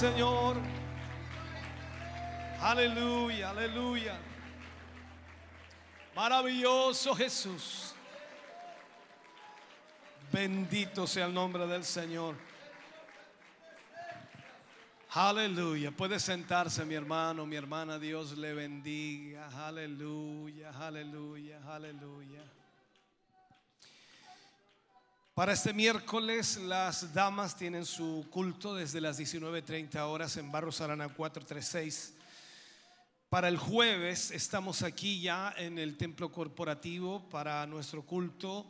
Speaker 6: Señor. Aleluya, aleluya. Maravilloso Jesús. Bendito sea el nombre del Señor. Aleluya. Puede sentarse mi hermano, mi hermana. Dios le bendiga. Aleluya, aleluya, aleluya. Para este miércoles las damas tienen su culto desde las 19.30 horas en Barros Arana 436. Para el jueves estamos aquí ya en el templo corporativo para nuestro culto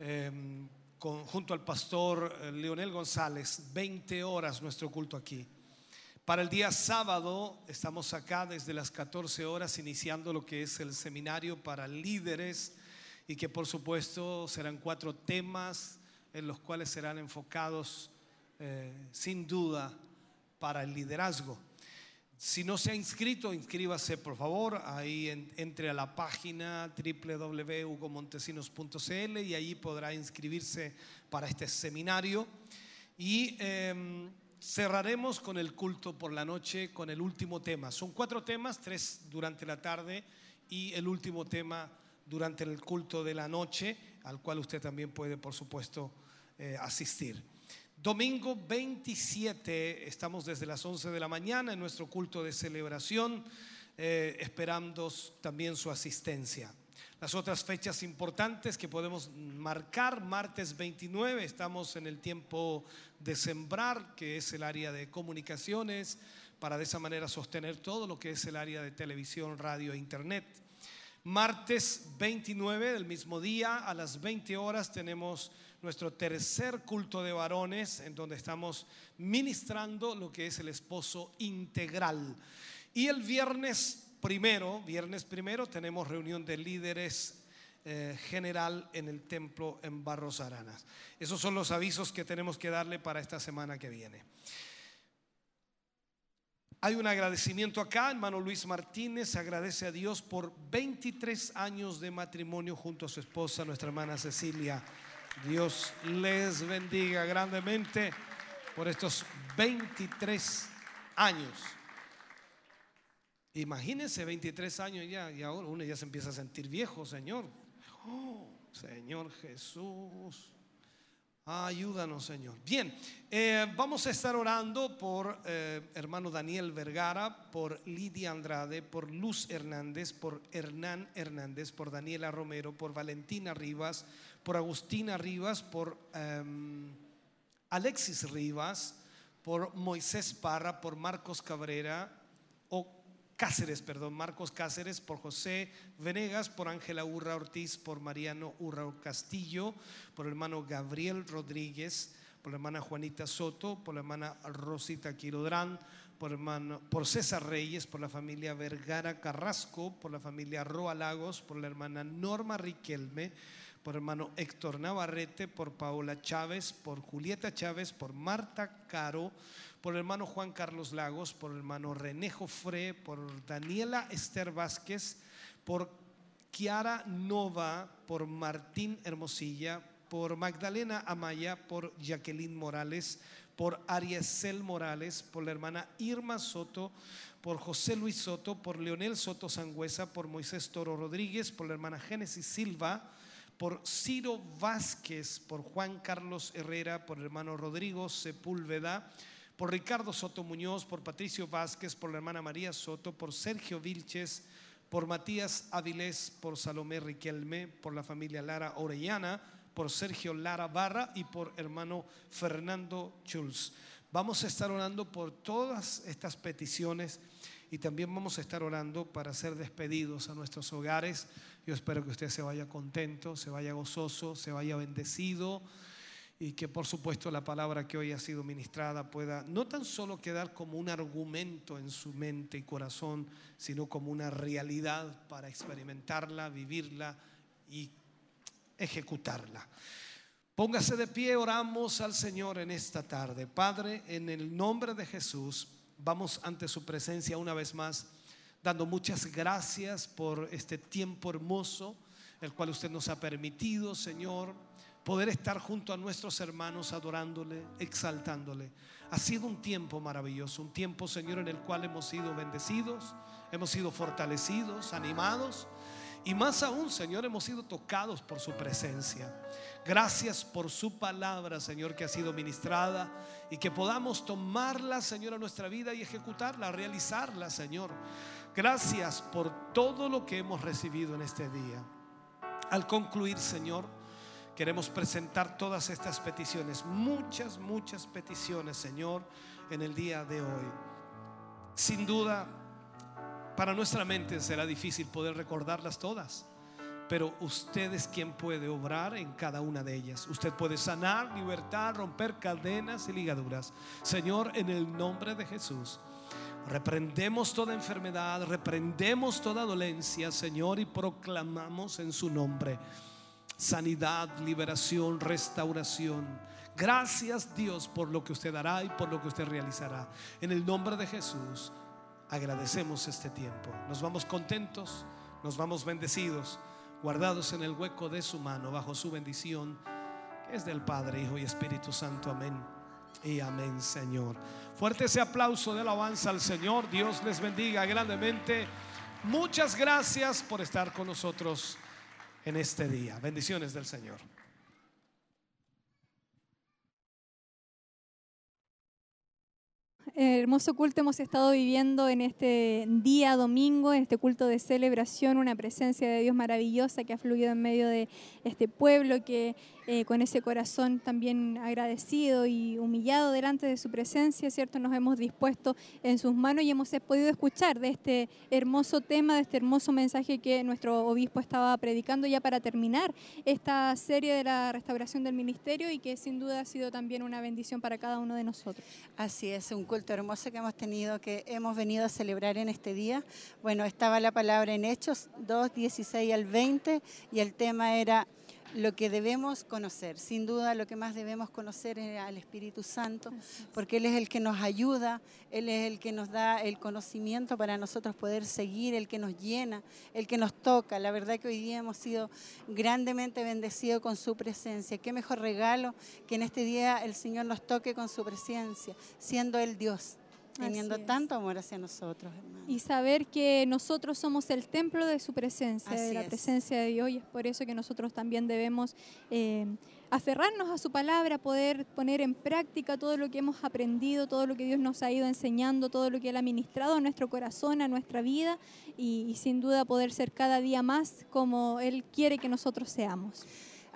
Speaker 6: eh, con- junto al pastor eh, Leonel González. 20 horas nuestro culto aquí. Para el día sábado estamos acá desde las 14 horas iniciando lo que es el seminario para líderes y que por supuesto serán cuatro temas en los cuales serán enfocados eh, sin duda para el liderazgo. Si no se ha inscrito, inscríbase por favor. Ahí en- entre a la página www.hugomontesinos.cl y allí podrá inscribirse para este seminario. Y em, cerraremos con el culto por la noche con el último tema. Son cuatro temas, tres durante la tarde y el último tema durante el culto de la noche, al cual usted también puede, por supuesto, eh, asistir. Domingo 27, estamos desde las 11 de la mañana en nuestro culto de celebración, eh, esperando también su asistencia. Las otras fechas importantes que podemos marcar, martes 29, estamos en el tiempo de sembrar, que es el área de comunicaciones, para de esa manera sostener todo lo que es el área de televisión, radio e internet. Martes 29 del mismo día a las 20 horas tenemos nuestro tercer culto de varones en donde estamos ministrando lo que es el esposo integral. Y el viernes primero, viernes primero tenemos reunión de líderes eh, general en el templo en Barros Aranas. Esos son los avisos que tenemos que darle para esta semana que viene. Hay un agradecimiento acá, hermano Luis Martínez agradece a Dios por 23 años de matrimonio junto a su esposa, nuestra hermana Cecilia. Dios les bendiga grandemente por estos 23 años. Imagínense 23 años ya y ahora uno ya se empieza a sentir viejo, Señor. Oh, Señor Jesús. Ayúdanos, Señor. Bien, eh, vamos a estar orando por eh, hermano Daniel Vergara, por Lidia Andrade, por Luz Hernández, por Hernán Hernández, por Daniela Romero, por Valentina Rivas, por Agustina Rivas, por em, Alexis Rivas, por Moisés Parra, por Marcos Cabrera, o Cáceres, perdón, Marcos Cáceres, por José Venegas, por Ángela Urra Ortiz, por Mariano Urra Castillo, por el hermano Gabriel Rodríguez, por la hermana Juanita Soto, por la hermana Rosita Quirodrán, por, hermano, por César Reyes, por la familia Vergara Carrasco, por la familia Roa Lagos, por la hermana Norma Riquelme, por hermano Héctor Navarrete, por Paola Chávez, por Julieta Chávez, por Marta Caro, por hermano Juan Carlos Lagos, por hermano René Jofre, por Daniela Esther Vázquez, por Kiara Nova, por Martín Hermosilla, por Magdalena Amaya, por Jacqueline Morales, por Ariesel Morales, por la hermana Irma Soto, por José Luis Soto, por Leonel Soto Sangüesa, por Moisés Toro Rodríguez, por la hermana Génesis Silva, por Ciro Vázquez, por Juan Carlos Herrera, por hermano Rodrigo Sepúlveda, por Ricardo Soto Muñoz, por Patricio Vázquez, por la hermana María Soto, por Sergio Vilches, por Matías Avilés, por Salomé Riquelme, por la familia Lara Orellana, por Sergio Lara Barra y por hermano Fernando Schulz. Vamos a estar orando por todas estas peticiones y también vamos a estar orando para ser despedidos a nuestros hogares. Yo espero que usted se vaya contento, se vaya gozoso, se vaya bendecido y que por supuesto la palabra que hoy ha sido ministrada pueda no tan solo quedar como un argumento en su mente y corazón, sino como una realidad para experimentarla, vivirla y ejecutarla. Póngase de pie, oramos al Señor en esta tarde. Padre, en el nombre de Jesús, vamos ante su presencia una vez más, dando muchas gracias por este tiempo hermoso el cual usted nos ha permitido, Señor, poder estar junto a nuestros hermanos adorándole, exaltándole. Ha sido un tiempo maravilloso, un tiempo, Señor, en el cual hemos sido bendecidos, hemos sido fortalecidos, animados y más aún, Señor, hemos sido tocados por su presencia. Gracias por su palabra, Señor, que ha sido ministrada y que podamos tomarla, Señor, a nuestra vida y ejecutarla, realizarla, Señor. Gracias por todo lo que hemos recibido en este día. Al concluir, Señor, queremos presentar todas estas peticiones, muchas, muchas peticiones, Señor, en el día de hoy. Sin duda, para nuestra mente será difícil poder recordarlas todas, pero usted es quien puede obrar en cada una de ellas. Usted puede sanar, libertar, romper cadenas y ligaduras. Señor, en el nombre de Jesús. Reprendemos toda enfermedad, reprendemos toda dolencia, Señor, y proclamamos en su nombre sanidad, liberación, restauración. Gracias Dios por lo que usted hará y por lo que usted realizará. En el nombre de Jesús agradecemos este tiempo. Nos vamos contentos, nos vamos bendecidos, guardados en el hueco de su mano, bajo su bendición, que es del Padre, Hijo y Espíritu Santo. Amén. Y amén, Señor. Fuerte ese aplauso de alabanza al Señor. Dios les bendiga grandemente. Muchas gracias por estar con nosotros en este día. Bendiciones del Señor.
Speaker 2: hermoso culto hemos estado viviendo en este día domingo, en este culto de celebración, una presencia de Dios maravillosa que ha fluido en medio de este pueblo que eh, con ese corazón también agradecido y humillado delante de su presencia, ¿cierto? Nos hemos dispuesto en sus manos y hemos podido escuchar de este hermoso tema, de este hermoso mensaje que nuestro obispo estaba predicando ya para terminar esta serie de la restauración del ministerio y que sin duda ha sido también una bendición para cada uno de nosotros.
Speaker 1: Así es, un culto hermoso que hemos tenido, que hemos venido a celebrar en este día. Bueno, estaba la palabra en Hechos 2, 16 al 20 y el tema era lo que debemos conocer. Sin duda lo que más debemos conocer es al Espíritu Santo, porque Él es el que nos ayuda, Él es el que nos da el conocimiento para nosotros poder seguir, el que nos llena, el que nos toca. La verdad que hoy día hemos sido grandemente bendecidos con su presencia. Qué mejor regalo que en este día el Señor nos toque con su presencia, siendo Él Dios teniendo tanto amor hacia nosotros, hermano.
Speaker 2: Y saber que nosotros somos el templo de su presencia, de la
Speaker 1: es.
Speaker 2: presencia de Dios, y es por eso que nosotros también debemos eh, aferrarnos a su palabra, poder poner en práctica todo lo que hemos aprendido, todo lo que Dios nos ha ido enseñando, todo lo que Él ha ministrado a nuestro corazón, a nuestra vida, y, y sin duda poder ser cada día más como Él quiere que nosotros seamos.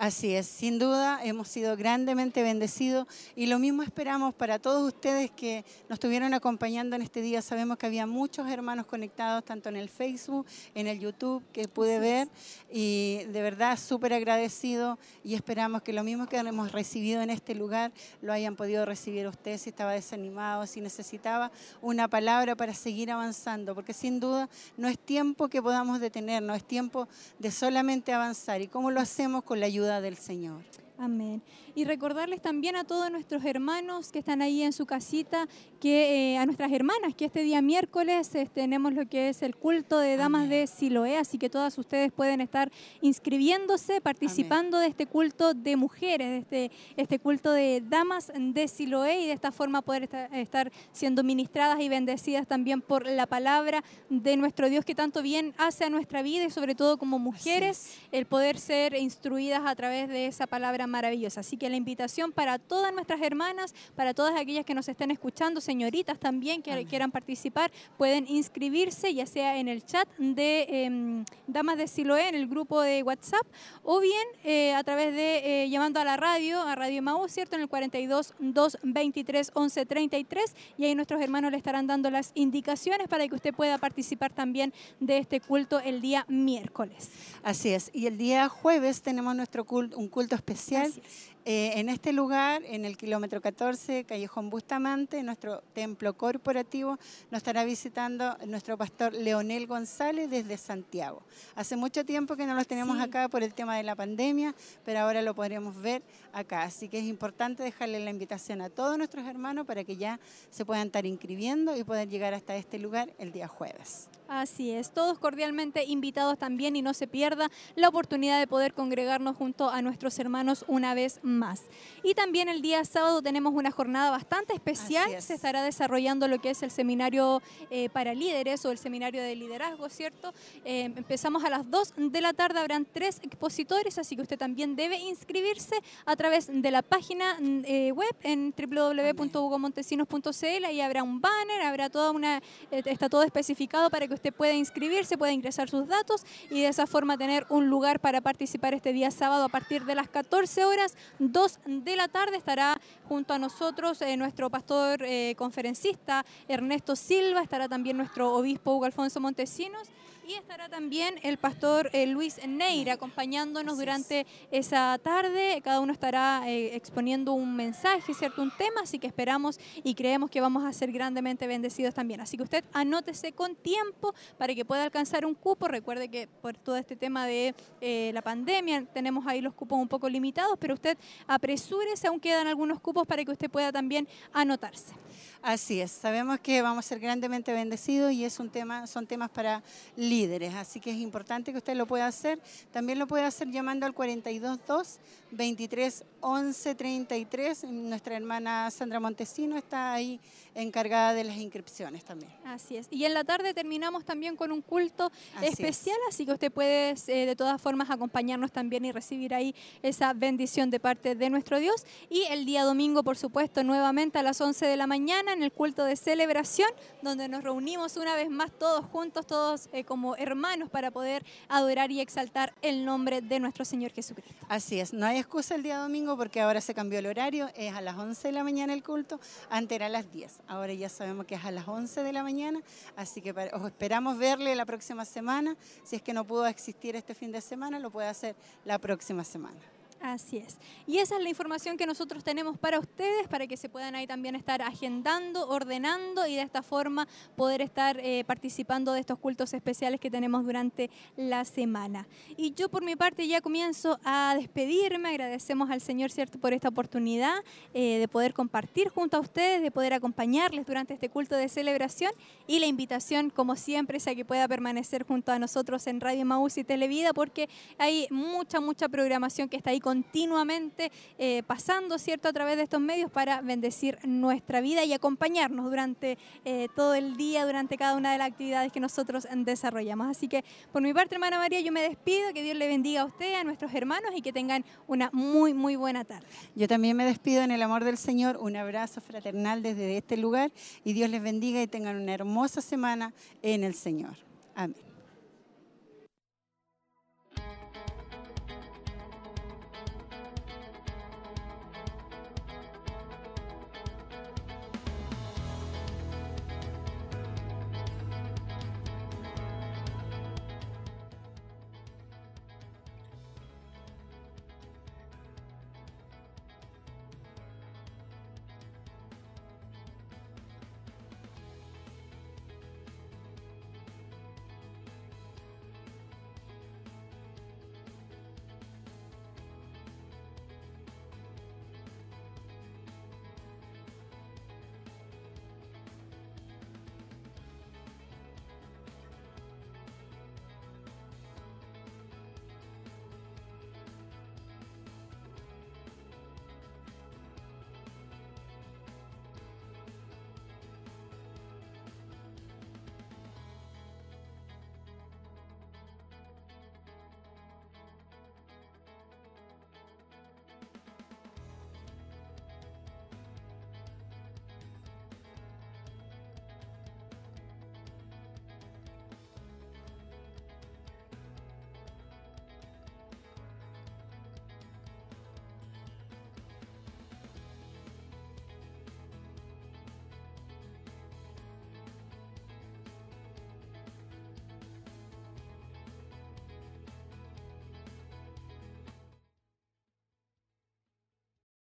Speaker 1: Así es, sin duda hemos sido grandemente bendecidos y lo mismo esperamos para todos ustedes que nos estuvieron acompañando en este día. Sabemos que había muchos hermanos conectados tanto en el Facebook, en el YouTube que pude
Speaker 2: Así
Speaker 1: ver y de verdad súper agradecido y esperamos que lo mismo que hemos recibido en este lugar lo hayan podido recibir ustedes si estaba desanimado, si necesitaba una palabra para seguir avanzando, porque sin duda no es tiempo que podamos detenernos, es tiempo de solamente avanzar. Y cómo lo hacemos con la ayuda del Señor.
Speaker 2: Amén. Y recordarles también a todos nuestros hermanos que están ahí en su casita, que eh, a nuestras hermanas, que este día miércoles eh, tenemos lo que es el culto de damas de Siloé, así que todas ustedes pueden estar inscribiéndose, participando de este culto de mujeres, de este, este culto de damas de Siloé y de esta forma poder esta- estar siendo ministradas y bendecidas también por la palabra de nuestro Dios que tanto bien hace a nuestra vida y sobre todo como mujeres el poder ser instruidas a través de esa palabra maravillosa. Así que la invitación para todas nuestras hermanas, para todas aquellas que nos estén escuchando, señoritas también que
Speaker 1: Amén.
Speaker 2: quieran participar, pueden inscribirse ya sea en el chat de em, Damas de Siloé, en el grupo de WhatsApp, o bien eh, a través de eh, llamando a la radio, a Radio Maús, ¿cierto? En el 42 223 11 33 y ahí nuestros hermanos le estarán dando las indicaciones para que usted pueda participar también de este culto el día miércoles.
Speaker 1: Así es. Y el día jueves tenemos nuestro culto, un culto especial Eh, en este lugar, en el kilómetro 14, Callejón Bustamante, nuestro templo corporativo, nos estará visitando nuestro pastor Leonel González desde Santiago. Hace mucho tiempo que no los tenemos
Speaker 2: Sí.
Speaker 1: acá por el tema de la pandemia, pero ahora lo podremos ver acá. Así que es importante dejarle la invitación a todos nuestros hermanos para que ya se puedan estar inscribiendo y poder llegar hasta este lugar el día jueves.
Speaker 2: Así es, todos cordialmente invitados también y no se pierda la oportunidad de poder congregarnos junto a nuestros hermanos una vez más. Y también el día sábado tenemos una jornada bastante especial,
Speaker 1: es.
Speaker 2: se estará desarrollando lo que es el seminario eh, para líderes o el seminario de liderazgo, ¿cierto? Eh, empezamos a las 2 de la tarde, habrán tres expositores, así que usted también debe inscribirse a través de la página eh, web en www.hugomontesinos.cl, ahí habrá un banner, habrá toda una, está todo especificado para que usted pueda inscribirse, pueda ingresar sus datos y de esa forma tener un lugar para participar este día sábado a partir de las 14 horas, 2 de la tarde. Estará junto a nosotros eh, nuestro pastor eh, conferencista Ernesto Silva, estará también nuestro obispo Hugo Alfonso Montesinos y estará también el pastor eh, Luis Neira acompañándonos durante esa tarde. Cada uno estará eh, exponiendo un mensaje, ¿cierto? Un tema, así que esperamos y creemos que vamos a ser grandemente bendecidos también. Así que usted anótese con tiempo para que pueda alcanzar un cupo. Recuerde que por todo este tema de eh, la pandemia tenemos ahí los cupos un poco limitados, pero usted apresúrese, aún quedan algunos cupos para que usted pueda también anotarse.
Speaker 1: Así es, sabemos que vamos a ser grandemente bendecidos y es un tema, son temas para líderes, así que es importante que usted lo pueda hacer. También lo puede hacer llamando al 422 23 11 33. Nuestra hermana Sandra Montesino está ahí encargada de las inscripciones también.
Speaker 2: Así es. Y en la tarde terminamos también con un culto
Speaker 1: Así es.
Speaker 2: especial, así que usted puede eh, de todas formas acompañarnos también y recibir ahí esa bendición de parte de nuestro Dios. Y el día domingo, por supuesto, nuevamente a las 11 de la mañana en el culto de celebración, donde nos reunimos una vez más todos juntos, todos eh, como hermanos, para poder adorar y exaltar el nombre de nuestro Señor Jesucristo.
Speaker 1: Así es, no hay excusa el día domingo porque ahora se cambió el horario, es a las 11 de la mañana el culto, antes era a las 10, ahora ya sabemos que es a las 11 de la mañana, así que os esperamos verle la próxima semana, si es que no pudo existir este fin de semana, lo puede hacer la próxima semana.
Speaker 2: Así es. Y esa es la información que nosotros tenemos para ustedes, para que se puedan ahí también estar agendando, ordenando y de esta forma poder estar eh, participando de estos cultos especiales que tenemos durante la semana. Y yo por mi parte ya comienzo a despedirme, agradecemos al Señor cierto por esta oportunidad eh, de poder compartir junto a ustedes, de poder acompañarles durante este culto de celebración y la invitación como siempre es a que pueda permanecer junto a nosotros en Radio Maús y Televida porque hay mucha, mucha programación que está ahí continuamente eh, pasando, ¿cierto?, a través de estos medios para bendecir nuestra vida y acompañarnos durante eh, todo el día, durante cada una de las actividades que nosotros desarrollamos. Así que, por mi parte, hermana María, yo me despido, que Dios le bendiga a usted, a nuestros hermanos y que tengan una muy, muy buena tarde.
Speaker 1: Yo también me despido en el amor del Señor, un abrazo fraternal desde este lugar y Dios les bendiga y tengan una hermosa semana en el Señor. Amén.